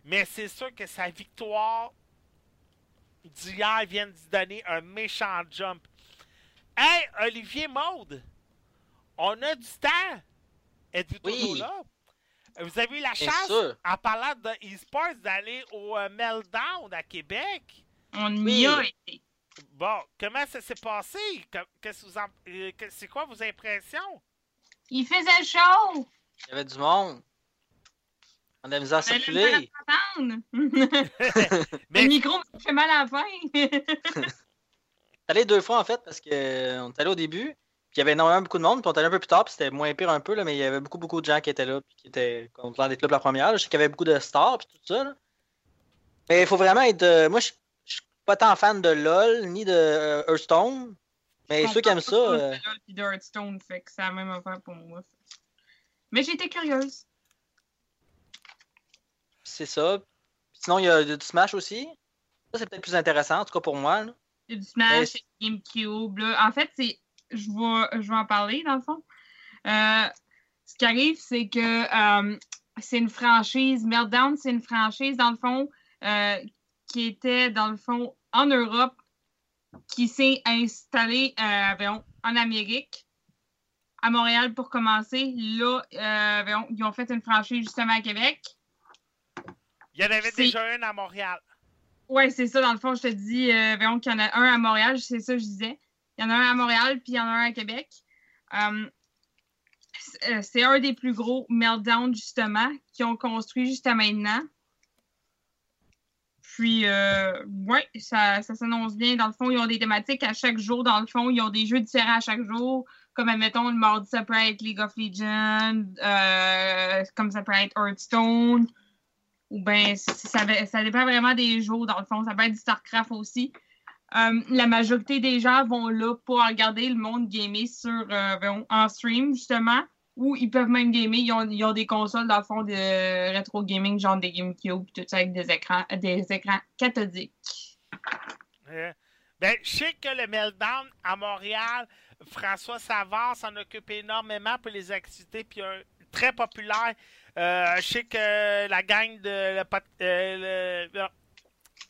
Mais c'est sûr que sa victoire d'hier vient de donner un méchant jump. Hey, Olivier Maude, on a du temps. Êtes-vous Oui. toujours là? Vous avez eu la chance, en parlant de e-sports, d'aller au euh, Meltdown à Québec. On y a été. Bon, comment ça s'est passé? Que- qu'est-ce que vous en- euh, c'est quoi vos impressions? Il faisait chaud. Il y avait du monde. On a misère à circuler. Le Mais micro me fait mal à la fin. allé deux fois en fait parce que euh, est allé au début, puis il y avait énormément beaucoup de monde, puis on est allé un peu plus tard, puis c'était moins pire un peu, là, mais il y avait beaucoup beaucoup de gens qui étaient là, puis qui étaient contents d'être là pour la première. là. Je sais qu'il y avait beaucoup de stars, puis tout ça. là. Mais il faut vraiment être. euh, moi, je suis pas tant fan de LOL ni de euh, Hearthstone, mais ceux qui aiment ça. euh, Puis de Hearthstone, fait que c'est la même affaire pour moi. Mais j'étais curieuse. c'est ça. Sinon, il y a du Smash aussi. Ça, c'est peut-être plus intéressant, en tout cas pour moi. là. Il y a du Mais Smash, GameCube. Là. En fait, c'est. Je vais, je vais en parler, dans le fond. Euh, ce qui arrive, c'est que euh, c'est une franchise. Meltdown, c'est une franchise, dans le fond, euh, qui était, dans le fond, en Europe, qui s'est installée euh, en Amérique, à Montréal pour commencer. Là, euh, ils ont fait une franchise justement à Québec. il y en avait déjà un à Montréal. Ouais, c'est ça, dans le fond, je te dis, euh, voyons qu'il y en a un à Montréal, c'est ça que je disais. Il y en a un à Montréal, puis il y en a un à Québec. Euh, c'est euh, c'est un des plus gros meltdowns, justement, qu'ils ont construit jusqu'à maintenant. Puis, euh, ouais, ça, ça s'annonce bien. Dans le fond, ils ont des thématiques à chaque jour. Dans le fond, ils ont des jeux différents à chaque jour. Comme, admettons, le mardi, ça peut être League of Legends, euh, comme ça peut être Hearthstone. Ou bien, ça, ça, dépend vraiment des jours, dans le fond. Ça peut être du StarCraft aussi. Euh, la majorité des gens vont là pour regarder le monde gamer sur, euh, en stream, justement. Ou ils peuvent même gamer. Ils ont, ils ont des consoles, dans le fond, de rétro gaming, genre des GameCube, tout ça, avec des écrans, des écrans cathodiques. Euh, ben, je sais que le Meltdown à Montréal, François Savard s'en occupe énormément pour les activités, puis un très populaire. Euh, je sais que la gang de euh,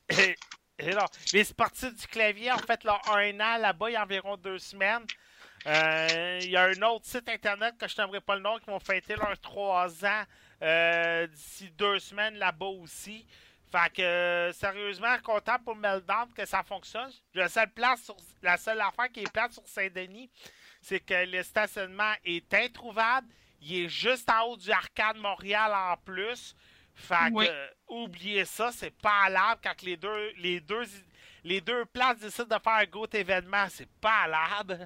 non, les sportifs du clavier ont fait leur un an là-bas il y a environ deux semaines. Euh, Il y a un autre site internet que je n'aimerais pas le nom qui vont fêter leurs trois ans d'ici deux semaines là-bas aussi. Fait que, sérieusement, content pour Meltdown que ça fonctionne. La seule, place sur, la seule affaire qui est plate sur Saint-Denis, c'est que le stationnement est introuvable. Il est juste en haut du Arcade Montréal en plus. Fait que, Oui. euh, oubliez ça, c'est pas à l'arbre quand les deux, les deux, les deux places décident de faire un gros événement. C'est pas à l'arbre.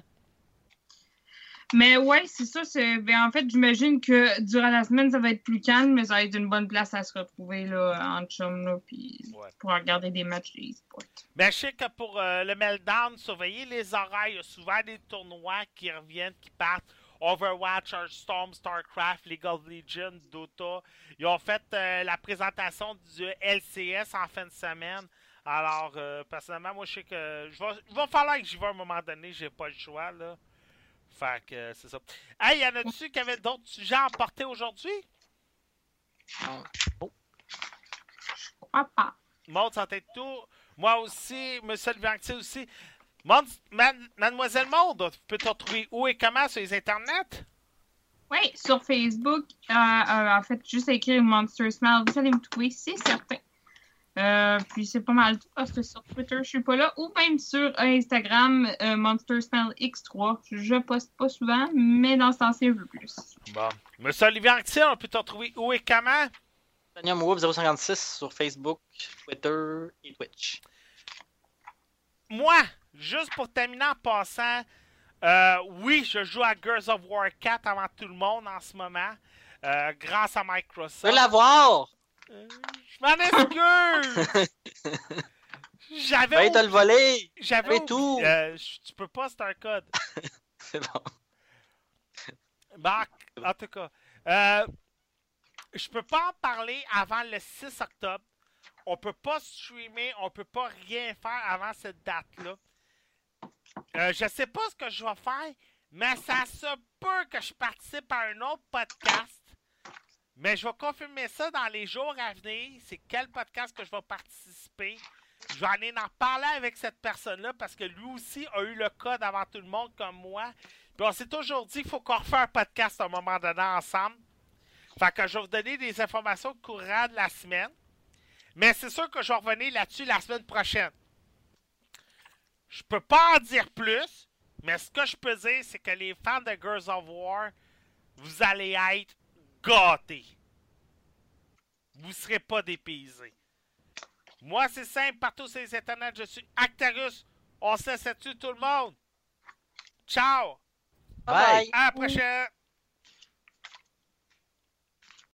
Mais ouais, c'est ça. c'est- ben, en fait, j'imagine que durant la semaine, ça va être plus calme, mais ça va être une bonne place à se retrouver là, en chum, là, puis Ouais. pour regarder des matchs de e-sport. Ben, je sais que pour euh, le Meltdown, surveillez les horaires. Il y a souvent des tournois qui reviennent, qui partent. Overwatch, Hearthstone, StarCraft, League of Legends, Dota. Ils ont fait euh, la présentation du LCS en fin de semaine. Alors, euh, personnellement, moi, je sais que. Je vais, il va falloir que j'y vais à un moment donné. J'ai pas le choix, là. Fait que euh, c'est ça. Hey, y en a-tu qui avaient d'autres sujets à emporter aujourd'hui? Ah. Maud, ça t'aide tout? Moi aussi, Monsieur Levantier aussi. Man- Mademoiselle Maud, peut-on trouver où et comment sur les internets? Oui, sur Facebook, euh, euh, en fait, juste écrire Monster Smile, vous allez me trouver, c'est certain. Euh, puis c'est pas mal tout parce que sur Twitter, je suis pas là. Ou même sur Instagram, euh, Monster Smile X3. Je poste pas souvent, mais dans ce temps-ci, un peu plus. Bon. Monsieur Olivier Anctil, on peut t'en trouver où et comment? Tania Mououb 056 sur Facebook, Twitter et Twitch. Moi, juste pour terminer en passant, euh, oui, je joue à Girls of War 4 avant tout le monde en ce moment, euh, grâce à Tu veux Microsoft. l'avoir! Euh, je m'en excuse! J'avais Va te le voler! J'avais tout. je- tu peux pas, c'est un code. C'est bon. Bah, en tout cas, euh, je peux pas en parler avant le 6 octobre. On peut pas streamer, on peut pas rien faire avant cette date-là. Euh, je sais pas ce que je vais faire, mais ça se peut que je participe à un autre podcast. Mais je vais confirmer ça dans les jours à venir. C'est quel podcast que je vais participer. Je vais aller en parler avec cette personne-là parce que lui aussi a eu le code avant tout le monde comme moi. Puis on s'est toujours dit qu'il faut qu'on refasse un podcast à un moment donné ensemble. Fait que je vais vous donner des informations courant de la semaine. Mais c'est sûr que je vais revenir là-dessus la semaine prochaine. Je peux pas en dire plus, mais ce que je peux dire, c'est que les fans de Girls of War, vous allez être gâtés. Vous serez pas dépaysés. Moi, c'est simple, partout sur les internets, je suis Actarus. On se laisse tout le monde? Ciao! Bye! À la prochaine!